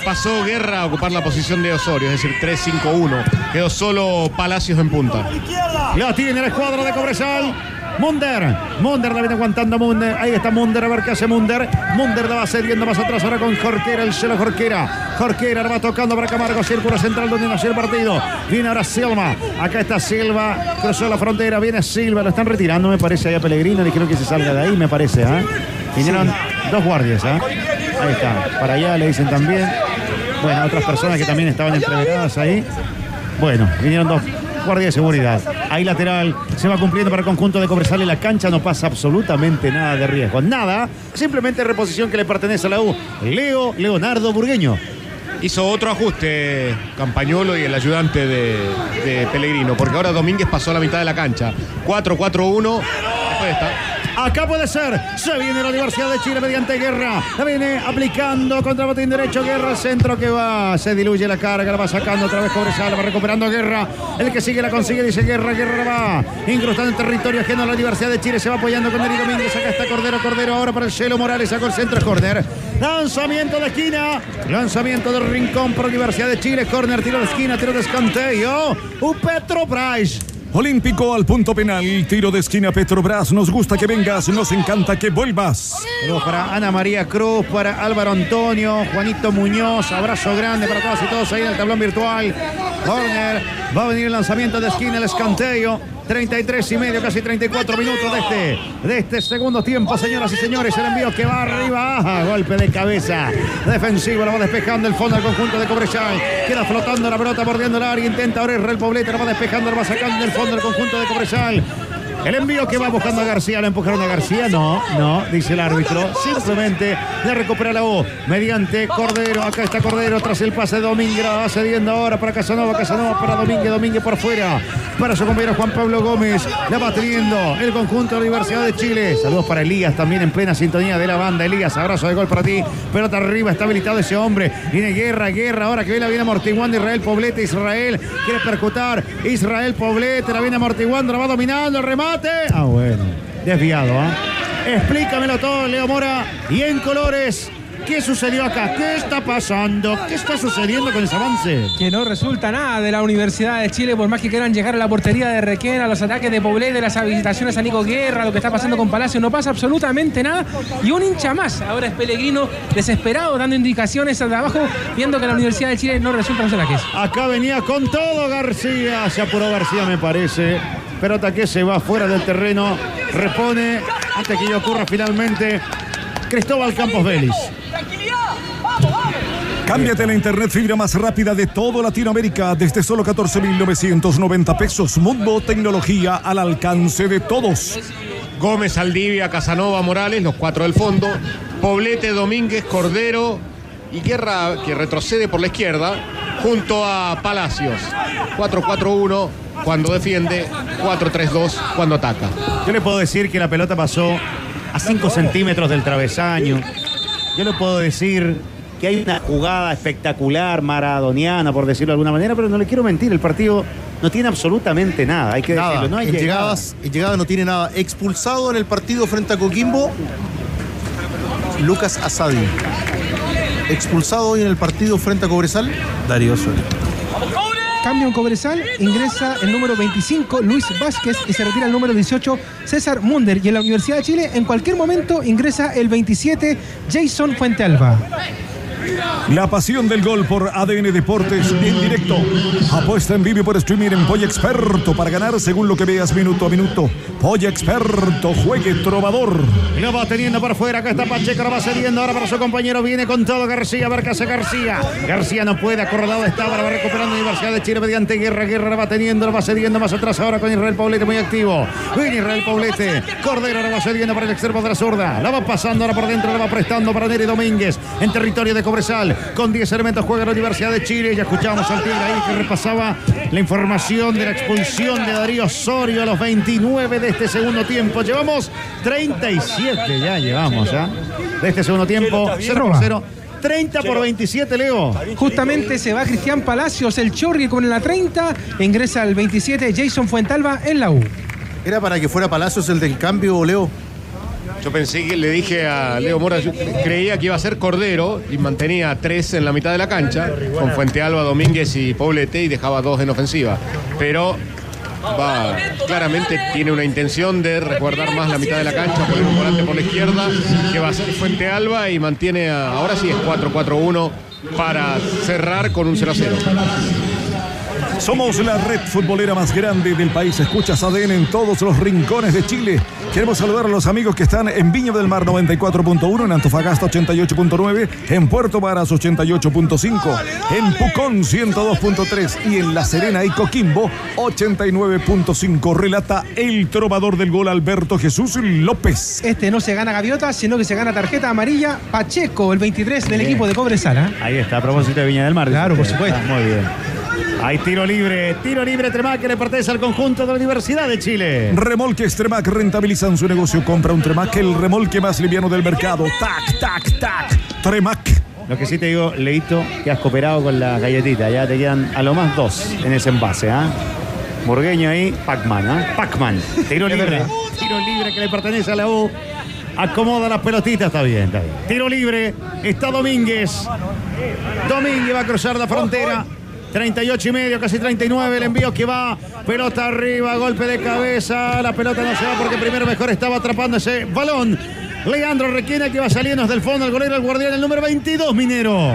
Pasó Guerra a ocupar la posición de Osorio, es decir, 3-5-1. Quedó solo Palacios en punta. La tiene la escuadra de Cobresal. Munder, Munder la viene aguantando Munder. Ahí está Munder, a ver qué hace Munder. Munder la va cediendo más atrás ahora con Jorquera, el celo Jorquera. Jorquera la va tocando para Camargo, círculo central donde nació el partido. Viene ahora Silva. Acá está Silva, cruzó la frontera, viene Silva, lo están retirando, me parece, ahí a Pellegrino. Le dijeron que se salga de ahí, me parece, ¿ah? Vinieron dos guardias, ¿ah? Ahí está, para allá le dicen también. Bueno, otras personas que también estaban entreveradas ahí. Bueno, vinieron dos guardias de seguridad. Ahí lateral, se va cumpliendo para el conjunto de Cobresal en la cancha, no pasa absolutamente nada de riesgo. Nada, simplemente reposición que le pertenece a la U. Leo Leonardo Burgueño. Hizo otro ajuste Campañolo y el ayudante de, de Pellegrino, porque ahora Domínguez pasó a la mitad de la cancha. 4-4-1. Después está. Acá puede ser. Se viene la Universidad de Chile mediante Guerra. La viene aplicando contra botín derecho. Guerra, centro que va. Se diluye la carga. La va sacando otra vez Cobresal. Va recuperando Guerra. El que sigue la consigue. Dice Guerra. Guerra va. Incrustando en territorio ajeno a la Universidad de Chile. Se va apoyando con Neri Domínguez. Acá está Cordero. Cordero ahora para el Cielo Morales. Sacó el centro. Corner. Lanzamiento de esquina. Lanzamiento del rincón para Universidad de Chile. Corner. Tiro de esquina. Tiro de escanteo. Un Petro Price. Olímpico al punto penal, tiro de esquina Petrobras. Nos gusta que vengas, nos encanta que vuelvas. Para Ana María Cruz, para Álvaro Antonio, Juanito Muñoz, abrazo grande para todas y todos ahí en el tablón virtual. Corner, va a venir el lanzamiento de esquina, el escanteo. 33 y medio, casi 34 minutos de este, de este segundo tiempo, señoras y señores. El envío que va arriba, golpe de cabeza. Defensivo, la va despejando el fondo del conjunto de Cobresal. Queda flotando la pelota, bordeando el área. Intenta abrir el Poblete, la va despejando, la va sacando del fondo del conjunto de Cobresal. El envío que va buscando a García, lo empujaron a García. No, no, dice el árbitro. Simplemente le recupera la voz mediante Cordero. Acá está Cordero tras el pase de Domínguez. La va cediendo ahora para Casanova. Casanova para Domínguez. Domínguez por fuera. Para su compañero Juan Pablo Gómez. La va teniendo el conjunto de la Universidad de Chile. Saludos para Elías también en plena sintonía de la banda. Elías, abrazo de gol para ti. Pelota arriba, está habilitado ese hombre. Viene guerra, guerra. Ahora que viene, viene amortiguando Israel Poblete. Israel quiere percutar. Israel Poblete la viene amortiguando. La va dominando. El remate. Ah, bueno. Desviado, ¿ah? Explícamelo todo, Leo Mora. Y en colores. ¿Qué sucedió acá? ¿Qué está pasando? ¿Qué está sucediendo con ese avance? Que no resulta nada de la Universidad de Chile, por más que quieran llegar a la portería de Requena, a los ataques de Poblete, de las habilitaciones a Nico Guerra, lo que está pasando con Palacio, no pasa absolutamente nada. Y un hincha más, ahora es Pellegrino, desesperado, dando indicaciones al de abajo, viendo que la Universidad de Chile no resulta los ataques. Acá venía con todo García, se apuró García me parece. Pelota que se va fuera del terreno, repone, antes que ello ocurra finalmente, Cristóbal Campos Vélez. Cámbiate la internet fibra más rápida de todo Latinoamérica desde solo 14.990 pesos. Mundo Tecnología al alcance de todos. Gómez, Aldivia, Casanova, Morales, los cuatro del fondo. Poblete, Domínguez, Cordero y Guerra que retrocede por la izquierda junto a Palacios. 4-4-1 cuando defiende, 4-3-2 cuando ataca. Yo le puedo decir que la pelota pasó a 5 centímetros del travesaño. Yo le puedo decir que hay una jugada espectacular, maradoniana, por decirlo de alguna manera, pero no le quiero mentir, el partido no tiene absolutamente nada, hay que Nada. decirlo. No hay en, llegada. llegadas, en llegadas no tiene nada. Expulsado en el partido frente a Coquimbo, Lucas Asadi. Expulsado hoy en el partido frente a Cobresal, Darío Soria. Cambio en Cobresal, ingresa el número 25, Luis Vázquez, y se retira el número 18, César Munder. Y en la Universidad de Chile, en cualquier momento, ingresa el 27, Jason Fuentealba. La pasión del gol por ADN Deportes en directo. Apuesta en vivo por streaming en Polla Experto para ganar según lo que veas minuto a minuto. Polla Experto, juegue trovador. Lo va teniendo por fuera. Acá está Pacheco, lo va cediendo ahora para su compañero. Viene con todo García. A ver García. García no puede. Acorralado está. Ahora va recuperando Universidad de Chile mediante Guerra. Guerra lo va teniendo, lo va cediendo más atrás ahora con Israel Poblete muy activo. Viene Israel Poblete. Cordero lo va cediendo para el extremo de la zurda. La va pasando ahora por dentro. La va prestando para Neri Domínguez en territorio de Cobresal. Con 10 elementos juega la Universidad de Chile. Ya escuchábamos al Tigre ahí que repasaba la información de la expulsión de Darío Osorio a los 29 de este segundo tiempo. Llevamos 37 ya llevamos ya. De este segundo tiempo, 0 por 0. 30 por 27, Leo. Justamente se va Cristian Palacios, el Chorri con la 30, ingresa el 27, Jason Fuentalba en la U. ¿Era para que fuera Palacios el del cambio, Leo? Yo pensé que le dije a Leo Mora, creía que iba a ser Cordero y mantenía tres en la mitad de la cancha, con Fuente Alba, Domínguez y Poblete y dejaba dos en ofensiva. Pero va, claramente tiene una intención de resguardar más la mitad de la cancha, poner un volante por la izquierda, que va a ser Fuente Alba y mantiene, a- ahora sí es 4-4-1 para cerrar con un 0-0. Somos la red futbolera más grande del país. Escuchas ADN en todos los rincones de Chile. Queremos saludar a los amigos que están en Viña del Mar 94.1, en Antofagasta 88.9, en Puerto Varas 88.5, en Pucón 102.3 y en La Serena y Coquimbo 89.5. Relata el trovador del gol Alberto Jesús López. Este no se gana gaviota, sino que se gana tarjeta amarilla. Pacheco, el 23 del equipo de Cobresal. ¿ah? Ahí está, a propósito de Viña del Mar. Claro, por supuesto. Ah, muy bien. Hay tiro libre, tiro libre Tremac que le pertenece al conjunto de la Universidad de Chile. Remolques Tremac rentabilizan su negocio. Compra un Tremac, el remolque más liviano del mercado. Tac, tac, tac. Tremac. Lo que sí te digo, Leito, que has cooperado con la galletita. Ya te quedan a lo más dos en ese envase, ¿ah? Burgueño ahí, Pac-Man, ¿ah? Pac-Man. Tiro libre. Tiro libre que le pertenece a la U. Acomoda las pelotitas, está bien, está bien. Tiro libre, está Domínguez. Domínguez va a cruzar la frontera. 38 y medio, casi 39, el envío que va, pelota arriba, golpe de cabeza, la pelota no se va porque primero mejor estaba atrapando ese balón. Leandro Requena que va saliendo desde el fondo, el golero, el guardián, el número 22, Minero.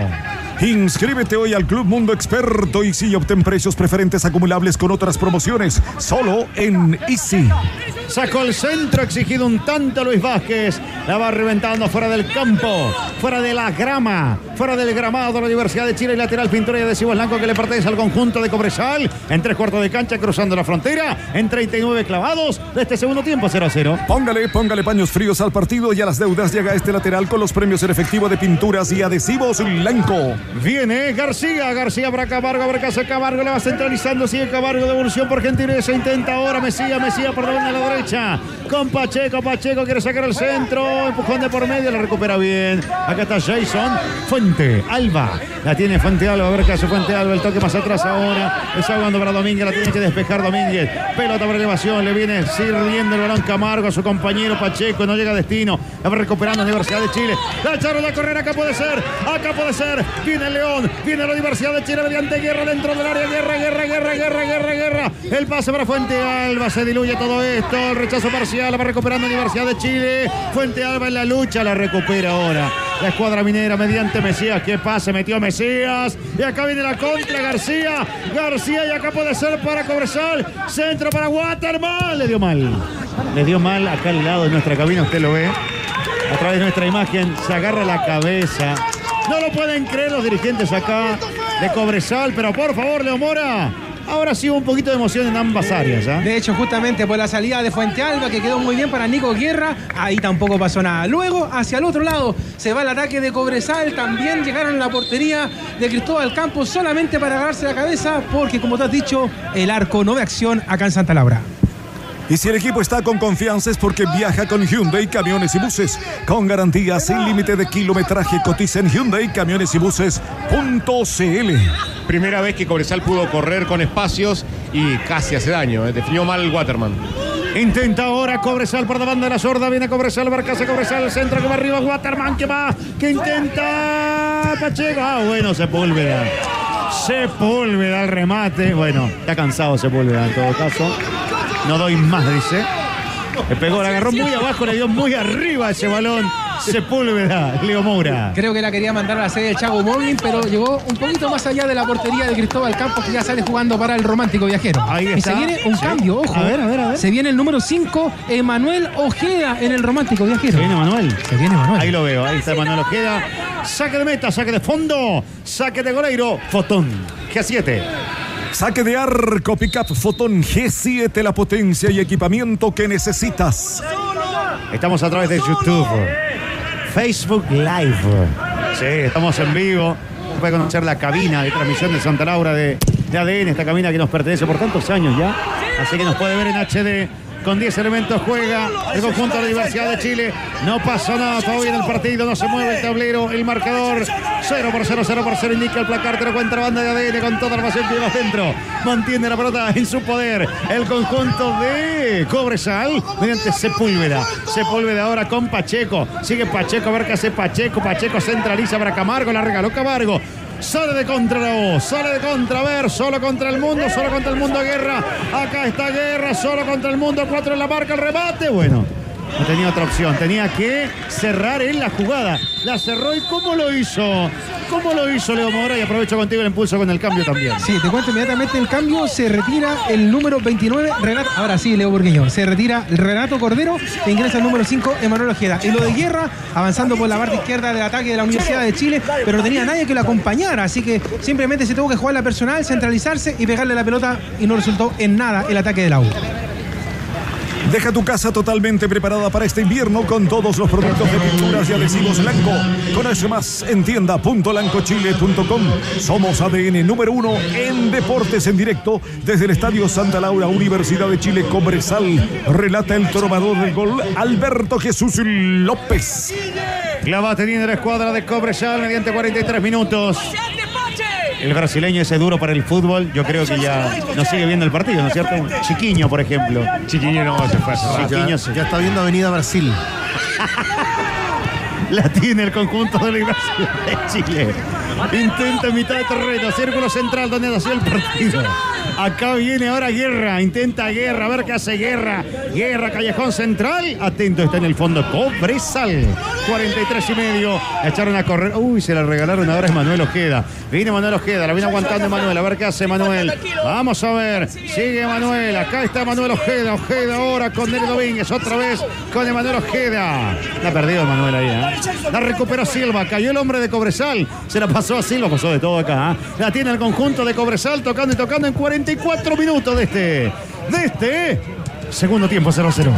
Inscríbete hoy al Club Mundo Experto y sí obtén precios preferentes acumulables con otras promociones. Solo en Easy. Sacó el centro, exigido un tanto Luis Vázquez. La va reventando fuera del campo, fuera de la grama, fuera del gramado de la Universidad de Chile. Y lateral pintura de adhesivo blanco que le pertenece al conjunto de Cobresal. En tres cuartos de cancha, cruzando la frontera. En 39 clavados de este segundo tiempo, 0 a 0. Póngale, póngale paños fríos al partido y a las deudas. Llega este lateral con los premios en efectivo de pinturas y adhesivos blanco. Viene García, García para Camargo, para casa Camargo, le va centralizando, sigue Camargo, devolución por Gentileza, intenta ahora Mesía, Mesía por donde a la derecha, con Pacheco, Pacheco quiere sacar al centro, empujón de por medio, la recupera bien. Acá está Jason, Fuente, Alba, la tiene Fuente Alba, a ver qué hace Fuente Alba, el toque más atrás ahora, está jugando para Domínguez, la tiene que despejar Domínguez, pelota por elevación, le viene sirviendo el balón Camargo a su compañero Pacheco, no llega a destino, la va recuperando Universidad de Chile, la echaron la correr, acá puede ser, acá puede ser, viene el León, viene la Universidad de Chile mediante guerra dentro del área, guerra, guerra, guerra, guerra, guerra, guerra, el pase para Fuente Alba, se diluye todo esto, el rechazo parcial, la va recuperando Universidad de Chile, Fuente Alba en la lucha, la recupera ahora. La escuadra minera mediante Mesías. ¿Qué pase? Metió Mesías. Y acá viene la contra García. García y acá puede ser para Cobresal. Centro para Waterman. Le dio mal. Le dio mal acá al lado de nuestra cabina. Usted lo ve. A través de nuestra imagen. Se agarra la cabeza. No lo pueden creer los dirigentes acá de Cobresal. Pero por favor, Leo Mora. Ahora sí hubo un poquito de emoción en ambas áreas. ¿ah? De hecho, justamente por la salida de Fuente Alba, que quedó muy bien para Nico Guerra, ahí tampoco pasó nada. Luego, hacia el otro lado, se va el ataque de Cobresal. También llegaron a la portería de Cristóbal Campos solamente para agarrarse la cabeza, porque como te has dicho, el arco no ve acción acá en Santa Laura. Y si el equipo está con confianza es porque viaja con Hyundai Camiones y Buses. Con garantía sin límite de kilometraje. Cotiza en Hyundai Camiones y Buses.cl. Primera vez que Cobresal pudo correr con espacios y casi hace daño. ¿eh? Definió mal el Waterman. Intenta ahora Cobresal por la banda de la sorda. Viene Cobresal, Barcaza, Cobresal, el centro que va arriba. Waterman que va, que intenta Pacheco. Ah, bueno, Sepúlveda. Sepúlveda al remate. Bueno, está cansado Sepúlveda en todo caso. No doy más, dice. Le pegó, la agarró muy abajo, le dio muy arriba ese balón. Sepúlveda, Leo Moura. Creo que la quería mandar a la sede del Chago Móvil, pero llegó un poquito más allá de la portería de Cristóbal Campos, que ya sale jugando para el romántico viajero. Ahí Y está. se viene un Sí. cambio, ojo. A ver, a ver, a ver. Se viene el número 5, Emanuel Ojeda en el romántico viajero. Se viene Manuel. Se viene Manuel. Ahí lo veo, ahí está Manuel Ojeda. Saque de meta, saque de fondo, saque de goleiro, Fotón. G7. Saque de arco, pickup Fotón G7, la potencia y equipamiento que necesitas. Estamos a través de YouTube, Facebook Live. Sí, estamos en vivo. Puede conocer la cabina de transmisión de Santa Laura de, de ADN, esta cabina que nos pertenece por tantos años ya. Así que nos puede ver en HD. Con 10 elementos juega el conjunto de la Universidad de Chile. No pasa nada todavía en el partido. No se mueve el tablero, el marcador. 0 por 0, 0 por 0 indica el placar. Te lo cuenta la banda de ADN con toda la pasión que lleva dentro. Mantiene la pelota en su poder. El conjunto de Cobresal mediante Sepúlveda. Sepúlveda ahora con Pacheco. Sigue Pacheco a ver qué hace Pacheco. Pacheco centraliza para Camargo. La regaló Camargo. Sale de contra la voz, sale de contra, a ver, solo contra el mundo, solo contra el mundo Guerra. Acá está Guerra, solo contra el mundo, cuatro en la marca, el remate. Bueno, no tenía otra opción, tenía que cerrar en la jugada. La cerró y ¿cómo lo hizo? ¿Cómo lo hizo Leo Mora? Y aprovecho contigo el impulso con el cambio también. Sí, te cuento inmediatamente el cambio. Se retira el número 29, Renato. Ahora sí, Leo Burgueño. Se retira Renato Cordero e ingresa el número 5, Emanuel Ojeda. Y lo de Guerra, avanzando por la parte izquierda del ataque de la Universidad de Chile, pero no tenía nadie que lo acompañara. Así que simplemente se tuvo que jugar la personal, centralizarse y pegarle la pelota. Y no resultó en nada el ataque de la. Deja tu casa totalmente preparada para este invierno con todos los productos de pinturas y adhesivos Lanco. Conoce más en tienda.lancochile.com. Somos ADN número uno en deportes en directo desde el Estadio Santa Laura, Universidad de Chile, Cobresal. Relata el trovador del gol, Alberto Jesús López. La va teniendo la escuadra de Cobresal mediante 43 minutos. El brasileño ese duro para el fútbol, yo creo que ya no sigue viendo el partido, ¿no es cierto? Chiquiño, por ejemplo. Chiquiño no, se fue hace rato. Chiquiño Ya, ya está viendo Avenida Brasil. la tiene el conjunto de la Universidad de Chile. Intenta en mitad de terreno, círculo central donde nació el partido. Acá viene ahora Guerra, intenta Guerra, a ver qué hace Guerra. Guerra, callejón central. Atento, está en el fondo Cobresal. 43 y medio. La echaron a correr. Uy, se la regalaron ahora es Manuel Ojeda. Viene Manuel Ojeda, la viene aguantando Manuel. A ver qué hace Manuel. Vamos a ver. Sigue Manuel. Acá está Manuel Ojeda. Ojeda ahora con Neri Domínguez. Otra vez con Emanuel Ojeda. La ha perdido Manuel ahí. ¿eh? La recuperó Silva. Cayó el hombre de Cobresal. Se la pasó a Silva. Pasó de todo acá. ¿eh? La tiene el conjunto de Cobresal tocando y tocando en 44 minutos de este. De este. Segundo tiempo 0-0.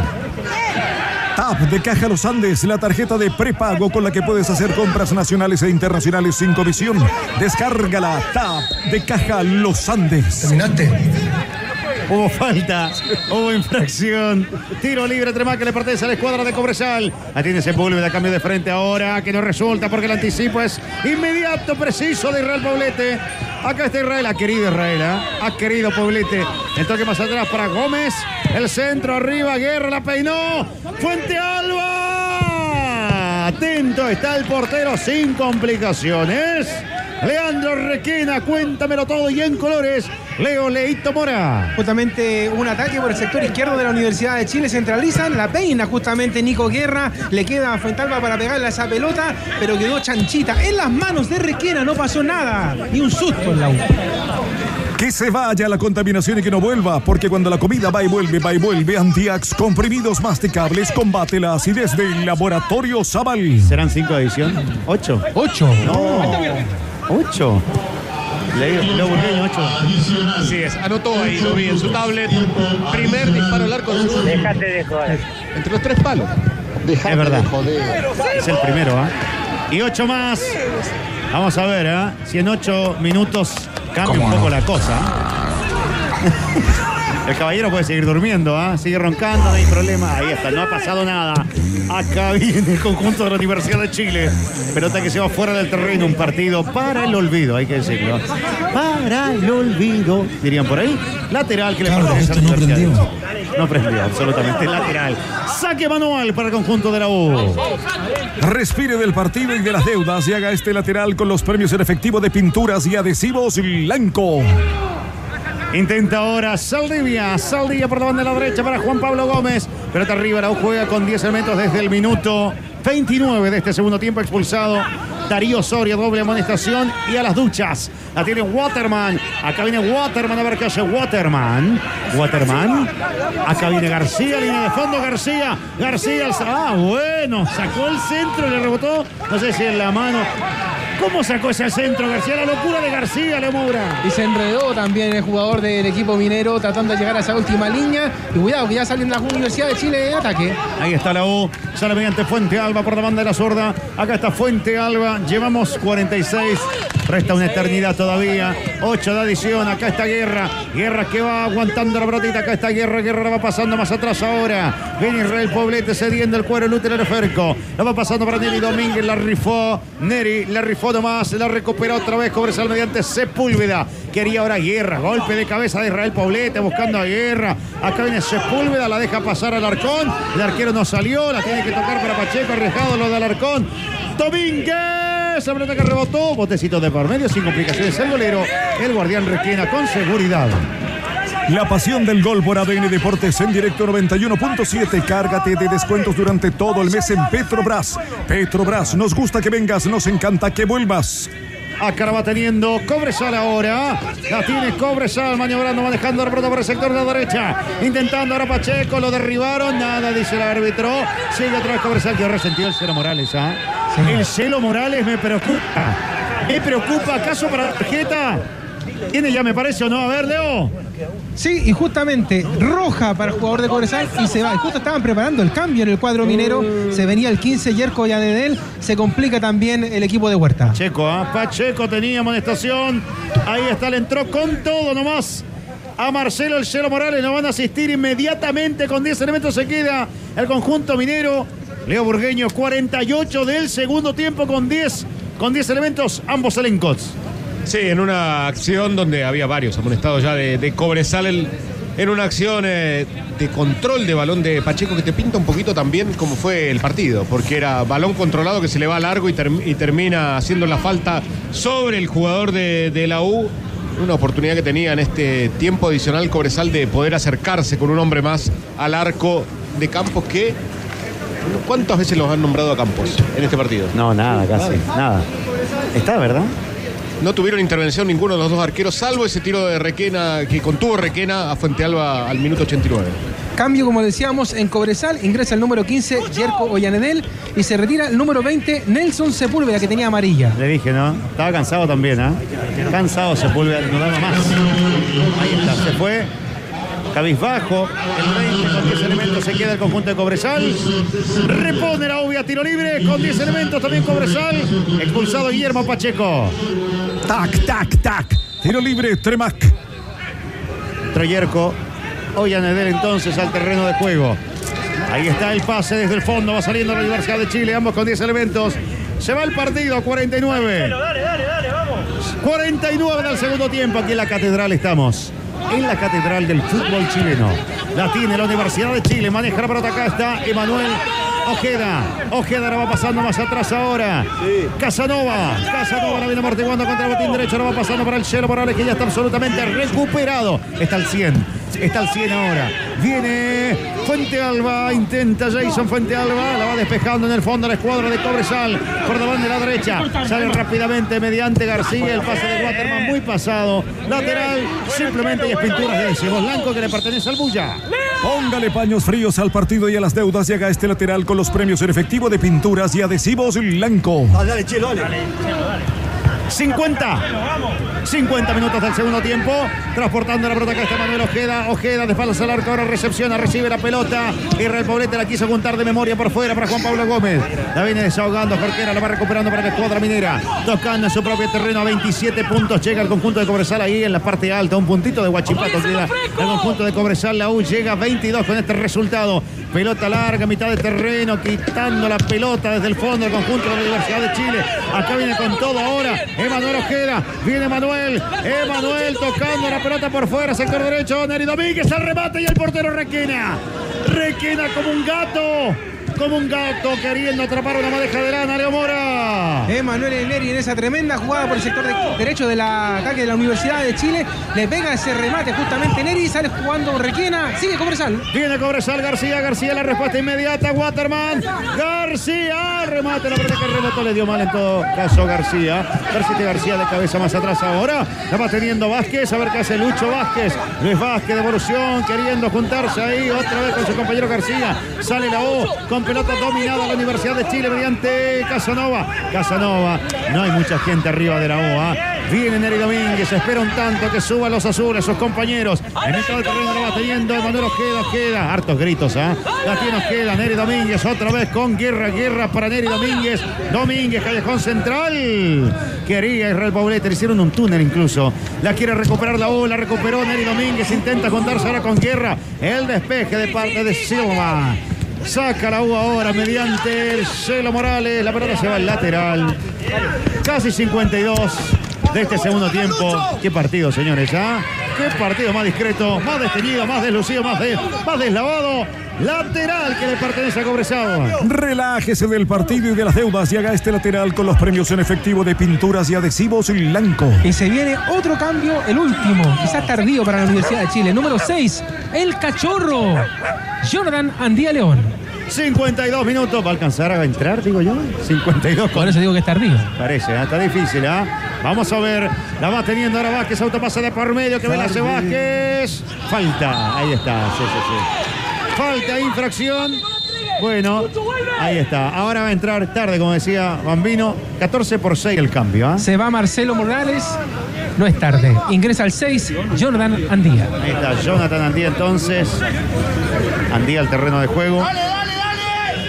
TAP de Caja Los Andes, la tarjeta de prepago con la que puedes hacer compras nacionales e internacionales sin comisión. Descárgala, TAP de Caja Los Andes. ¿Terminaste? Hubo falta, hubo infracción. Tiro libre, Tremá que le pertenece a la escuadra de Cobresal. Atiende Sepúlveda, cambio de frente ahora, que no resulta porque el anticipo es inmediato, preciso de Israel Poblete. Acá está Israel, ha querido Israel, ¿eh? ha querido Poblete. El toque más atrás para Gómez. El centro arriba, Guerra la peinó. Fuente Alba. Atento está el portero sin complicaciones. Leandro Requena, cuéntamelo todo y en colores. Leo Leito Mora. Justamente un ataque por el sector izquierdo de la Universidad de Chile. Centralizan, la peina justamente Nico Guerra. Le queda a Fuentalba para pegarle a esa pelota, pero quedó chanchita. En las manos de Requena no pasó nada. Ni un susto en la U. Que se vaya la contaminación y que no vuelva, porque cuando la comida va y vuelve, va y vuelve, Antiax, comprimidos masticables, combate la acidez del laboratorio Zaval. ¿Serán cinco de edición? ¿Ocho? ¿Ocho? No. ¿Ocho? Leo, Leo Burgueño, ocho. Así es, anotó ahí, lo vi en su tablet. Primer disparo al arco. Déjate de joder. Entre los tres palos. es verdad. Es el primero, ¿ah? Y ocho más. Vamos a ver, ¿ah? Si en ocho minutos cambia un poco la cosa. El caballero puede seguir durmiendo, ¿ah? sigue roncando, no hay problema. Ahí está, no ha pasado nada. Acá viene el conjunto de la Universidad de Chile. Pelota que se va fuera del terreno, un partido para el olvido, hay que decirlo. Para el olvido, dirían por ahí. Lateral que le pertenece a la Universidad de Chile. No prendió, absolutamente. Lateral. Saque manual para el conjunto de la U. Respire del partido y de las deudas y haga este lateral con los premios en efectivo de pinturas y adhesivos Blanco. Intenta ahora Saldivia. Saldivia por la banda de la derecha para Juan Pablo Gómez. Pelota arriba, U juega con 10 elementos desde el minuto 29 de este segundo tiempo expulsado. Darío Soria, doble amonestación y a las duchas. La tiene Waterman. Acá viene Waterman a ver qué hace Waterman. Waterman. Acá viene García, línea de fondo García. García. Ah, bueno. Sacó el centro, le rebotó. No sé si en la mano. ¿Cómo sacó ese centro García? La locura de García, Le Moura. Y se enredó también el jugador del equipo minero tratando de llegar a esa última línea. Y cuidado que ya sale en la Universidad de Chile de ataque. Ahí está la U. Sale mediante Fuente Alba por la banda de la sorda. Acá está Fuente Alba. Llevamos 46. Resta una eternidad todavía. 8 de adición. Acá está Guerra. Guerra que va aguantando la brotita. Acá está Guerra. Guerra la va pasando más atrás ahora. Viene Israel Poblete cediendo el cuero. Luther Ferco. La va pasando para Neri Domínguez. La rifó. Neri la rifó nomás. La recupera otra vez. Cobresal mediante Sepúlveda. Quería ahora Guerra. Golpe de cabeza de Israel Poblete buscando a Guerra. Acá viene Sepúlveda. La deja pasar al Arcón. El arquero no salió. La tiene que tocar para Pacheco. Arriesgado lo del Arcón. Domínguez. Esa pelota que rebotó. Botecito de por medio sin complicaciones. El golero. El guardián requena con seguridad. La pasión del gol por ADN Deportes en directo 91.7. Cárgate de descuentos durante todo el mes en Petrobras. Petrobras, nos gusta que vengas, nos encanta que vuelvas. Acá la va teniendo Cobresal ahora. La tiene Cobresal maniobrando, manejando la pelota por el sector de la derecha. Intentando ahora Pacheco, lo derribaron. Nada, dice el árbitro. Sigue otra vez Cobresal que ha resentido el Celo Morales. ¿ah? El Celo Morales me preocupa. Me preocupa. ¿Acaso para la tarjeta? Tiene ya, me parece, ¿o no? A ver, Leo. Sí, y justamente roja para el jugador de Cobresal y se va. Y justo estaban preparando el cambio en el cuadro minero. Se venía el 15 Yerko Yanedel. Se complica también el equipo de Huerta. Pacheco, ¿ah? Pacheco tenía amonestación. Ahí está, le entró con todo nomás. A Marcelo El Celo Morales lo van a asistir inmediatamente con 10 elementos. Se queda el conjunto minero. Leo Burgueño, 48 del segundo tiempo con 10, con 10 elementos, ambos elencos. Sí, en una acción donde había varios amonestados ya de, Cobresal. En una acción eh, de control de balón de Pacheco que te pinta un poquito también como fue el partido, porque era balón controlado que se le va largo y, y termina haciendo la falta sobre el jugador de, de la U. Una oportunidad que tenía en este tiempo adicional Cobresal de poder acercarse con un hombre más al arco de Campos que... ¿Cuántas veces los han nombrado a Campos en este partido? No, nada, casi, nada. Está, ¿verdad? No tuvieron intervención ninguno de los dos arqueros, salvo ese tiro de Requena que contuvo Requena a Fuente Alba al minuto 89. Cambio, como decíamos, en Cobresal, ingresa el número 15, Yerko Ollanedel, y se retira el número 20, Nelson Sepúlveda, que tenía amarilla. Le dije, ¿no? Estaba cansado también, ¿ah? Cansado Sepúlveda, no daba más. Ahí está, se fue. Cabizbajo, el 20 con 10 elementos se queda el conjunto de Cobresal. Repone la obvia tiro libre con 10 elementos también Cobresal. Expulsado Guillermo Pacheco. Tac, tac, tac. Tiro libre, Tremac. Troyerco. Ollanedel entonces al terreno de juego. Ahí está el pase desde el fondo. Va saliendo la Universidad de Chile. Ambos con 10 elementos. Se va el partido. 49. 49 del segundo tiempo. Aquí en la catedral estamos. En la catedral del fútbol chileno. La tiene la Universidad de Chile. Maneja la pelota. Acá está Emanuel Ojeda. Ojeda la va pasando más atrás ahora. Casanova. Casanova la viene amortiguando contra el botín derecho. La va pasando para el Chelo Morales que ya está absolutamente recuperado. Está al 100. Está al 100 ahora. Viene Fuente Alba. Intenta Jason Fuente Alba. La va despejando en el fondo la escuadra de Cobresal. Por delante de la derecha. Sale rápidamente mediante García. El pase de Waterman muy pasado. Lateral. Simplemente y es pinturas de ese blanco que le pertenece al Bulla. Póngale paños fríos al partido y a las deudas y haga este lateral con los premios en efectivo de pinturas y adhesivos Blanco. Dale, Chelo, dale. 50. 50 minutos del segundo tiempo. Transportando la pelota acá está Manuel Ojeda. Ojeda de espaldas al arco. Ahora recepciona, recibe la pelota. Israel Poblete la quiso juntar de memoria por fuera para Juan Pablo Gómez. La viene desahogando. Jorquera la va recuperando para la escuadra minera. Tocando en su propio terreno a 27 puntos. Llega el conjunto de Cobresal ahí en la parte alta. Un puntito de Guachipato el conjunto de Cobresal. La U llega a 22 con este resultado. Pelota larga, mitad de terreno, quitando la pelota desde el fondo del conjunto de la Universidad de Chile. Acá viene con todo ahora. Emanuel Ojeda. Viene Manuel. Emanuel tocando la pelota por fuera, sector derecho. Neri Domínguez al remate y el portero Requena. Requena como un gato. Como un gato queriendo atrapar una madeja de lana, Leo Mora. Emanuel Neri en esa tremenda jugada por el sector de- derecho del ataque de la Universidad de Chile. Le pega ese remate justamente Neri, sale jugando Requena, sigue Cobresal. Viene Cobresal García, García la respuesta inmediata, Waterman, García, remate, la verdad que el rebote le dio mal en todo caso García, García García de cabeza más atrás ahora, la va teniendo Vázquez, a ver qué hace Lucho Vázquez, Luis Vázquez, devolución, queriendo juntarse ahí otra vez con su compañero García, sale la O, con pelota dominada la Universidad de Chile mediante Casanova, Casanova, no hay mucha gente arriba de la O, ¿ah? Viene Neri Domínguez, espera un tanto que suban los azules, sus compañeros. En mitad del terreno lo va teniendo Manuel Ojeda, Ojeda. Hartos gritos, ¿ah? La tiene Ojeda, Neri Domínguez, otra vez con guerra, guerra para Neri Domínguez. Domínguez, Callejón Central. Quería Israel le hicieron un túnel incluso. La quiere recuperar la U, la recuperó Neri Domínguez, intenta contarse ahora con guerra. El despeje de parte de Silva. Saca la U ahora mediante el Celo Morales. La pelota se va al lateral. Casi 52 de este segundo tiempo. Qué partido, señores, ¿ah? Qué partido más discreto, más destenido, más deslucido, más, más deslavado. Lateral que le pertenece a Cobresal. Relájese del partido y de las deudas y haga este lateral con los premios en efectivo de pinturas y adhesivos Blanco. Y se viene otro cambio, el último, quizás tardío para la Universidad de Chile. Número 6, el cachorro, Jordan Andía León. 52 minutos. ¿Va a alcanzar a entrar, digo yo? 52 Por eso digo que es tardío. Parece, ¿ah? está difícil, ¿ah? Vamos a ver. La va teniendo ahora Vázquez, autopasa de por medio, que hace Vázquez. Falta, ahí está, sí, sí, sí. Falta, infracción. Bueno, ahí está. Ahora va a entrar tarde, como decía Bambino. 14 por 6 el cambio, ¿ah? Se va Marcelo Morales, no es tarde. Ingresa al 6, Jordan Andía. Ahí está Jonathan Andía entonces. Andía al terreno de juego.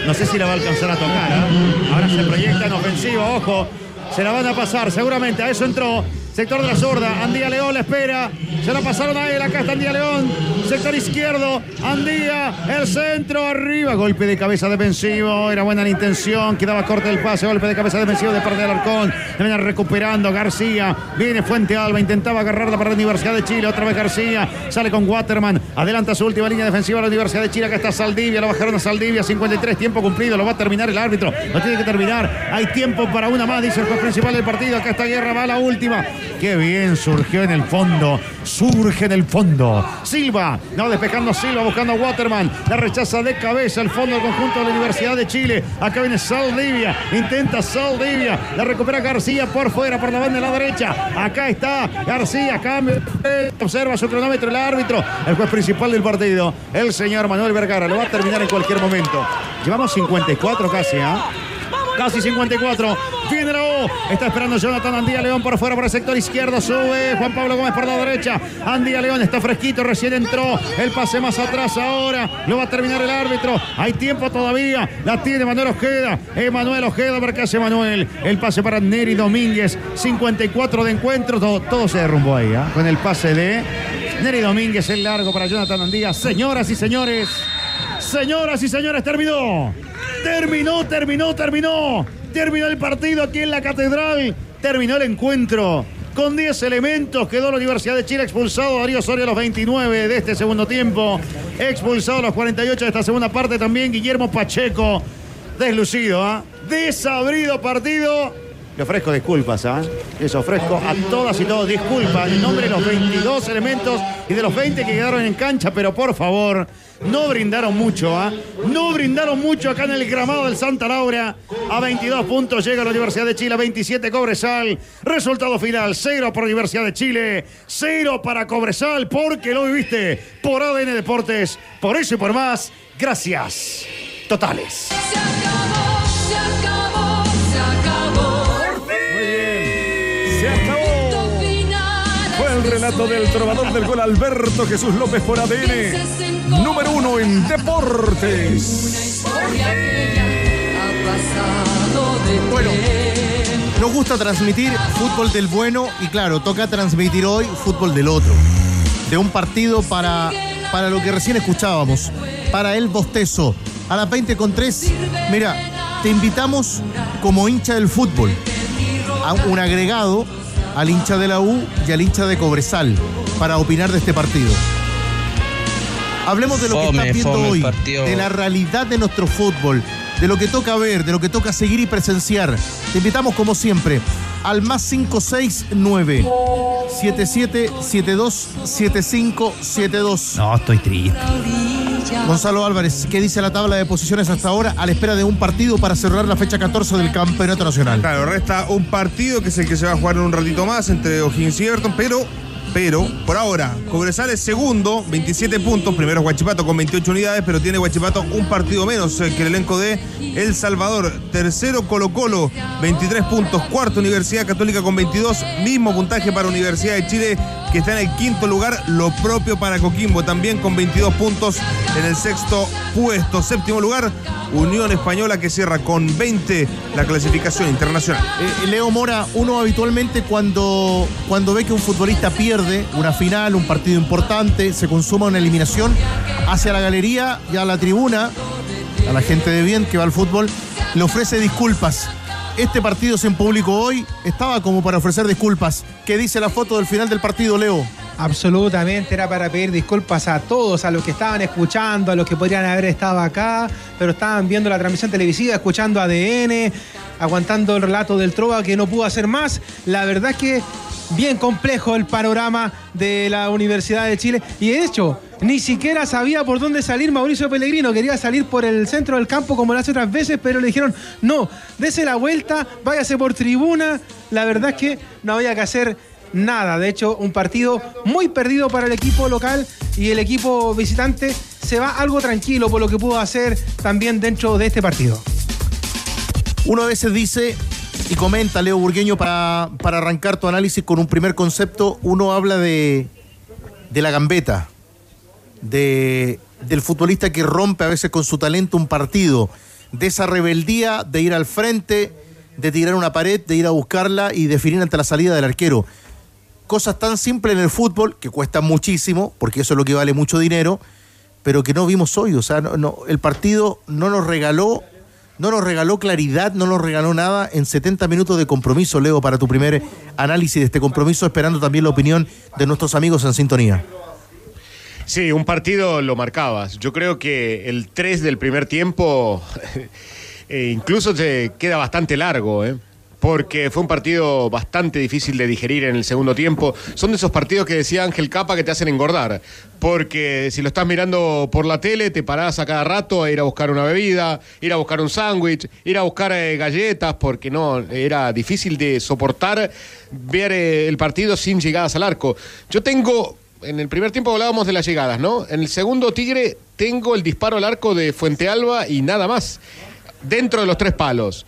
No sé si la va a alcanzar a tocar. ¿ah? Ahora se proyecta en ofensiva, ojo. Se la van a pasar, seguramente. A eso entró. Sector de la zurda. Andía León la espera. Se la pasaron a él. Acá está Andía León. Sector izquierdo. Andía. El centro arriba. Golpe de cabeza defensivo. Era buena la intención. Quedaba corto el pase. Golpe de cabeza defensivo de parte del Arcón. Viene recuperando García. Viene Fuente Alba. Intentaba agarrarla para la Universidad de Chile. Otra vez García. Sale con Waterman. Adelanta su última línea defensiva la Universidad de Chile. Acá está Saldivia. Lo bajaron a Saldivia. 53. Tiempo cumplido. Lo va a terminar el árbitro. Lo tiene que terminar. Hay tiempo para una más. Dice el juez principal del partido. Acá está Guerra. Va la última. Qué bien surgió en el fondo. Surge en el fondo. Silva. No despejando Silva. Buscando a Waterman. La rechaza de cabeza el fondo del conjunto de la Universidad de Chile. Acá viene Saldivia. Intenta Saldivia. La recupera García por fuera. Por la banda de la derecha. Acá está García. Cambio. Observa su cronómetro el árbitro. El juez principal del partido. El señor Manuel Vergara. Lo va a terminar en cualquier momento. Llevamos 54 casi, ¿ah? Casi 54. Viene la O. Está esperando Jonathan Andía León por fuera, por el sector izquierdo. Sube Juan Pablo Gómez por la derecha. Andía León está fresquito, recién entró. El pase más atrás ahora. Lo va a terminar el árbitro. Hay tiempo todavía. La tiene Manuel Ojeda. Emanuel Ojeda, qué hace Manuel. El pase para Neri Domínguez. 54 de encuentro. Todo, todo se derrumbó ahí, ¿ah? Con el pase de Neri Domínguez. El largo para Jonathan Andía. Señoras y señores. Señoras y señores, terminó. Terminó, terminó, terminó. Terminó el partido aquí en la catedral. Terminó el encuentro. Con 10 elementos quedó la Universidad de Chile expulsado. Darío Osorio a los 29 de este segundo tiempo. Expulsado a los 48 de esta segunda parte también Guillermo Pacheco. Deslucido, ¿ah? Desabrido partido. Le ofrezco disculpas, ¿ah? Les ofrezco a todas y todos disculpas en nombre de los 22 elementos y de los 20 que quedaron en cancha, pero por favor, no brindaron mucho, ¿ah? No brindaron mucho acá en el gramado del Santa Laura. A 22 puntos llega la Universidad de Chile, a 27 Cobresal. Resultado final, 0 para Universidad de Chile, 0 para Cobresal, porque lo viviste por ADN Deportes. Por eso y por más, gracias. Totales. Relato del trovador del gol Alberto Jesús López por ADN. Número uno en deportes. Bueno, nos gusta transmitir fútbol del bueno y claro, toca transmitir hoy fútbol del otro. De un partido para, para lo que recién escuchábamos, para el bostezo. A las 20 con 3, mira, te invitamos como hincha del fútbol a un agregado al hincha de la U y al hincha de Cobresal para opinar de este partido. Hablemos de lo que estás viendo hoy, partido. de la realidad de nuestro fútbol, de lo que toca ver, de lo que toca seguir y presenciar. Te invitamos como siempre al más 569 7772 7572. No, estoy triste. Gonzalo Álvarez, ¿qué dice la tabla de posiciones hasta ahora a la espera de un partido para cerrar la fecha 14 del Campeonato Nacional? Claro, resta un partido que es el que se va a jugar en un ratito más entre O'Higgins y Everton, pero, pero, por ahora, Cobresal es segundo, 27 puntos, primero Guachipato con 28 unidades, pero tiene Guachipato un partido menos eh, que el elenco de El Salvador. Tercero Colo Colo, 23 puntos, cuarto Universidad Católica con 22, mismo puntaje para Universidad de Chile que está en el quinto lugar, lo propio para Coquimbo, también con 22 puntos en el sexto puesto. Séptimo lugar, Unión Española que cierra con 20 la clasificación internacional. Eh, Leo Mora, uno habitualmente cuando, cuando ve que un futbolista pierde una final, un partido importante, se consuma una eliminación, hacia la galería y a la tribuna, a la gente de bien que va al fútbol, le ofrece disculpas. Este partido sin público hoy estaba como para ofrecer disculpas. ¿Qué dice la foto del final del partido, Leo? Absolutamente, era para pedir disculpas a todos, a los que estaban escuchando, a los que podrían haber estado acá, pero estaban viendo la transmisión televisiva, escuchando ADN, aguantando el relato del Trova que no pudo hacer más. La verdad es que bien complejo el panorama de la Universidad de Chile y de hecho ni siquiera sabía por dónde salir Mauricio Pellegrino, quería salir por el centro del campo como lo hace otras veces, pero le dijeron, no, dese la vuelta, váyase por tribuna. La verdad es que no había que hacer nada. De hecho, un partido muy perdido para el equipo local y el equipo visitante se va algo tranquilo por lo que pudo hacer también dentro de este partido. Uno a veces dice y comenta, Leo Burgueño, para, para arrancar tu análisis con un primer concepto, uno habla de, de la gambeta, de, del futbolista que rompe a veces con su talento un partido, de esa rebeldía de ir al frente, de tirar una pared, de ir a buscarla y definir ante la salida del arquero. cosas tan simples en el fútbol que cuestan muchísimo, porque eso es lo que vale mucho dinero, pero que no vimos hoy. O sea, no, el partido no nos regaló, no nos regaló claridad, no nos regaló nada en 70 minutos de compromiso, Leo, para tu primer análisis de este compromiso, esperando también la opinión de nuestros amigos en sintonía. Sí, un partido lo marcabas. Yo creo que el 3 del primer tiempo eh, incluso se queda bastante largo, ¿eh? Porque fue un partido bastante difícil de digerir en el segundo tiempo. Son de esos partidos que decía Ángel Capa que te hacen engordar, porque si lo estás mirando por la tele, te parás a cada rato a ir a buscar una bebida, ir a buscar un sándwich, ir a buscar eh, galletas, porque no, era difícil de soportar ver eh, el partido sin llegadas al arco. Yo tengo en el primer tiempo hablábamos de las llegadas, ¿no? En el segundo Tigre tengo el disparo al arco de Fuente Alba y nada más. Dentro de los tres palos.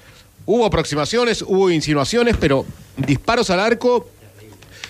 Hubo aproximaciones, hubo insinuaciones, pero disparos al arco.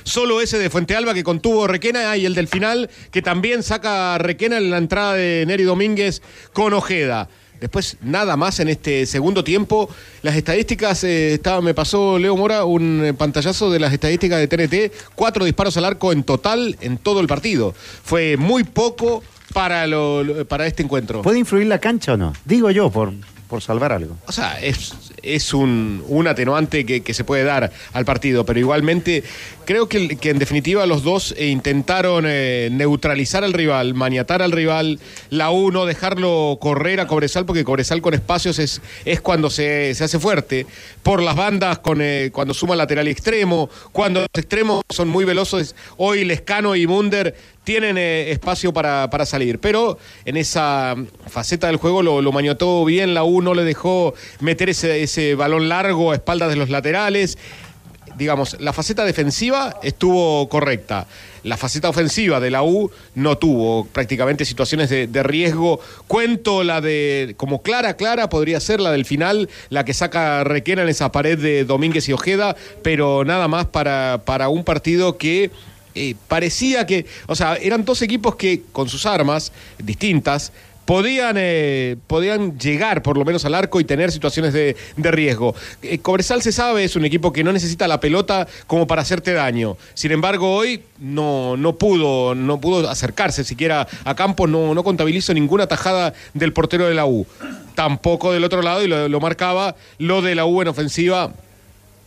Solo ese de Fuente Alba que contuvo Requena y el del final que también saca Requena en la entrada de Neri Domínguez con Ojeda. Después nada más en este segundo tiempo. Las estadísticas, eh, estaba, me pasó Leo Mora un eh, pantallazo de las estadísticas de TNT. Cuatro disparos al arco en total en todo el partido. Fue muy poco para, lo, para este encuentro. ¿Puede influir la cancha o no? Digo yo, por, por salvar algo. O sea, es, es un, un atenuante que, que se puede dar al partido, pero igualmente creo que, que en definitiva los dos eh, intentaron eh, neutralizar al rival, maniatar al rival, la uno, dejarlo correr a Cobresal, porque Cobresal con espacios es, es cuando se, se hace fuerte, por las bandas con, eh, cuando suma lateral extremo, cuando los extremos son muy veloces, hoy Lescano y Munder tienen eh, espacio para, para, salir. Pero en esa faceta del juego lo, lo maniotó bien, la U no le dejó meter ese, ese balón largo a espaldas de los laterales. Digamos, la faceta defensiva estuvo correcta. La faceta ofensiva de la U no tuvo prácticamente situaciones de, riesgo. Cuento la de, como clara, clara, podría ser la del final, la que saca Requena en esa pared de Domínguez y Ojeda, pero nada más para, para un partido que eh, parecía que, o sea, eran dos equipos que con sus armas distintas podían, eh, podían llegar por lo menos al arco y tener situaciones de, de riesgo. Eh, Cobresal se sabe, es un equipo que no necesita la pelota como para hacerte daño. Sin embargo, hoy no, no, pudo, no pudo acercarse siquiera a campo, no, no contabilizó ninguna tajada del portero de la U. Tampoco del otro lado, y lo, lo marcaba, lo de la U en ofensiva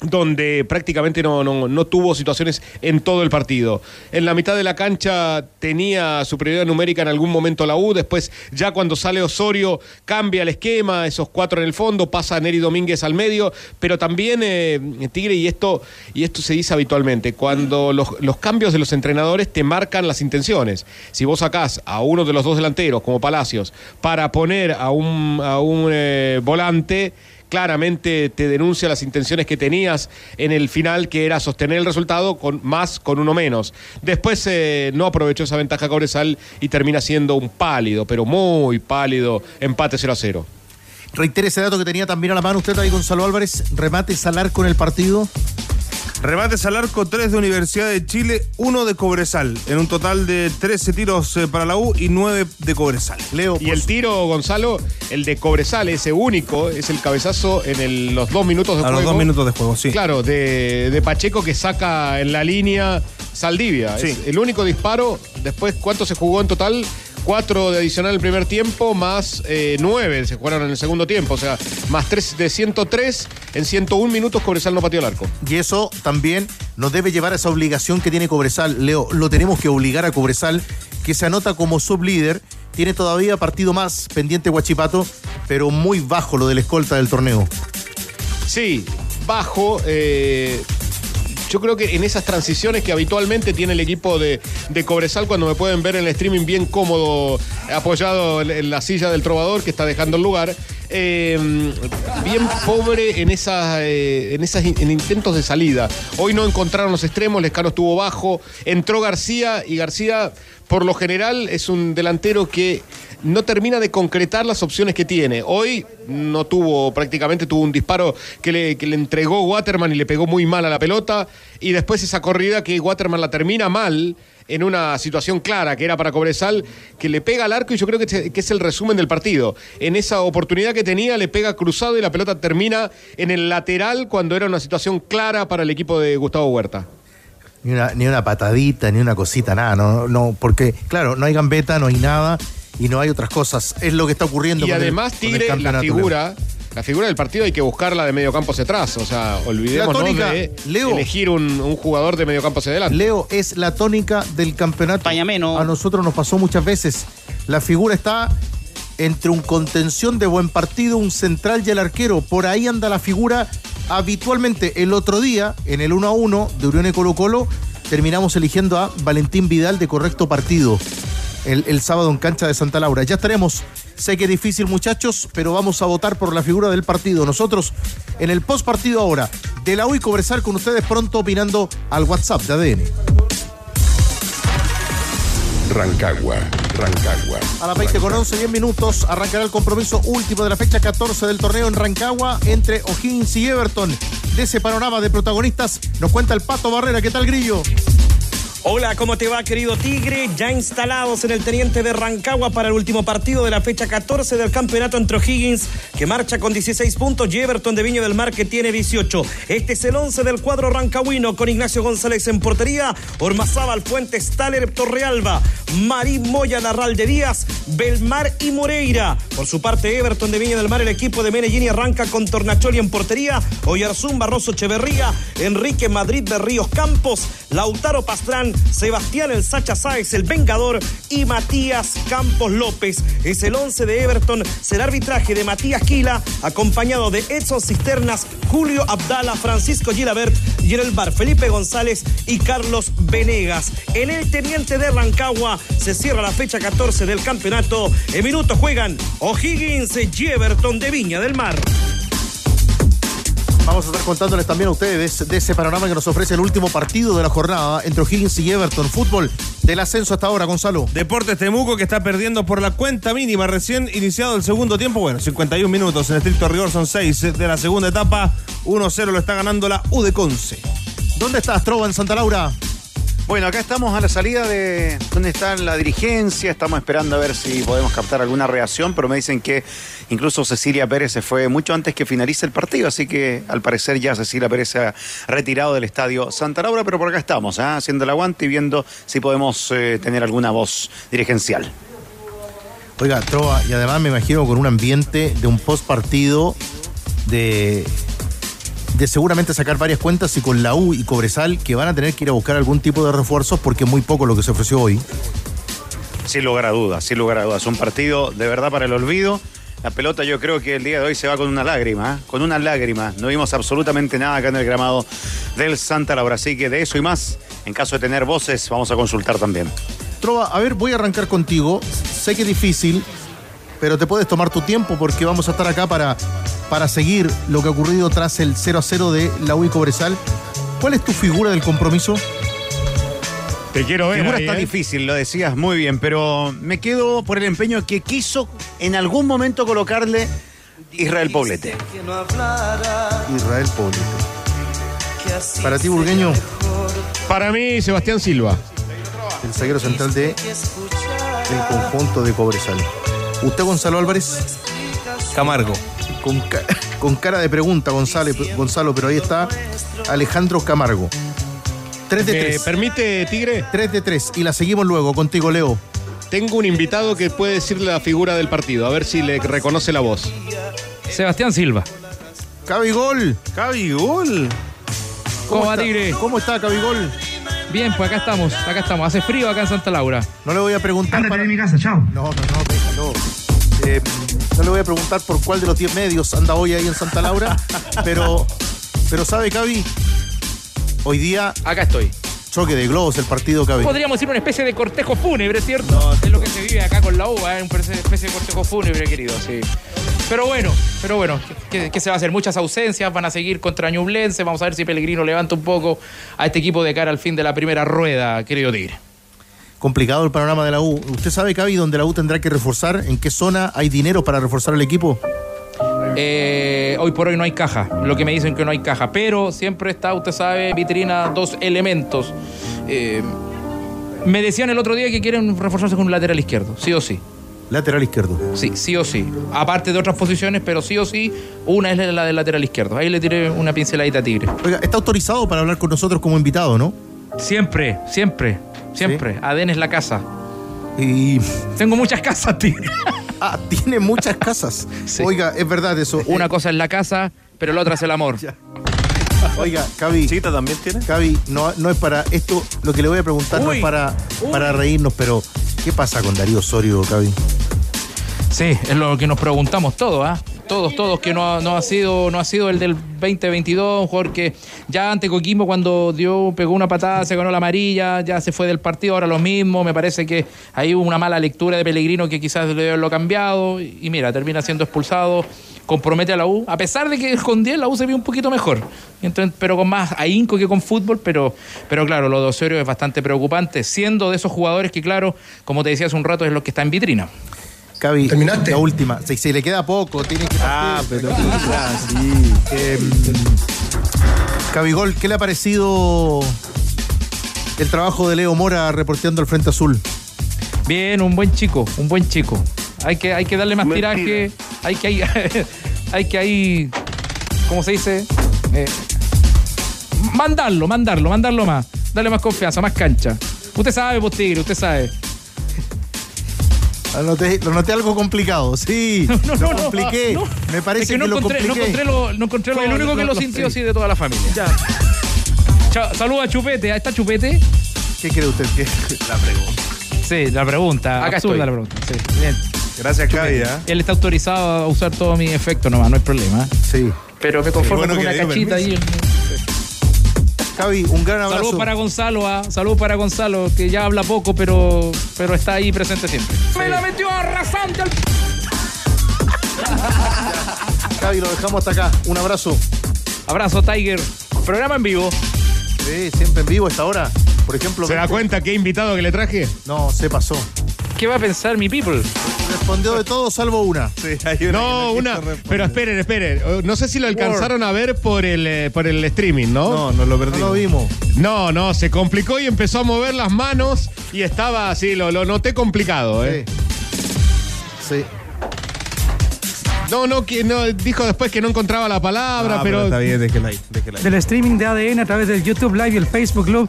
donde prácticamente no, no, no, tuvo situaciones en todo el partido. En la mitad de la cancha tenía superioridad numérica en algún momento la U, después ya cuando sale Osorio cambia el esquema, esos cuatro en el fondo, pasa Neri Domínguez al medio, pero también eh, Tigre, y esto, y esto se dice habitualmente, cuando los, los, cambios de los entrenadores te marcan las intenciones. Si vos sacás a uno de los dos delanteros, como Palacios, para poner a un, a un eh, volante, claramente te denuncia las intenciones que tenías en el final, que era sostener el resultado con más con uno menos. Después eh, no aprovechó esa ventaja Cobresal y termina siendo un pálido, pero muy pálido empate 0 a 0. Reitere ese dato que tenía también a la mano usted ahí, Gonzalo Álvarez. Remate Salar con el partido. Remates al arco, 3 de Universidad de Chile, 1 de Cobresal, en un total de 13 tiros eh, para la U y 9 de Cobresal. Leo, y el tiro, Gonzalo, el de Cobresal, ese único, es el cabezazo en el, los dos minutos de a juego. A los dos minutos de juego, sí. Claro, de, de Pacheco que saca en la línea Saldivia. Sí. Es el único disparo. Después, ¿cuánto se jugó en total? Cuatro de adicional el primer tiempo, más eh, nueve se jugaron en el segundo tiempo. O sea, más tres de 103 en 101 minutos Cobresal no pateó el arco. Y eso también nos debe llevar a esa obligación que tiene Cobresal. Leo, lo tenemos que obligar a Cobresal, que se anota como sublíder. Tiene todavía partido más pendiente Guachipato, pero muy bajo lo del escolta del torneo. Sí, bajo. Eh, yo creo que en esas transiciones que habitualmente tiene el equipo de, de, Cobresal, cuando me pueden ver en el streaming bien cómodo, apoyado en la silla del trovador que está dejando el lugar, eh, bien pobre en esas, eh, en esas en intentos de salida. Hoy no encontraron los extremos, Lescano estuvo bajo, entró García y García por lo general es un delantero que no termina de concretar las opciones que tiene. Hoy no tuvo, prácticamente tuvo un disparo que le, que le, entregó Waterman y le pegó muy mal a la pelota. Y después esa corrida que Waterman la termina mal en una situación clara que era para Cobresal, que le pega al arco y yo creo que, que es el resumen del partido. En esa oportunidad que tenía le pega cruzado y la pelota termina en el lateral cuando era una situación clara para el equipo de Gustavo Huerta. Ni una, ni una patadita, ni una cosita, nada, no, no, porque, claro, no hay gambeta, no hay nada y no hay otras cosas. Es lo que está ocurriendo Y con el- además, con el Tigre, la figura, la figura del partido hay que buscarla de medio campo hacia atrás. O sea, olvidémonos La tónica, de Leo. elegir un, un jugador de medio campo hacia adelante. Leo es la tónica del campeonato. A nosotros nos pasó muchas veces. La figura está entre un contención de buen partido, un central y el arquero. Por ahí anda la figura habitualmente. El otro día, en el 1 a 1 de Unión y Colo Colo, terminamos eligiendo a Valentín Vidal de correcto partido. El, el sábado en cancha de Santa Laura. Ya estaremos. Sé que es difícil, muchachos, pero vamos a votar por la figura del partido. Nosotros, en el post partido ahora, de la U y conversar con ustedes pronto opinando al WhatsApp de ADN. Rancagua, Rancagua. A las 20 con 11, 10 minutos, arrancará el compromiso último de la fecha 14 del torneo en Rancagua entre O'Higgins y Everton. De ese panorama de protagonistas nos cuenta el Pato Barrera. ¿Qué tal, Grillo? Hola, ¿cómo te va, querido Tigre? Ya instalados en el Teniente de Rancagua para el último partido de la fecha 14 del campeonato entre O'Higgins, que marcha con 16 puntos, y Everton de Viña del Mar, que tiene 18. Este es el 11 del cuadro rancagüino, con Ignacio González en portería, Ormazábal, Fuentes, Taler, Torrealba, Marín Moya, Larralde Díaz, Belmar y Moreira. Por su parte, Everton de Viña del Mar, el equipo de Medellín arranca con Tornacholi en portería, Oyarzún, Barroso, Echeverría, Enrique Madrid de Ríos Campos, Lautaro Pastrán, Sebastián El Sacha Sáez, el Vengador y Matías Campos López. Es el 11 de Everton, será arbitraje de Matías Quila, acompañado de Edson Cisternas, Julio Abdala, Francisco Gilabert y en el bar Felipe González y Carlos Venegas. En el Teniente de Rancagua se cierra la fecha 14 del campeonato. En minutos juegan O'Higgins y Everton de Viña del Mar. Vamos a estar contándoles también a ustedes de ese panorama que nos ofrece el último partido de la jornada entre O'Higgins y Everton. Fútbol del ascenso hasta ahora, Gonzalo. Deportes Temuco que está perdiendo por la cuenta mínima. Recién iniciado el segundo tiempo. Bueno, 51 minutos. En estricto rigor son 6 de la segunda etapa. 1-0 lo está ganando la U de Conce. ¿Dónde estás, Trova, en Santa Laura? Bueno, acá estamos a la salida de donde está la dirigencia, estamos esperando a ver si podemos captar alguna reacción, pero me dicen que incluso Cecilia Pérez se fue mucho antes que finalice el partido, así que al parecer ya Cecilia Pérez se ha retirado del estadio Santa Laura, pero por acá estamos, ¿ah? haciendo el aguante y viendo si podemos eh, tener alguna voz dirigencial. Oiga, Trova, y además me imagino con un ambiente de un post partido de, de seguramente sacar varias cuentas y con la U y Cobresal que van a tener que ir a buscar algún tipo de refuerzos porque es muy poco lo que se ofreció hoy. Sin lugar a dudas, sin lugar a dudas. Un partido de verdad para el olvido. La pelota yo creo que el día de hoy se va con una lágrima, ¿eh? con una lágrima. No vimos absolutamente nada acá en el gramado del Santa Laura. Así que de eso y más, en caso de tener voces, vamos a consultar también. Trova, a ver, voy a arrancar contigo. Sé que es difícil, pero te puedes tomar tu tiempo porque vamos a estar acá para, para seguir lo que ha ocurrido tras el 0 a 0 de la U y Cobresal. ¿Cuál es tu figura del compromiso? Te quiero ver. Figura ahí, está ¿eh? difícil, lo decías muy bien, pero me quedo por el empeño que quiso en algún momento colocarle Israel Poblete. Israel Poblete. Para ti, Burgueño, Para mí, Sebastián Silva. el zaguero central de el conjunto de Cobresal. ¿Usted, Gonzalo Álvarez? Camargo. Con, ca- con cara de pregunta, Gonzalo, Gonzalo, pero ahí está Alejandro Camargo. 3 de ¿Me 3. permite, Tigre? 3 de 3. Y la seguimos luego contigo, Leo. Tengo un invitado que puede decirle la figura del partido, a ver si le reconoce la voz. Sebastián Silva. Cabigol. Cabigol. ¿Cómo va, está? Tigre? ¿Cómo está, Cabigol? Bien, pues acá estamos, acá estamos. Hace frío acá en Santa Laura. No le voy a preguntar. para- mi casa, chao. No, no, no, déjalo. Eh, no le voy a preguntar por cuál de los 10 medios anda hoy ahí en Santa Laura, pero, pero ¿sabe, Cavi? Hoy día. Acá estoy. Choque de globos el partido, Cavi. Podríamos decir una especie de cortejo fúnebre, ¿cierto? es lo que se vive acá con la uva, ¿eh? una especie de cortejo fúnebre, querido, sí. Pero bueno, pero bueno, ¿qué, qué se va a hacer? Muchas ausencias, van a seguir contra Ñublense, vamos a ver si Pellegrino levanta un poco a este equipo de cara al fin de la primera rueda, querido Tigre. Complicado el panorama de la U. ¿Usted sabe, Cavi, dónde la U tendrá que reforzar? ¿En qué zona hay dinero para reforzar el equipo? Eh, hoy por hoy no hay caja, lo que me dicen que no hay caja, pero siempre está, usted sabe, vitrina dos elementos. Eh, me decían el otro día que quieren reforzarse con un lateral izquierdo, sí o sí. Lateral izquierdo. Sí, sí o sí. Aparte de otras posiciones, pero sí o sí, una es la del lateral izquierdo. Ahí le tiré una pinceladita a Tigre. Oiga, está autorizado para hablar con nosotros como invitado, ¿no? Siempre, siempre, siempre. ADN es la casa. Y Tengo muchas casas, tío. ah, tiene muchas casas. Oiga, es verdad eso. Una cosa es la casa, pero la otra es el amor. Oiga, Cavi. ¿Cita también tiene? Cavi, no, no es para. Esto, lo que le voy a preguntar no es para, uy. para reírnos, pero ¿qué pasa con Darío Osorio, Cavi? Sí, es lo que nos preguntamos todos, ¿ah? Todos, todos, que no ha, no ha sido no ha sido el del 2022, un jugador que ya ante Coquimbo cuando dio, pegó una patada, se ganó la amarilla, ya se fue del partido, ahora lo mismo, me parece que ahí hubo una mala lectura de Pellegrino que quizás debe haberlo cambiado, y mira, termina siendo expulsado, compromete a la U, a pesar de que con 10 la U se vio un poquito mejor, Entonces, pero con más ahínco que con fútbol, pero, pero claro, lo de Osorio es bastante preocupante, siendo de esos jugadores que claro, como te decía hace un rato, es lo que está en vitrina. Cavi, la última. Si, si le queda poco, tiene que. Ah, pero sí. Em, Cabigol, ¿qué le ha parecido el trabajo de Leo Mora reporteando al Frente Azul? Bien, un buen chico, un buen chico. Hay que, hay que darle más Mentira. tiraje, hay que hay, hay que ahí, ¿cómo se dice? Eh, mandarlo, mandarlo, mandarlo más. Darle más confianza, más cancha. Usted sabe, pues Tigre, usted sabe. Lo noté, lo noté algo complicado, sí. No, lo no, no, compliqué. no. Me parece Es que no que lo encontré, no compliqué. encontré lo, no encontré lo- el único que lo, lo- sintió así de toda la familia. Chao, Saludos a Chupete, ¿ahí está Chupete? ¿Qué cree usted? ¿Qué? La pregunta. Sí, la pregunta. Acá estoy. la pregunta. Sí, bien. Gracias, Cavi. ¿eh? Él está autorizado a usar todos mis efectos nomás, no hay problema. Sí. Pero me conformo bueno con una cachita ahí. Cavi, un gran abrazo. Saludos para Gonzalo, ah. saludos para Gonzalo, que ya habla poco, pero, pero está ahí presente siempre. Me la metió arrasante al... Cavi, lo dejamos hasta acá. Un abrazo. Abrazo, Tiger. Programa en vivo. Sí, siempre en vivo a esta hora. Por ejemplo. ¿Se da cuenta qué invitado que le traje? No, se pasó. ¿Qué va a pensar mi people? Respondió de todo salvo una. No, una. Pero esperen, esperen. Eh, No sé si lo alcanzaron a ver por el, eh, por el streaming, ¿no? No, no lo perdimos. No lo vimos. No, no, se complicó y empezó a mover las manos y estaba así, lo, lo noté complicado, ¿eh? Sí. No, no, que, no, dijo después que no encontraba la palabra, Ah, pero. está bien, déjela ahí, déjela ahí. Del streaming de ADN a través del YouTube Live y el Facebook Club.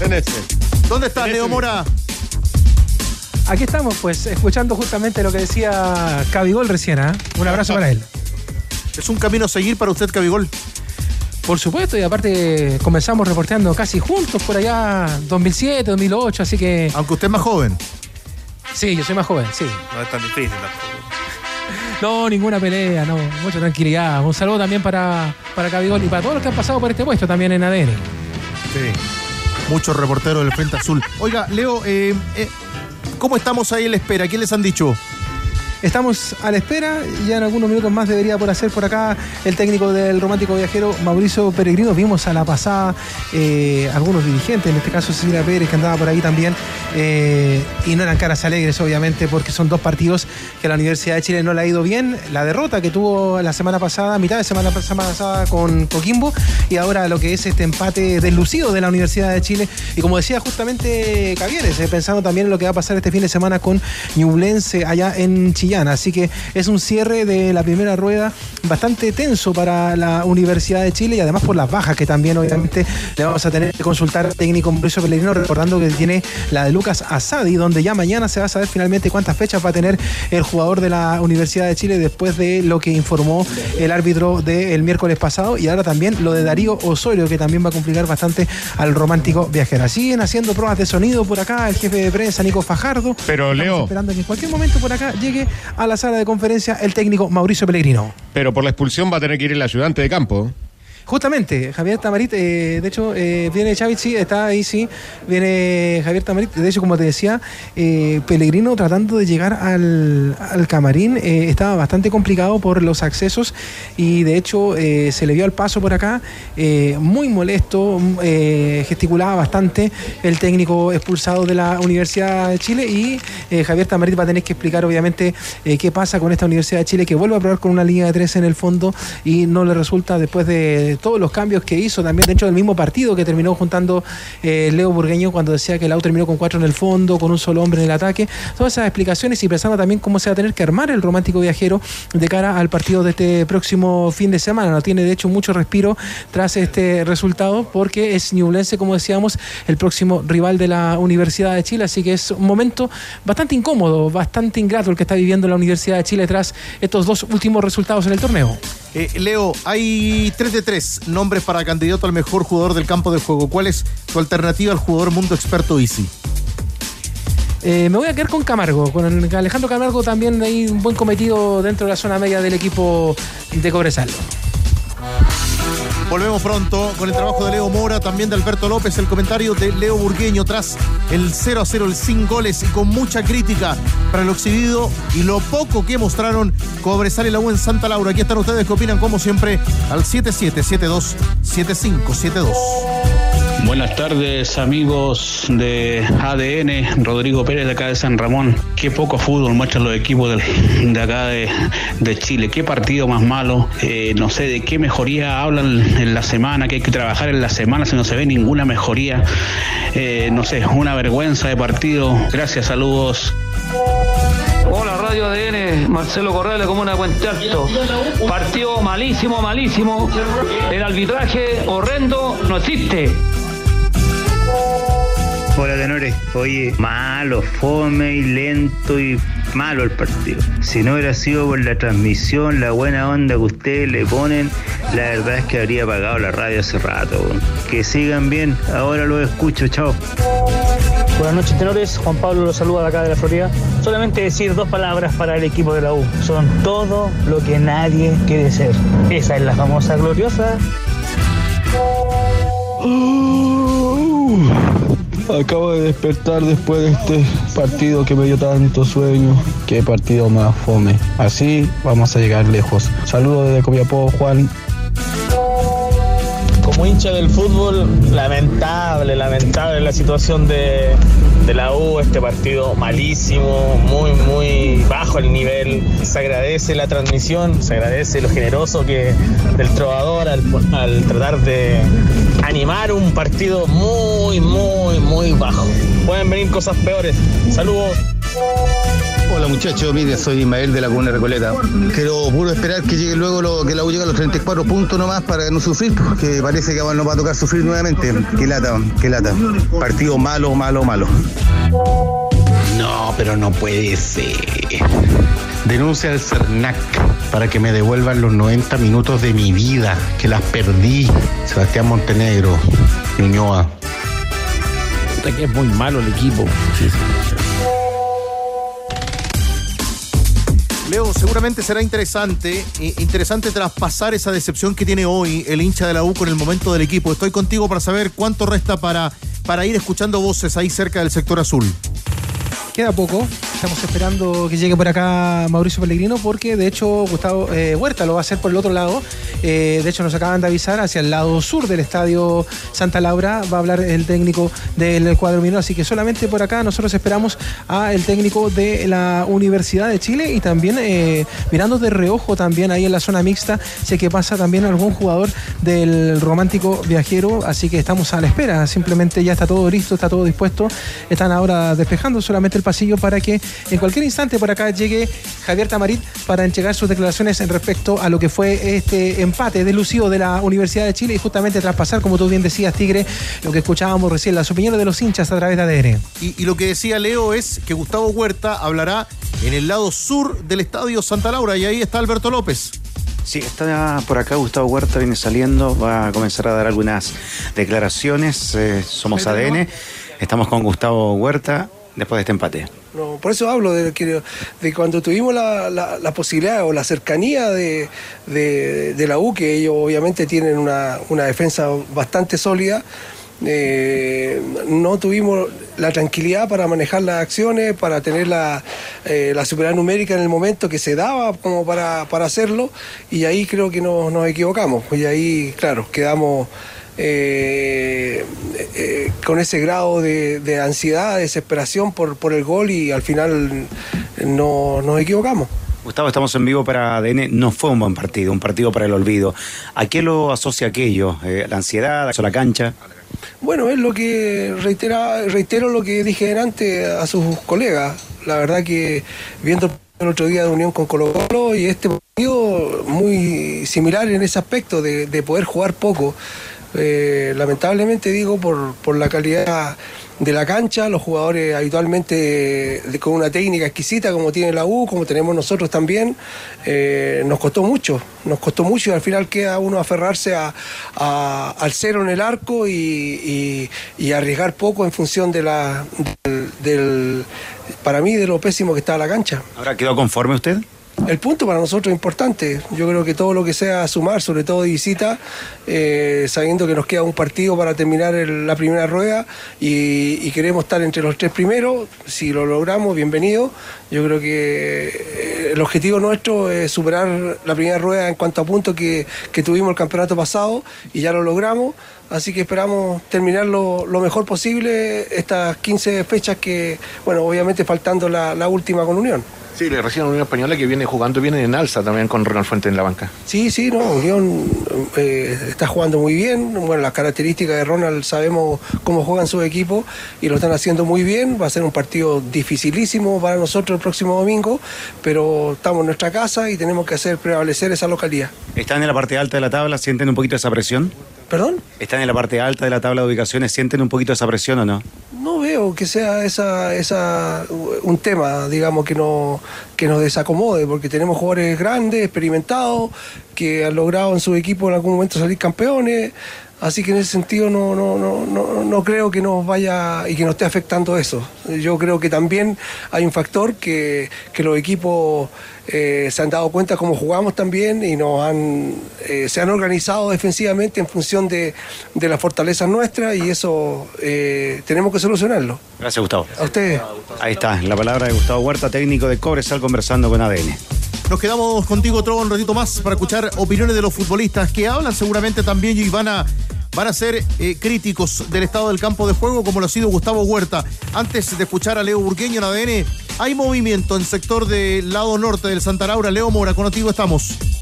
En ese. ¿Dónde está Leo Mora? Aquí estamos, pues, escuchando justamente lo que decía Cabigol recién, ¿ah? Un abrazo para él. Es un camino a seguir para usted, Cabigol. Por supuesto, y aparte comenzamos reporteando casi juntos por allá 2007, 2008, así que... Aunque usted es más joven. Sí, yo soy más joven, sí. No es tan difícil tampoco. No, ninguna pelea, no, mucha tranquilidad. Un saludo también para, para Cabigol y para todos los que han pasado por este puesto también en ADN. Sí. Muchos reporteros del Frente Azul. Oiga, Leo, eh, eh, ¿cómo estamos ahí en la espera? ¿Qué les han dicho? Estamos a la espera, ya en algunos minutos más debería por hacer por acá el técnico del romántico viajero Mauricio Peregrino. Vimos a la pasada eh, algunos dirigentes, en este caso Cecilia Pérez, que andaba por ahí también, eh, y no eran caras alegres, obviamente, porque son dos partidos que a la Universidad de Chile no le ha ido bien. La derrota que tuvo la semana pasada, mitad de semana pasada con Coquimbo, y ahora lo que es este empate deslucido de la Universidad de Chile. Y como decía justamente Cavieres, eh, pensando también en lo que va a pasar este fin de semana con Ñublense allá en Chillán. Así que es un cierre de la primera rueda bastante tenso para la Universidad de Chile y además por las bajas que también obviamente le vamos a tener que consultar al técnico Mauricio Pellegrino, recordando que tiene la de Lucas Asadi, donde ya mañana se va a saber finalmente cuántas fechas va a tener el jugador de la Universidad de Chile después de lo que informó el árbitro del miércoles pasado y ahora también lo de Darío Osorio, que también va a complicar bastante al romántico viajero. Siguen haciendo pruebas de sonido por acá el jefe de prensa Nico Fajardo. Pero, Estamos Leo. esperando que en cualquier momento por acá llegue a la sala de conferencia el técnico Mauricio Pellegrino. Pero por la expulsión va a tener que ir el ayudante de campo. Justamente, Javier Tamarit, eh, de hecho, eh, viene Chávez, sí, está ahí, sí, viene Javier Tamarit, de hecho, como te decía, eh, Pellegrino tratando de llegar al, al camarín, eh, estaba bastante complicado por los accesos y de hecho eh, se le vio al paso por acá, eh, muy molesto, mm, gesticulaba bastante el técnico expulsado de la Universidad de Chile y Javier Tamarit va a tener que explicar obviamente qué pasa con esta Universidad de Chile que vuelve a probar con una línea de tres en el fondo y no le resulta después de todos los cambios que hizo también dentro del mismo partido que terminó juntando eh, Leo Burgueño cuando decía que el auto terminó con cuatro en el fondo, con un solo hombre en el ataque. Todas esas explicaciones y pensando también cómo se va a tener que armar el romántico viajero de cara al partido de este próximo fin de semana. No tiene de hecho mucho respiro tras este resultado porque es Ñublense, como decíamos, el próximo rival de la Universidad de Chile. Así que es un momento bastante incómodo, bastante ingrato el que está viviendo la Universidad de Chile tras estos dos últimos resultados en el torneo. Eh, Leo, hay 3 de 3 nombres para candidato al mejor jugador del campo de juego. ¿Cuál es tu alternativa al jugador mundo experto Easy? Eh, me voy a quedar con Camargo, con Alejandro Camargo también hay un buen cometido dentro de la zona media del equipo de Cobresal. Volvemos pronto con el trabajo de Leo Mora, también de Alberto López, el comentario de Leo Burgueño tras el 0 a 0, el sin goles y con mucha crítica para lo exhibido y lo poco que mostraron Cobresal y la U en Santa Laura. Aquí están ustedes que opinan como siempre al 77727572. Buenas tardes amigos de ADN, Rodrigo Pérez de acá de San Ramón. Qué poco fútbol muestran los equipos del- de, acá de, de Chile. Qué partido más malo. Eh, no sé de qué mejoría hablan en la semana, que hay que trabajar en la semana si no se ve ninguna mejoría. Eh, no sé, una vergüenza de partido. Gracias, saludos. Hola Radio ADN, Marcelo Corrales, como una Puente Alto. Partido malísimo, malísimo. El arbitraje horrendo no existe. Hola tenores, oye, malo, fome y lento y malo el partido. Si no hubiera sido por la transmisión, la buena onda que ustedes le ponen, la verdad es que habría apagado la radio hace rato. Que sigan bien, ahora lo escucho, chao. Buenas noches, tenores. Juan Pablo los saluda de acá de la Florida. Solamente decir dos palabras para el equipo de la U. Son todo lo que nadie quiere ser. Esa es la famosa gloriosa. Acabo de despertar después de este partido que me dio tanto sueño. Qué partido más fome. Así vamos a llegar lejos. Saludos desde Copiapó, Juan. Como hincha del fútbol, lamentable, lamentable la situación de, de la U, este partido malísimo, muy, muy bajo el nivel. Se agradece la transmisión, se agradece lo generoso que del trovador al, al tratar de animar un partido muy, muy, muy bajo. Pueden venir cosas peores. Saludos. Hola muchachos, mire, soy Ismael de la Comuna Recoleta. Quiero puro esperar que llegue luego lo, que la U llegue a los 34 puntos nomás para no sufrir, porque parece que ahora nos va a tocar sufrir nuevamente. Qué lata, qué lata. Partido malo, malo, malo. No, pero no puede ser. Denuncia al CERNAC para que me devuelvan los 90 minutos de mi vida, que las perdí. Sebastián Montenegro, Ñuñoa. que es muy malo el equipo. Leo, seguramente será interesante, eh, interesante traspasar esa decepción que tiene hoy el hincha de la U con el momento del equipo. Estoy contigo para saber cuánto resta para, para ir escuchando voces ahí cerca del sector azul. Queda poco. Estamos esperando que llegue por acá Mauricio Pellegrino porque de hecho Gustavo eh, Huerta lo va a hacer por el otro lado. Eh, de hecho nos acaban de avisar hacia el lado sur del estadio Santa Laura va a hablar el técnico del cuadro minero. Así que solamente por acá nosotros esperamos al técnico de la Universidad de Chile y también eh, mirando de reojo también ahí en la zona mixta. Sé que pasa también algún jugador del romántico viajero. Así que estamos a la espera. Simplemente ya está todo listo, está todo dispuesto. Están ahora despejando solamente el pasillo para que en cualquier instante por acá llegue Javier Tamarit para entregar sus declaraciones en respecto a lo que fue este empate delucido de la Universidad de Chile y justamente traspasar, como tú bien decías, Tigre, lo que escuchábamos recién, las opiniones de los hinchas a través de ADN. Y, y lo que decía Leo es que Gustavo Huerta hablará en el lado sur del estadio Santa Laura y ahí está Alberto López. Sí, está por acá Gustavo Huerta, viene saliendo, va a comenzar a dar algunas declaraciones. eh, somos ADN, estamos con Gustavo Huerta después de este empate. No, por eso hablo de, que- de cuando tuvimos la, la- posibilidad o la cercanía de, de- de la U, que ellos obviamente tienen una, una defensa bastante sólida. eh, no tuvimos la tranquilidad para manejar las acciones, para tener la, eh, la superioridad numérica en el momento que se daba como para, para hacerlo, y ahí creo que nos, nos equivocamos. Y ahí, claro, quedamos eh, eh, con ese grado de, de ansiedad, desesperación por, por el gol y al final no nos equivocamos. Gustavo, estamos en vivo para ADN. No fue un buen partido, un partido para el olvido. ¿A qué lo asocia aquello? Eh, ¿La ansiedad? ¿La cancha? Bueno, es lo que reitera, reitero lo que dije antes a sus colegas. La verdad que viendo el otro día de unión con Colo Colo y este partido muy similar en ese aspecto de, de poder jugar poco. Eh, lamentablemente digo por, por la calidad de la cancha, los jugadores habitualmente de- con una técnica exquisita como tiene la U, como tenemos nosotros también, eh, nos costó mucho, nos costó mucho y al final queda uno aferrarse a- al cero en el arco y, arriesgar poco en función de la, del, del- para mí, de lo pésimo que está la cancha. ¿Ahora quedó conforme usted? El punto para nosotros es importante. Yo creo que todo lo que sea sumar, sobre todo de visita, eh, sabiendo que nos queda un partido para terminar la primera rueda y, queremos estar entre los tres primeros, si lo logramos, bienvenido. Yo creo que eh, el objetivo nuestro es superar la primera rueda en cuanto a puntos que, tuvimos el campeonato pasado y ya lo logramos. Así que esperamos terminar lo, mejor posible estas 15 fechas que, bueno, obviamente faltando la última con Unión. Sí, le recién a Unión Española que viene jugando, viene en alza también con Ronald Fuente en la banca. Sí, sí, no, Unión eh, está jugando muy bien. Bueno, las características de Ronald sabemos cómo juegan sus equipos y lo están haciendo muy bien. Va a ser un partido dificilísimo para nosotros el próximo domingo, pero estamos en nuestra casa y tenemos que hacer prevalecer esa localidad. ¿Están en la parte alta de la tabla? ¿Sienten un poquito esa presión? ¿Perdón? ¿Están en la parte alta de la tabla de ubicaciones? ¿Sienten un poquito esa presión o no? No veo que sea esa, esa un tema, digamos, que, no, que nos desacomode, porque tenemos jugadores grandes, experimentados, que han logrado en su equipo en algún momento salir campeones. Así que en ese sentido no, no, no, no, no creo que nos vaya y que nos esté afectando eso. Yo creo que también hay un factor que, que los equipos eh, se han dado cuenta cómo jugamos también y nos han, eh, se han organizado defensivamente en función de, de las fortalezas nuestras y eso eh, tenemos que solucionarlo. Gracias, Gustavo. A ustedes. Ahí está, la palabra de Gustavo Huerta, técnico de Cobresal, conversando con ADN. Nos quedamos contigo, Trovo, un ratito más para escuchar opiniones de los futbolistas que hablan seguramente también y van a, van a ser eh, críticos del estado del campo de juego, como lo ha sido Gustavo Huerta. Antes de escuchar a Leo Burgueño en ADN, hay movimiento en sector del lado norte del Santa Laura. Leo Mora, contigo estamos.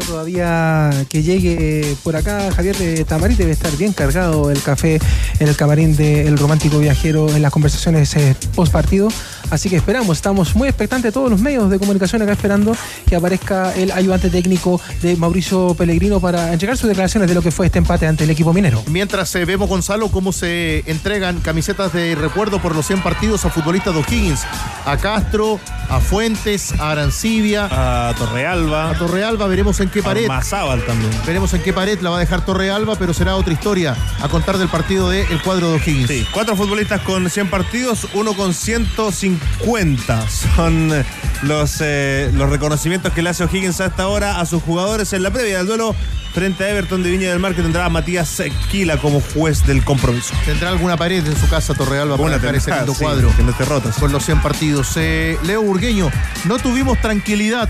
Todavía que llegue por acá Javier de Tamarí. Debe estar bien cargado el café en el camarín del romántico viajero en las conversaciones eh, post partido. Así que esperamos, estamos muy expectantes todos los medios de comunicación acá esperando que aparezca el ayudante técnico de Mauricio Pellegrino para entregar sus declaraciones de lo que fue este empate ante el equipo minero. Mientras eh, vemos, Gonzalo, cómo se entregan camisetas de recuerdo por los 100 partidos a futbolistas de O'Higgins. A Castro, a Fuentes, a Arancibia. A Torrealba. A Torrealba, veremos en qué pared. Mazábal también. Veremos en qué pared la va a dejar Torrealba, pero será otra historia a contar del partido del cuadro de O'Higgins. Sí, cuatro futbolistas con 100 partidos, uno con 150. Son eh, los, eh, los reconocimientos que le hace O'Higgins hasta ahora a sus jugadores en la previa del duelo frente a Everton de Viña del Mar, que tendrá a Matías Quila como juez del compromiso. ¿Tendrá alguna pared en su casa Torrealba para dejar ese lindo sí, cuadro? que no esté roto. Con los 100 partidos. Eh, Leo Burgueño, no tuvimos tranquilidad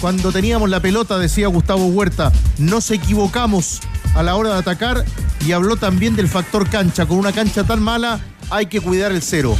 cuando teníamos la pelota, decía Gustavo Huerta. Nos equivocamos a la hora de atacar y habló también del factor cancha. Con una cancha tan mala hay que cuidar el cero.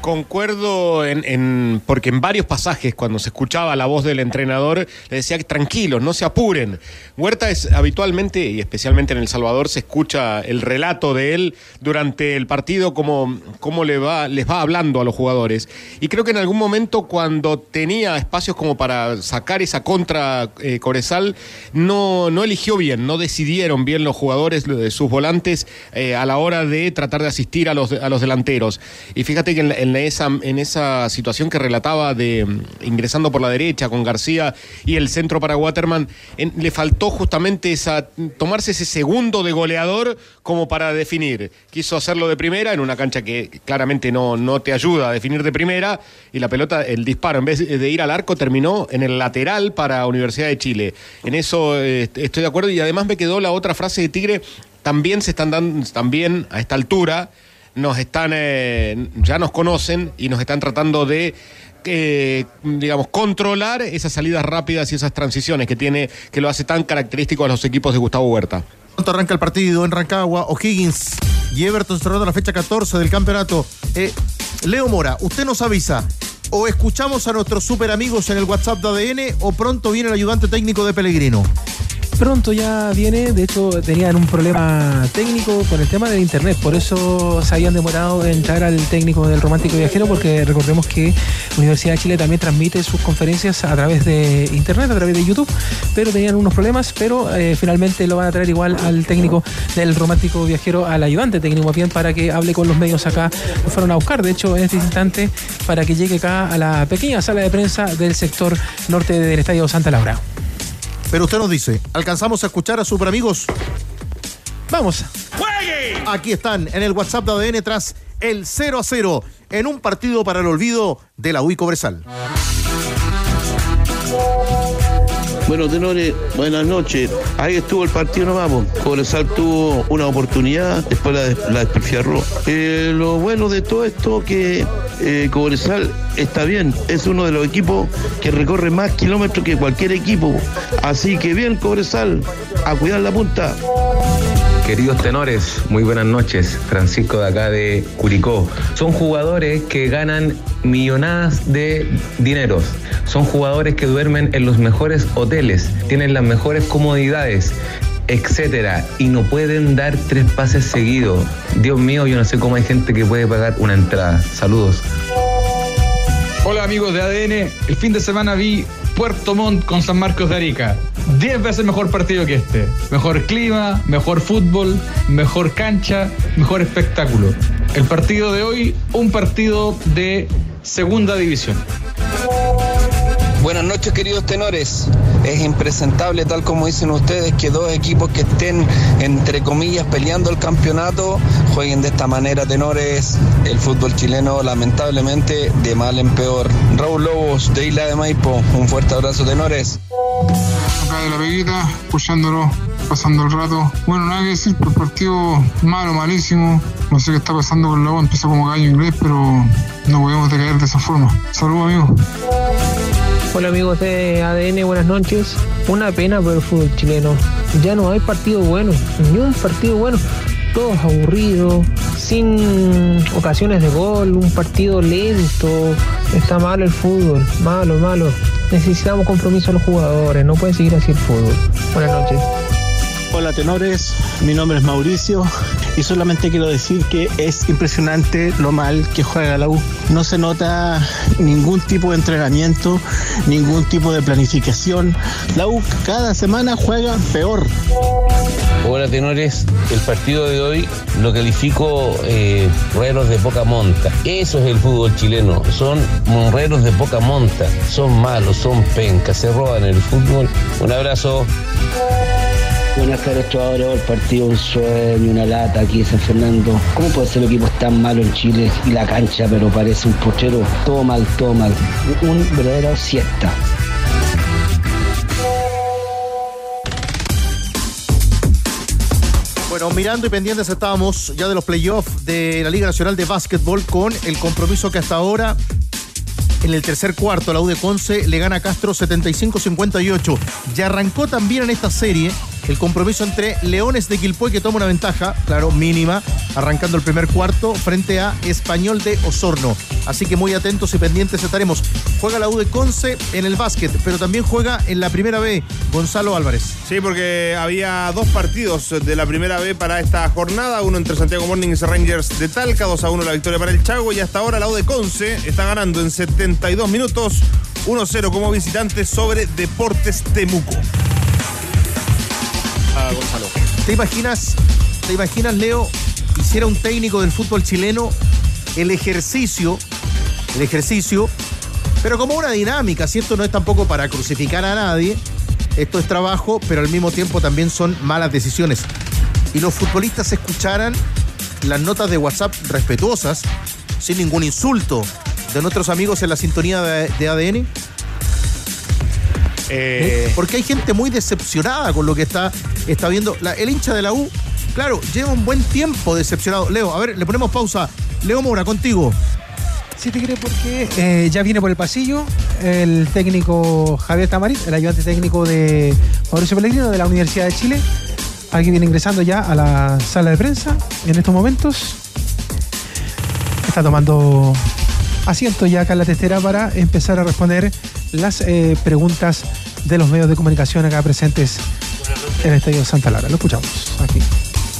Concuerdo en, en- porque en varios pasajes cuando se escuchaba la voz del entrenador le decía que tranquilos, no se apuren. Huerta es habitualmente y especialmente en El Salvador se escucha el relato de él durante el partido como, como le va, les va hablando a los jugadores. Y creo que en algún momento cuando tenía espacios como para sacar esa contra eh, Corezal no, no eligió bien, no decidieron bien los jugadores, sus volantes eh, a la hora de tratar de asistir a los, a los delanteros. Y fíjate que en, la- en esa, situación que relataba de mm, ingresando por la derecha con García y el centro para Waterman, le faltó justamente esa, tomarse ese segundo de goleador como para definir. Quiso hacerlo de primera en una cancha que claramente no, no te ayuda a definir de primera y la pelota, el disparo, en vez de ir al arco, terminó en el lateral para Universidad de Chile. En eso estoy de acuerdo y además me quedó la otra frase de Tigre, también se están dando, también a esta altura, nos están, eh, ya nos conocen y nos están tratando de, eh, digamos, controlar esas salidas rápidas y esas transiciones que tiene, que lo hace tan característico a los equipos de Gustavo Huerta. ¿Cuánto arranca el partido en Rancagua? O'Higgins y Everton cerrando la fecha 14 del campeonato. Eh, Leo Mora, usted nos avisa. O escuchamos a nuestros super amigos en el WhatsApp de ADN o pronto viene el ayudante técnico de Pellegrino. Pronto ya viene, de hecho tenían un problema técnico con el tema del internet, por eso se habían demorado en entrar al técnico del romántico viajero, porque recordemos que Universidad de Chile también transmite sus conferencias a través de internet, a través de YouTube, pero tenían unos problemas, pero eh, finalmente lo van a traer igual al técnico del romántico viajero, al ayudante técnico bien, para que hable con los medios acá. Lo fueron a buscar, de hecho, en este instante, para que llegue acá a la pequeña sala de prensa del sector norte del Estadio Santa Laura. Pero usted nos dice, ¿alcanzamos a escuchar a super amigos? Vamos. Aquí están en el WhatsApp de ADN tras el 0 a 0 en un partido para el olvido de la UI Cobresal. Bueno, tenores, buenas noches. Ahí estuvo el partido nomás. Cobresal tuvo una oportunidad, después la, la. Eh, lo bueno de todo esto que eh, Cobresal está bien, es uno de los equipos que recorre más kilómetros que cualquier equipo. Así que bien, Cobresal, a cuidar la punta. Queridos tenores, muy buenas noches. Francisco de acá de Curicó. Son jugadores que ganan millonadas de dineros. Son jugadores que duermen en los mejores hoteles, tienen las mejores comodidades, etcétera, y no pueden dar tres pases seguidos. Dios mío, yo no sé cómo hay gente que puede pagar una entrada. Saludos. Hola amigos de ADN, el fin de semana vi Puerto Montt con San Marcos de Arica. Diez veces mejor partido que este. Mejor clima, mejor fútbol, mejor cancha, mejor espectáculo. El partido de hoy, un partido de segunda división. Buenas noches queridos tenores. Es impresentable, tal como dicen ustedes, que dos equipos que estén, entre comillas, peleando el campeonato jueguen de esta manera, tenores. El fútbol chileno, lamentablemente, de mal en peor. Raúl Lobos, de Isla de Maipo. Un fuerte abrazo, tenores. acá de la peguita, escuchándolo, pasando el rato. Bueno, nada que decir, por el partido malo, malísimo. No sé qué está pasando con U, empieza como gallo inglés, pero no podemos decaer de esa forma. Saludos, amigos. Hola amigos de ADN, buenas noches. Una pena por el fútbol chileno. Ya no hay partido bueno, ni un partido bueno. Todos aburridos, sin ocasiones de gol, un partido lento. Está malo el fútbol, malo, malo. Necesitamos compromiso a los jugadores, no puede seguir así el fútbol. Buenas noches. Hola tenores, mi nombre es Mauricio y solamente quiero decir que es impresionante lo mal que juega la U. No se nota ningún tipo de entrenamiento, ningún tipo de planificación. La U cada semana juega peor. Hola tenores, el partido de hoy lo califico eh, rueros de poca monta. Eso es el fútbol chileno, son monreros de poca monta, son malos, son pencas, se roban el fútbol. Un abrazo. Buenas tardes, trovadores. El partido un sueño, una lata aquí de San Fernando. ¿Cómo puede ser el equipo tan malo en Chile y la cancha, pero parece un pochero? Todo mal, todo mal. Un verdadero siesta. Bueno, mirando y pendientes estábamos ya de los playoffs de la Liga Nacional de Básquetbol con el compromiso que hasta ahora en el tercer cuarto la U de Conce le gana a Castro 75-58. Ya arrancó también en esta serie el compromiso entre Leones de Quilpué que toma una ventaja, claro, mínima, arrancando el primer cuarto frente a Español de Osorno. Así que muy atentos y pendientes estaremos. Juega la U de Conce en el básquet, pero también juega en la primera B Gonzalo Álvarez. Sí, porque había dos partidos de la primera B para esta jornada, uno entre Santiago Mornings y Rangers de Talca, 2 a 1 la victoria para el Chago y hasta ahora la U de Conce está ganando en 72 minutos 1-0 como visitante sobre Deportes Temuco. Gonzalo. ¿Te imaginas, te imaginas, Leo, hiciera un técnico del fútbol chileno el ejercicio, el ejercicio, pero como una dinámica, ¿cierto? No es tampoco para crucificar a nadie. Esto es trabajo, pero al mismo tiempo también son malas decisiones. Y los futbolistas escucharan las notas de WhatsApp respetuosas, sin ningún insulto, de nuestros amigos en la sintonía de, de ADN. Eh, Porque hay gente muy decepcionada con lo que está, está viendo. La- el hincha de la U, claro, lleva un buen tiempo decepcionado. Leo, a ver, le ponemos pausa. Leo Mora, contigo. Si te cree porque eh, ya viene por el pasillo el técnico Javier Tamarit, el ayudante técnico de Mauricio Pellegrino de la Universidad de Chile. Alguien viene ingresando ya a la sala de prensa en estos momentos. Está tomando asiento ya acá en la testera para empezar a responder las eh, preguntas de los medios de comunicación acá presentes en el Estadio Santa Laura. Lo escuchamos aquí.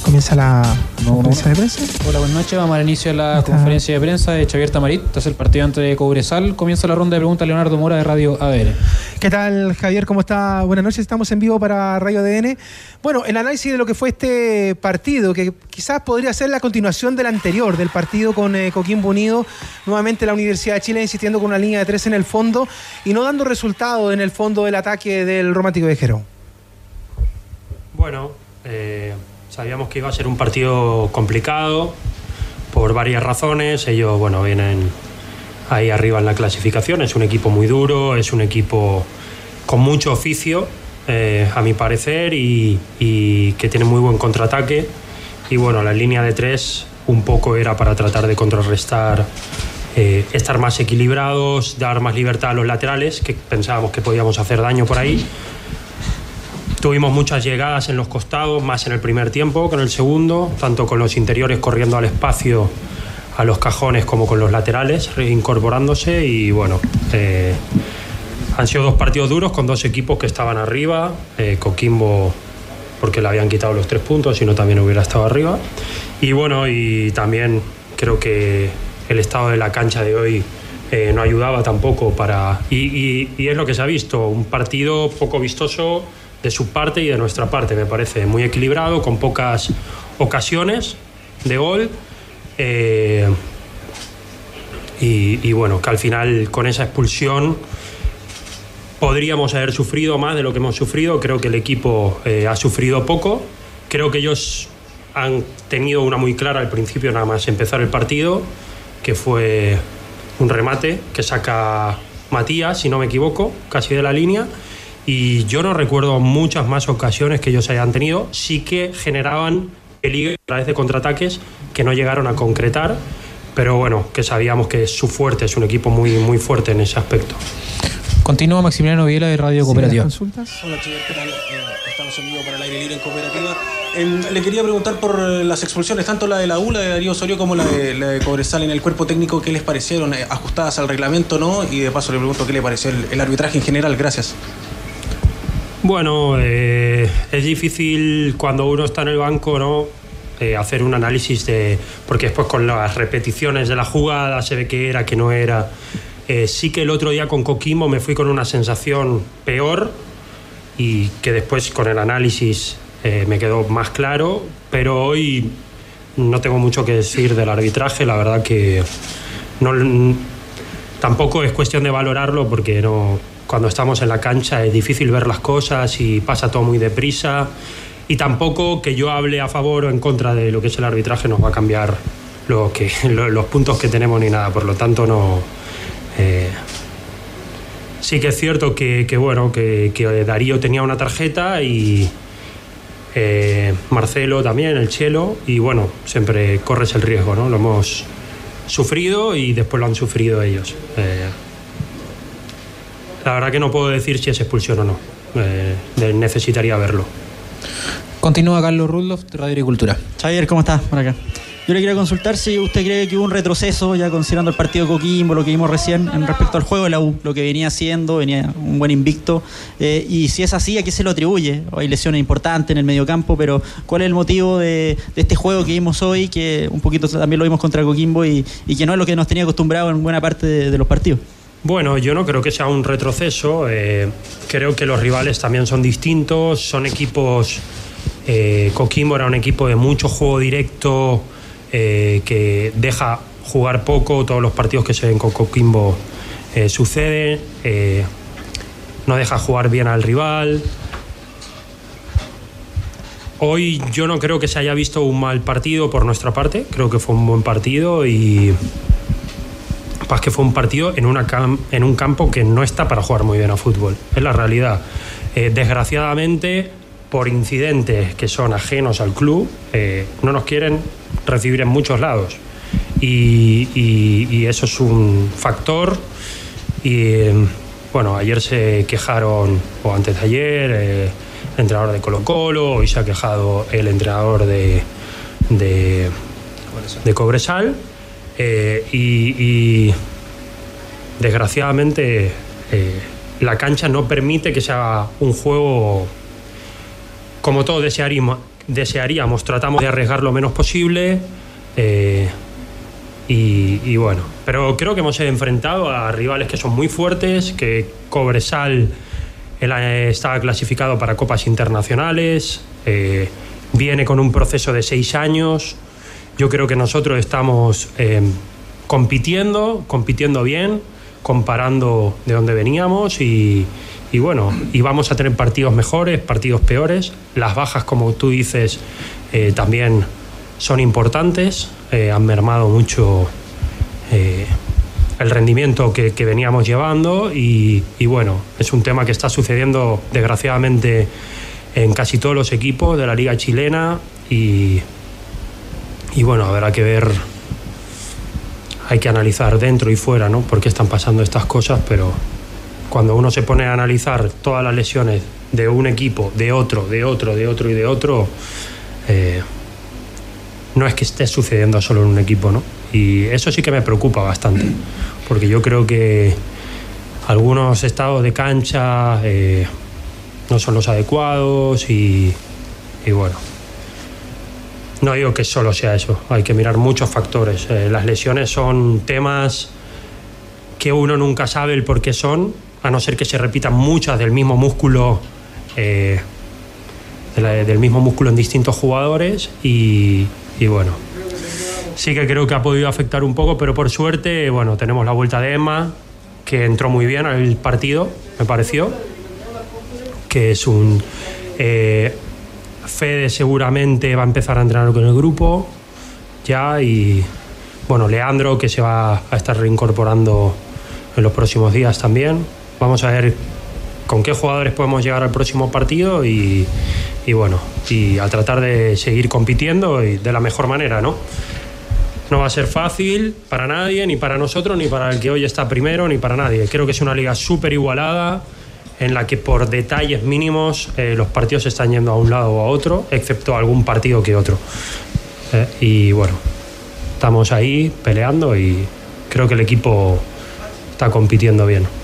Comienza la conferencia de prensa. Hola, buenas noches. Vamos al inicio de la conferencia de prensa de Xavier Tamarit. Tras el partido ante Cobresal, comienza la ronda de preguntas Leonardo Mora de Radio ADN. ¿Qué tal, Javier? ¿Cómo está? Buenas noches. Estamos en vivo para Radio ADN. Bueno, el análisis de lo que fue este partido, que quizás podría ser la continuación del anterior, del partido con eh, Coquimbo Unido. Nuevamente la Universidad de Chile insistiendo con una línea de tres en el fondo y no dando resultado en el fondo del ataque del Romántico de Jero. Bueno, eh, sabíamos que iba a ser un partido complicado por varias razones. Ellos, bueno, vienen ahí arriba en la clasificación. Es un equipo muy duro, es un equipo con mucho oficio, eh, a mi parecer, y, que tiene muy buen contraataque. Y bueno, la línea de tres un poco era para tratar de contrarrestar, eh, estar más equilibrados, dar más libertad a los laterales, que pensábamos que podíamos hacer daño por ahí. Tuvimos muchas llegadas en los costados, más en el primer tiempo que en el segundo, tanto con los interiores corriendo al espacio, a los cajones, como con los laterales, reincorporándose. Y bueno, eh, han sido dos partidos duros con dos equipos que estaban arriba. Eh, Coquimbo, porque le habían quitado los tres puntos, si no también hubiera estado arriba. Y bueno, y también creo que el estado de la cancha de hoy eh, no ayudaba tampoco para. Y, y- y es lo que se ha visto, un partido poco vistoso de su parte y de nuestra parte, me parece. Muy equilibrado, con pocas ocasiones de gol. Eh, y, bueno, que al final con esa expulsión podríamos haber sufrido más de lo que hemos sufrido. Creo que el equipo eh, ha sufrido poco. Creo que ellos han tenido una muy clara al principio, nada más empezar el partido, que fue un remate que saca Matías, si no me equivoco, casi de la línea. Y yo no recuerdo muchas más ocasiones que ellos hayan tenido. Sí que generaban peligro a través de contraataques que no llegaron a concretar. Pero bueno, que sabíamos que es su fuerte, es un equipo muy, muy fuerte en ese aspecto. Continúa Maximiliano Viela de Radio Cooperativa. Hola, Xavier, ¿qué tal? Eh, estamos en vivo para el aire libre en cooperativa. Le quería preguntar por eh, las expulsiones, tanto la de la U, la de Darío Osorio, como la de, la de Cobresal en el cuerpo técnico. ¿Qué les parecieron? Eh, ¿Ajustadas al reglamento no? Y de paso le pregunto qué le pareció el, el arbitraje en general. Gracias. Bueno, eh, es difícil cuando uno está en el banco, ¿no? Eh, hacer un análisis de. Porque después con las repeticiones de la jugada se ve que era, que no era. Eh, sí que el otro día con Coquimbo me fui con una sensación peor y que después con el análisis me quedó más claro, pero hoy no tengo mucho que decir del arbitraje, la verdad que no, tampoco es cuestión de valorarlo porque no, cuando estamos en la cancha es difícil ver las cosas y pasa todo muy deprisa. Y tampoco que yo hable a favor o en contra de lo que es el arbitraje nos va a cambiar lo que, lo- los puntos que tenemos ni nada. Por lo tanto, no. eh, sí que es cierto que, que, bueno, que, que Darío tenía una tarjeta y eh, Marcelo también, el Chelo, y bueno, siempre corres el riesgo, ¿no? Lo hemos sufrido y después lo han sufrido ellos. Eh, la verdad que no puedo decir si es expulsión o no. Eh, necesitaría verlo. Continúa Carlos Rudloff de Radio Agricultura. Javier, ¿cómo estás? Por acá. Yo le quería consultar si usted cree que hubo un retroceso, ya considerando el partido de Coquimbo, lo que vimos recién, en respecto al juego de la U, lo que venía haciendo, venía un buen invicto. eh, y si es así, ¿a qué se lo atribuye? Hay lesiones importantes en el mediocampo, pero ¿cuál es el motivo de, este juego que vimos hoy, que un poquito también lo vimos contra Coquimbo y, que no es lo que nos tenía acostumbrado en buena parte de, de los partidos? Bueno, yo no creo que sea un retroceso. eh, creo que los rivales también son distintos. Son equipos. eh, Coquimbo era un equipo de mucho juego directo eh, que deja jugar poco. Todos los partidos que se ven con Coquimbo eh, suceden. eh, no deja jugar bien al rival. Hoy yo no creo que se haya visto un mal partido por nuestra parte. Creo que fue un buen partido y que fue un partido en, una cam- en un campo que no está para jugar muy bien a fútbol. Es la realidad. Desgraciadamente, por incidentes que son ajenos al club, no nos quieren recibir en muchos lados. Y, y- y eso es un factor. Y eh, bueno, ayer se quejaron, o antes de ayer, eh, el entrenador de Colo Colo, hoy se ha quejado el entrenador de, de, de Cobresal. Eh, y, y desgraciadamente eh, la cancha no permite que sea un juego como todos desearíamos, desearíamos. Tratamos de arriesgar lo menos posible. eh, y, y bueno, pero creo que hemos enfrentado a rivales que son muy fuertes, que Cobresal él, eh, estaba clasificado para copas internacionales, eh, viene con un proceso de seis años. Yo creo que nosotros estamos eh, compitiendo, compitiendo bien, comparando de dónde veníamos y, y bueno, y vamos a tener partidos mejores, partidos peores. Las bajas, como tú dices, eh, también son importantes, eh, han mermado mucho eh, el rendimiento que, veníamos llevando y, y bueno, es un tema que está sucediendo desgraciadamente en casi todos los equipos de la liga chilena y, y bueno, habrá que ver, hay que analizar dentro y fuera, ¿no? Por qué están pasando estas cosas, pero cuando uno se pone a analizar todas las lesiones de un equipo, de otro, de otro, de otro y de otro, eh, no es que esté sucediendo solo en un equipo, ¿no? Y eso sí que me preocupa bastante, porque yo creo que algunos estados de cancha eh, no son los adecuados y, y bueno. No digo que solo sea eso, hay que mirar muchos factores. Eh, las lesiones son temas que uno nunca sabe el por qué son, a no ser que se repitan muchas del mismo músculo, eh, de la- del mismo músculo en distintos jugadores y, y bueno. Sí que creo que ha podido afectar un poco, pero por suerte, bueno, tenemos la vuelta de Emma, que entró muy bien al partido, me pareció, que es un... eh, Fede seguramente va a empezar a entrenar con el grupo ya y bueno, Leandro que se va a estar reincorporando en los próximos días también. Vamos a ver con qué jugadores podemos llegar al próximo partido y, y bueno, y a tratar de seguir compitiendo y de la mejor manera, ¿no? No va a ser fácil para nadie, ni para nosotros, ni para el que hoy está primero, ni para nadie. Creo que es una liga súper igualada, en la que por detalles mínimos eh, los partidos están yendo a un lado o a otro, excepto algún partido que otro. Eh, y bueno, estamos ahí peleando y creo que el equipo está compitiendo bien.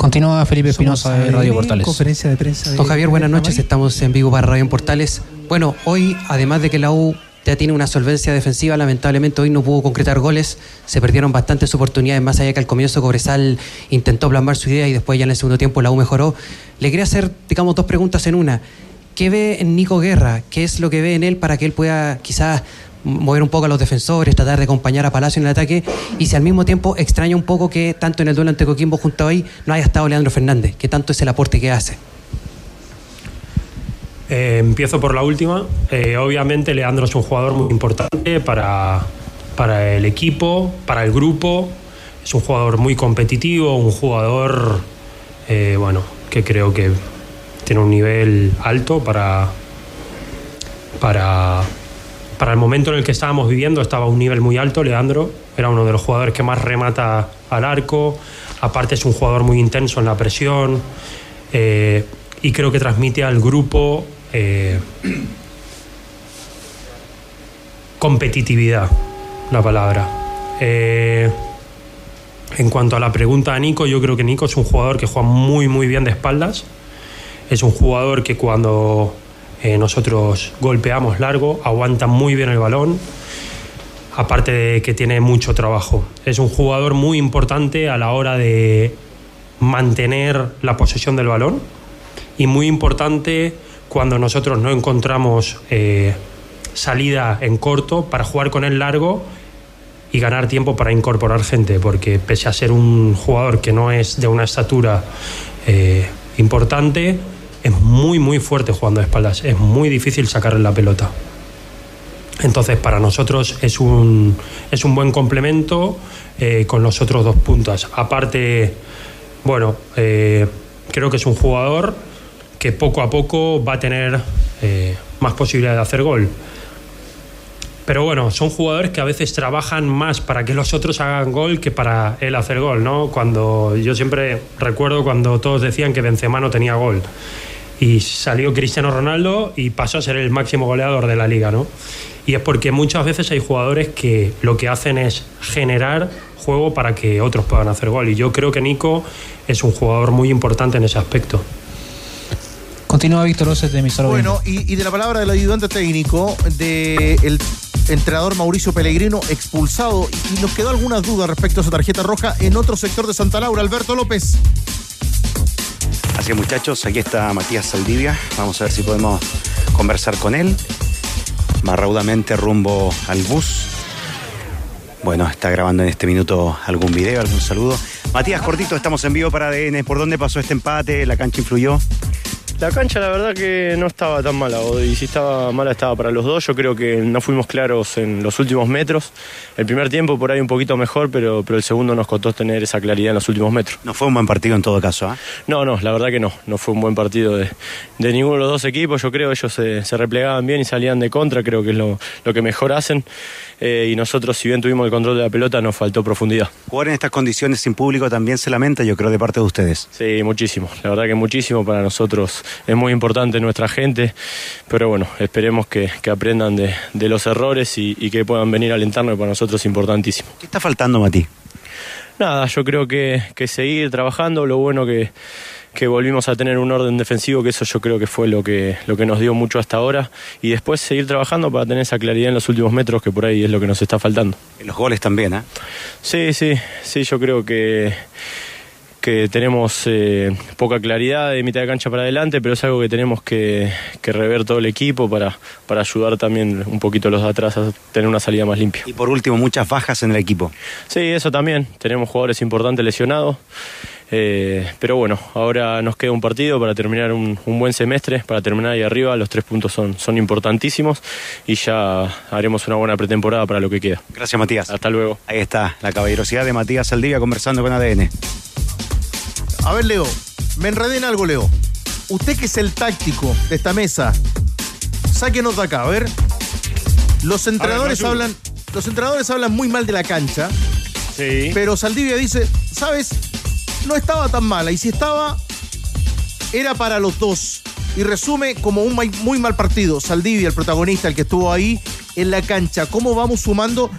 Continúa Felipe Espinosa de Radio Portales. Conferencia de prensa. de- Don Javier, buenas noches. Estamos en vivo para Radio en Portales. Bueno, hoy, además de que la U ya tiene una solvencia defensiva, lamentablemente hoy no pudo concretar goles. Se perdieron bastantes oportunidades, más allá que al comienzo Cobresal intentó plasmar su idea y después ya en el segundo tiempo la U mejoró. Le quería hacer, digamos, dos preguntas en una. ¿Qué ve en Nico Guerra? ¿Qué es lo que ve en él para que él pueda quizás mover un poco a los defensores, tratar de acompañar a Palacio en el ataque? Y si al mismo tiempo extraña un poco que tanto en el duelo ante Coquimbo junto a hoy no haya estado Leandro Fernández, que tanto es el aporte que hace. Eh, empiezo por la última. Eh, obviamente Leandro es un jugador muy importante para, para el equipo, para el grupo. Es un jugador muy competitivo, un jugador, eh, bueno, que creo que tiene un nivel alto para, para, para el momento en el que estábamos viviendo. Estaba a un nivel muy alto, Leandro. Era uno de los jugadores que más remata al arco. Aparte es un jugador muy intenso en la presión. Eh, y creo que transmite al grupo eh, competitividad, la palabra. Eh, en cuanto a la pregunta a Nico, yo creo que Nico es un jugador que juega muy, muy bien de espaldas. Es un jugador que cuando eh, nosotros golpeamos largo, aguanta muy bien el balón. Aparte de que tiene mucho trabajo. Es un jugador muy importante a la hora de mantener la posesión del balón y muy importante cuando nosotros no encontramos eh, salida en corto para jugar con él largo y ganar tiempo para incorporar gente, porque pese a ser un jugador que no es de una estatura eh, importante, es muy muy fuerte jugando de espaldas, es muy difícil sacarle la pelota. Entonces, para nosotros es un, es un buen complemento eh, con los otros dos puntas. Aparte, bueno, eh, creo que es un jugador que poco a poco va a tener eh, más posibilidad de hacer gol. Pero bueno, son jugadores que a veces trabajan más para que los otros hagan gol que para él hacer gol, ¿no? Cuando yo siempre recuerdo cuando todos decían que Benzema no tenía gol y salió Cristiano Ronaldo y pasó a ser el máximo goleador de la liga, ¿no? Y es porque muchas veces hay jugadores que lo que hacen es generar juego para que otros puedan hacer gol. Y yo creo que Nico es un jugador muy importante en ese aspecto. Continúa Víctor Roses de mi Bueno, y, y de la palabra del ayudante técnico del entrenador Mauricio Pellegrino expulsado. Y nos quedó algunas dudas respecto a esa tarjeta roja en otro sector de Santa Laura. Alberto López. Así es, muchachos, aquí está Matías Saldivia. Vamos a ver si podemos conversar con él. Va raudamente rumbo al bus. Bueno, está grabando en este minuto algún video, algún saludo. Matías, cortito, estamos en vivo para ADN. ¿Por dónde pasó este empate? ¿La cancha influyó? La cancha la verdad que no estaba tan mala, y si estaba mala estaba para los dos. Yo creo que no fuimos claros en los últimos metros. El primer tiempo por ahí un poquito mejor, pero, pero el segundo nos costó tener esa claridad en los últimos metros. No fue un buen partido en todo caso, ¿ah? No, no, la verdad que no. No fue un buen partido de, de ninguno de los dos equipos. Yo creo que ellos se, se replegaban bien y salían de contra, creo que es lo, lo que mejor hacen. Eh, y nosotros, si bien tuvimos el control de la pelota, nos faltó profundidad. Jugar en estas condiciones sin público también se lamenta, yo creo, de parte de ustedes. Sí, muchísimo. La verdad que muchísimo para nosotros. Es muy importante nuestra gente, pero bueno, esperemos que, que aprendan de, de, los errores y, y, que puedan venir a alentarnos, para nosotros es importantísimo. ¿Qué está faltando, Mati? Nada, yo creo que, que seguir trabajando, lo bueno que que volvimos a tener un orden defensivo, que eso yo creo que fue lo que, lo que nos dio mucho hasta ahora, y después seguir trabajando para tener esa claridad en los últimos metros, que por ahí es lo que nos está faltando. En los goles también, ¿eh? Sí, sí, sí, yo creo que que tenemos eh, poca claridad de mitad de cancha para adelante, pero es algo que tenemos que, que, rever todo el equipo para, para ayudar también un poquito a los de atrás a tener una salida más limpia. Y por último, muchas bajas en el equipo. Sí, eso también. Tenemos jugadores importantes lesionados. Eh, pero bueno, ahora nos queda un partido para terminar un, un, buen semestre, para terminar ahí arriba, los tres puntos son, son importantísimos y ya haremos una buena pretemporada para lo que queda. Gracias Matías. Hasta luego. Ahí está la caballerosidad de Matías Saldivia conversando con ADN. A ver, Leo, me enredé en algo, Leo. Usted que es el táctico de esta mesa, sáquenos de acá, a ver. Los entrenadores ver, hablan. Los entrenadores hablan muy mal de la cancha. Sí. Pero Saldivia dice, ¿sabes? No estaba tan mala. Y si estaba, era para los dos. Y resume como un muy mal partido. Saldivia, el protagonista, el que estuvo ahí en la cancha. ¿Cómo vamos sumando?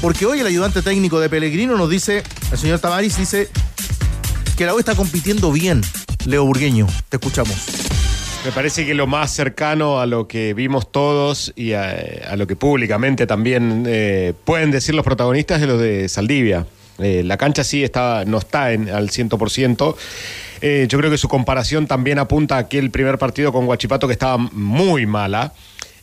Porque hoy el ayudante técnico de Pellegrino nos dice, el señor Tavares dice que la U está compitiendo bien. Leo Burgueño, te escuchamos. Me parece que lo más cercano a lo que vimos todos y a, lo que públicamente también eh, pueden decir los protagonistas es lo de Saldivia. Eh, la cancha sí está, no está en, al 100%. Eh, yo creo que su comparación también apunta a aquel primer partido con Guachipato que estaba muy mala.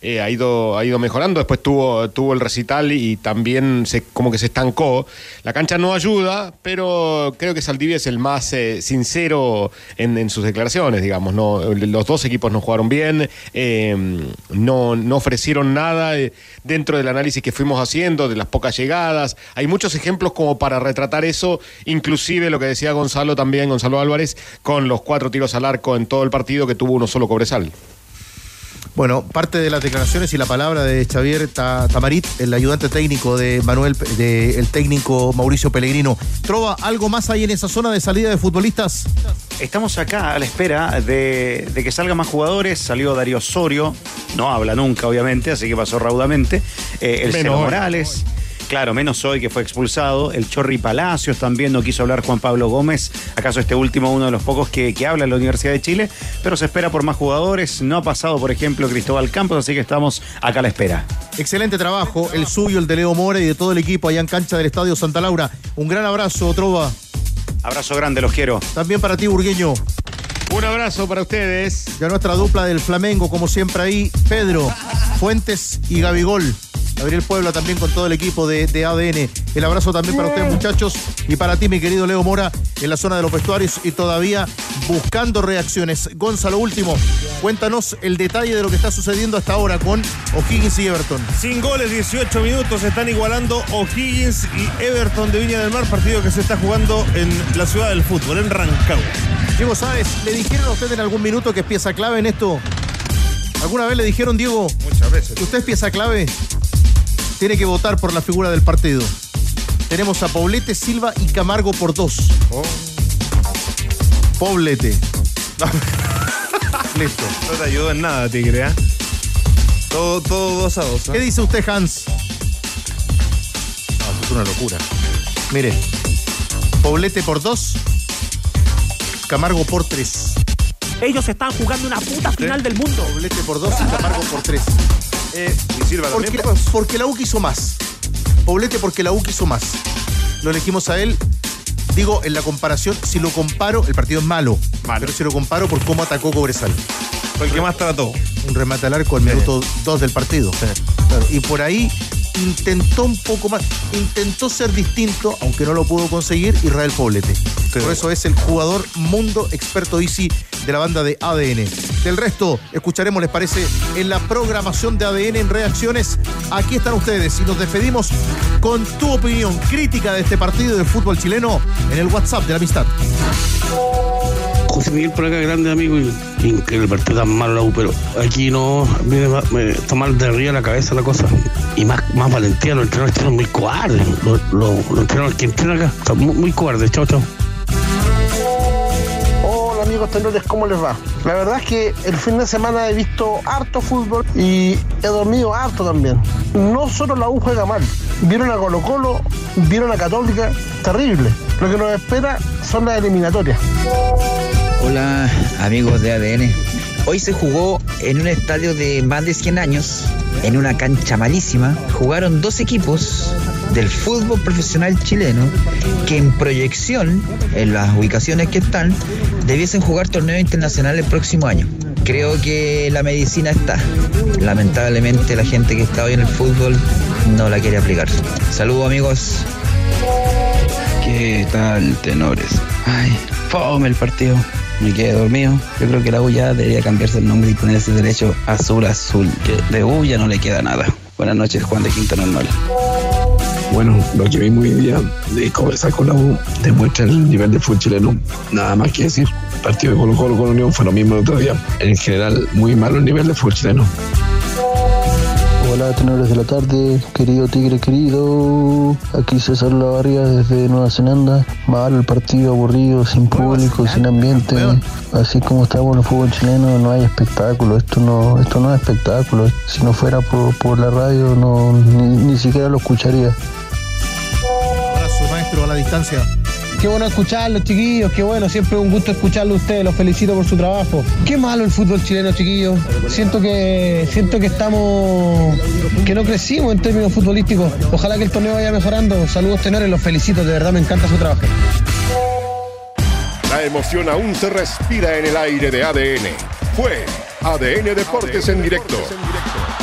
Eh, ha, ido, ha ido mejorando, después tuvo, tuvo el recital y también se, como que se estancó. La cancha no ayuda, pero creo que Saldivia es el más eh, sincero en, sus declaraciones, digamos. No, los dos equipos no jugaron bien, eh, no, no ofrecieron nada eh, dentro del análisis que fuimos haciendo, de las pocas llegadas. Hay muchos ejemplos como para retratar eso, inclusive lo que decía Gonzalo también, Gonzalo Álvarez, con los cuatro tiros al arco en todo el partido que tuvo uno solo Cobresal. Bueno, parte de las declaraciones y la palabra de Xavier Tamarit, el ayudante técnico de Manuel, de el técnico Mauricio Pellegrino. ¿Trova algo más ahí en esa zona de salida de futbolistas? Estamos acá a la espera de, de que salgan más jugadores. Salió Darío Osorio, no habla nunca, obviamente, así que pasó raudamente. Eh, el Cero Morales. Claro, menos hoy que fue expulsado. El Chorri Palacios también no quiso hablar Juan Pablo Gómez. ¿Acaso este último uno de los pocos que, que, habla en la Universidad de Chile? Pero se espera por más jugadores. No ha pasado, por ejemplo, Cristóbal Campos, así que estamos acá a la espera. Excelente trabajo, el suyo, el de Leo Mora y de todo el equipo allá en cancha del Estadio Santa Laura. Un gran abrazo, Trova. Abrazo grande, los quiero. También para ti, Burgueño. Un abrazo para ustedes. Ya nuestra dupla del Flamengo, como siempre ahí, Pedro, Fuentes y Gabigol. Gabriel Puebla también con todo el equipo de, de, ADN. El abrazo también para ustedes, muchachos, y para ti, mi querido Leo Mora, en la zona de los vestuarios y todavía buscando reacciones. Gonzalo, último, cuéntanos el detalle de lo que está sucediendo hasta ahora con O'Higgins y Everton. Sin goles, 18 minutos, se están igualando O'Higgins y Everton de Viña del Mar, partido que se está jugando en la ciudad del fútbol, en Rancagua. Diego Sáez, ¿le dijeron a usted en algún minuto que es pieza clave en esto? ¿Alguna vez le dijeron, Diego? Muchas veces. ¿Usted es pieza clave? tiene que votar por la figura del partido. Tenemos a Poblete, Silva y Camargo por dos. Oh. Poblete. Listo. No te ayudó en nada, Tigre, ¿eh? Todo, todo dos a dos. ¿eh? ¿Qué dice usted, Hans? No, esto es una locura. Mire, Poblete por dos, Camargo por tres. Ellos están jugando una puta final del mundo. Poblete por dos y Camargo por tres. Eh, Y sirva porque, dos. porque la U quiso más. Poblete porque la U quiso más. Lo elegimos a él. Digo, en la comparación, si lo comparo, el partido es malo. Pero si lo comparo por cómo atacó Cobresal. Fue el que más trató. Un remate al arco al minuto 2 del partido. Claro, Y por ahí intentó un poco más, intentó ser distinto, aunque no lo pudo conseguir, Israel Poblete. Por eso es el jugador mundo experto Easy de la banda de ADN. Del resto, escucharemos, les parece, en la programación de ADN en reacciones. Aquí están ustedes y nos despedimos con tu opinión crítica de este partido de fútbol chileno en el WhatsApp de la amistad. José Miguel por acá, grande amigo, y, el partido tan malo la U, pero aquí no viene está mal de arriba la cabeza la cosa. Y más, más valentía, los entrenadores están muy cobardes. Los, los, los entrenadores que entrenan acá están muy, muy cobardes. Chao, chao. Amigos tenores, ¿cómo les va? La verdad es que el fin de semana he visto harto fútbol y he dormido harto también. No solo la U juega mal, vieron a Colo Colo, vieron a Católica, terrible. Lo que nos espera son las eliminatorias. Hola amigos de ADN. Hoy se jugó en un estadio de más de 100 años, en una cancha malísima. Jugaron dos equipos del fútbol profesional chileno que en proyección, en las ubicaciones que están, debiesen jugar torneo internacional el próximo año. Creo que la medicina está. Lamentablemente la gente que está hoy en el fútbol no la quiere aplicar. Saludos amigos. ¿Qué tal, tenores? Ay, fome el partido. Me quedé dormido. Yo creo que la U ya debería cambiarse el nombre y ponerse derecho azul azul. Que de U ya no le queda nada. Buenas noches, Juan de Quinta Normal. Bueno, lo que vimos hoy día de conversar con la U demuestra el nivel de fútbol chileno. Nada más que decir. El partido de Colo Colo con Unión fue lo mismo el otro día. En general, muy malo el nivel de fútbol chileno. Hola, tenores de la tarde, querido tigre querido. Aquí César Lavarria desde Nueva Zelanda. Mal el partido, aburrido, sin público, sin ambiente. Así como estamos en el fútbol chileno, no hay espectáculo. Esto no, esto no es espectáculo. Si no fuera por, por la radio, no, ni, ni siquiera lo escucharía. Abrazo, maestro, a la distancia. Qué bueno escucharlos, chiquillos, qué bueno, siempre un gusto escucharlo a ustedes, los felicito por su trabajo. Qué malo el fútbol chileno, chiquillos. Siento que siento que estamos que no crecimos en términos futbolísticos. Ojalá que el torneo vaya mejorando. Saludos tenores, los felicito, de verdad me encanta su trabajo. La emoción aún se respira en el aire de ADN. Fue ADN Deportes en directo.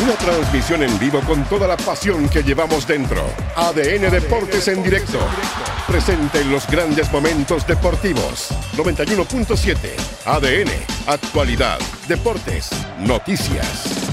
Una transmisión en vivo con toda la pasión que llevamos dentro. ADN Deportes en directo. Presente en los grandes momentos deportivos. 91.7. ADN. Actualidad. Deportes. Noticias.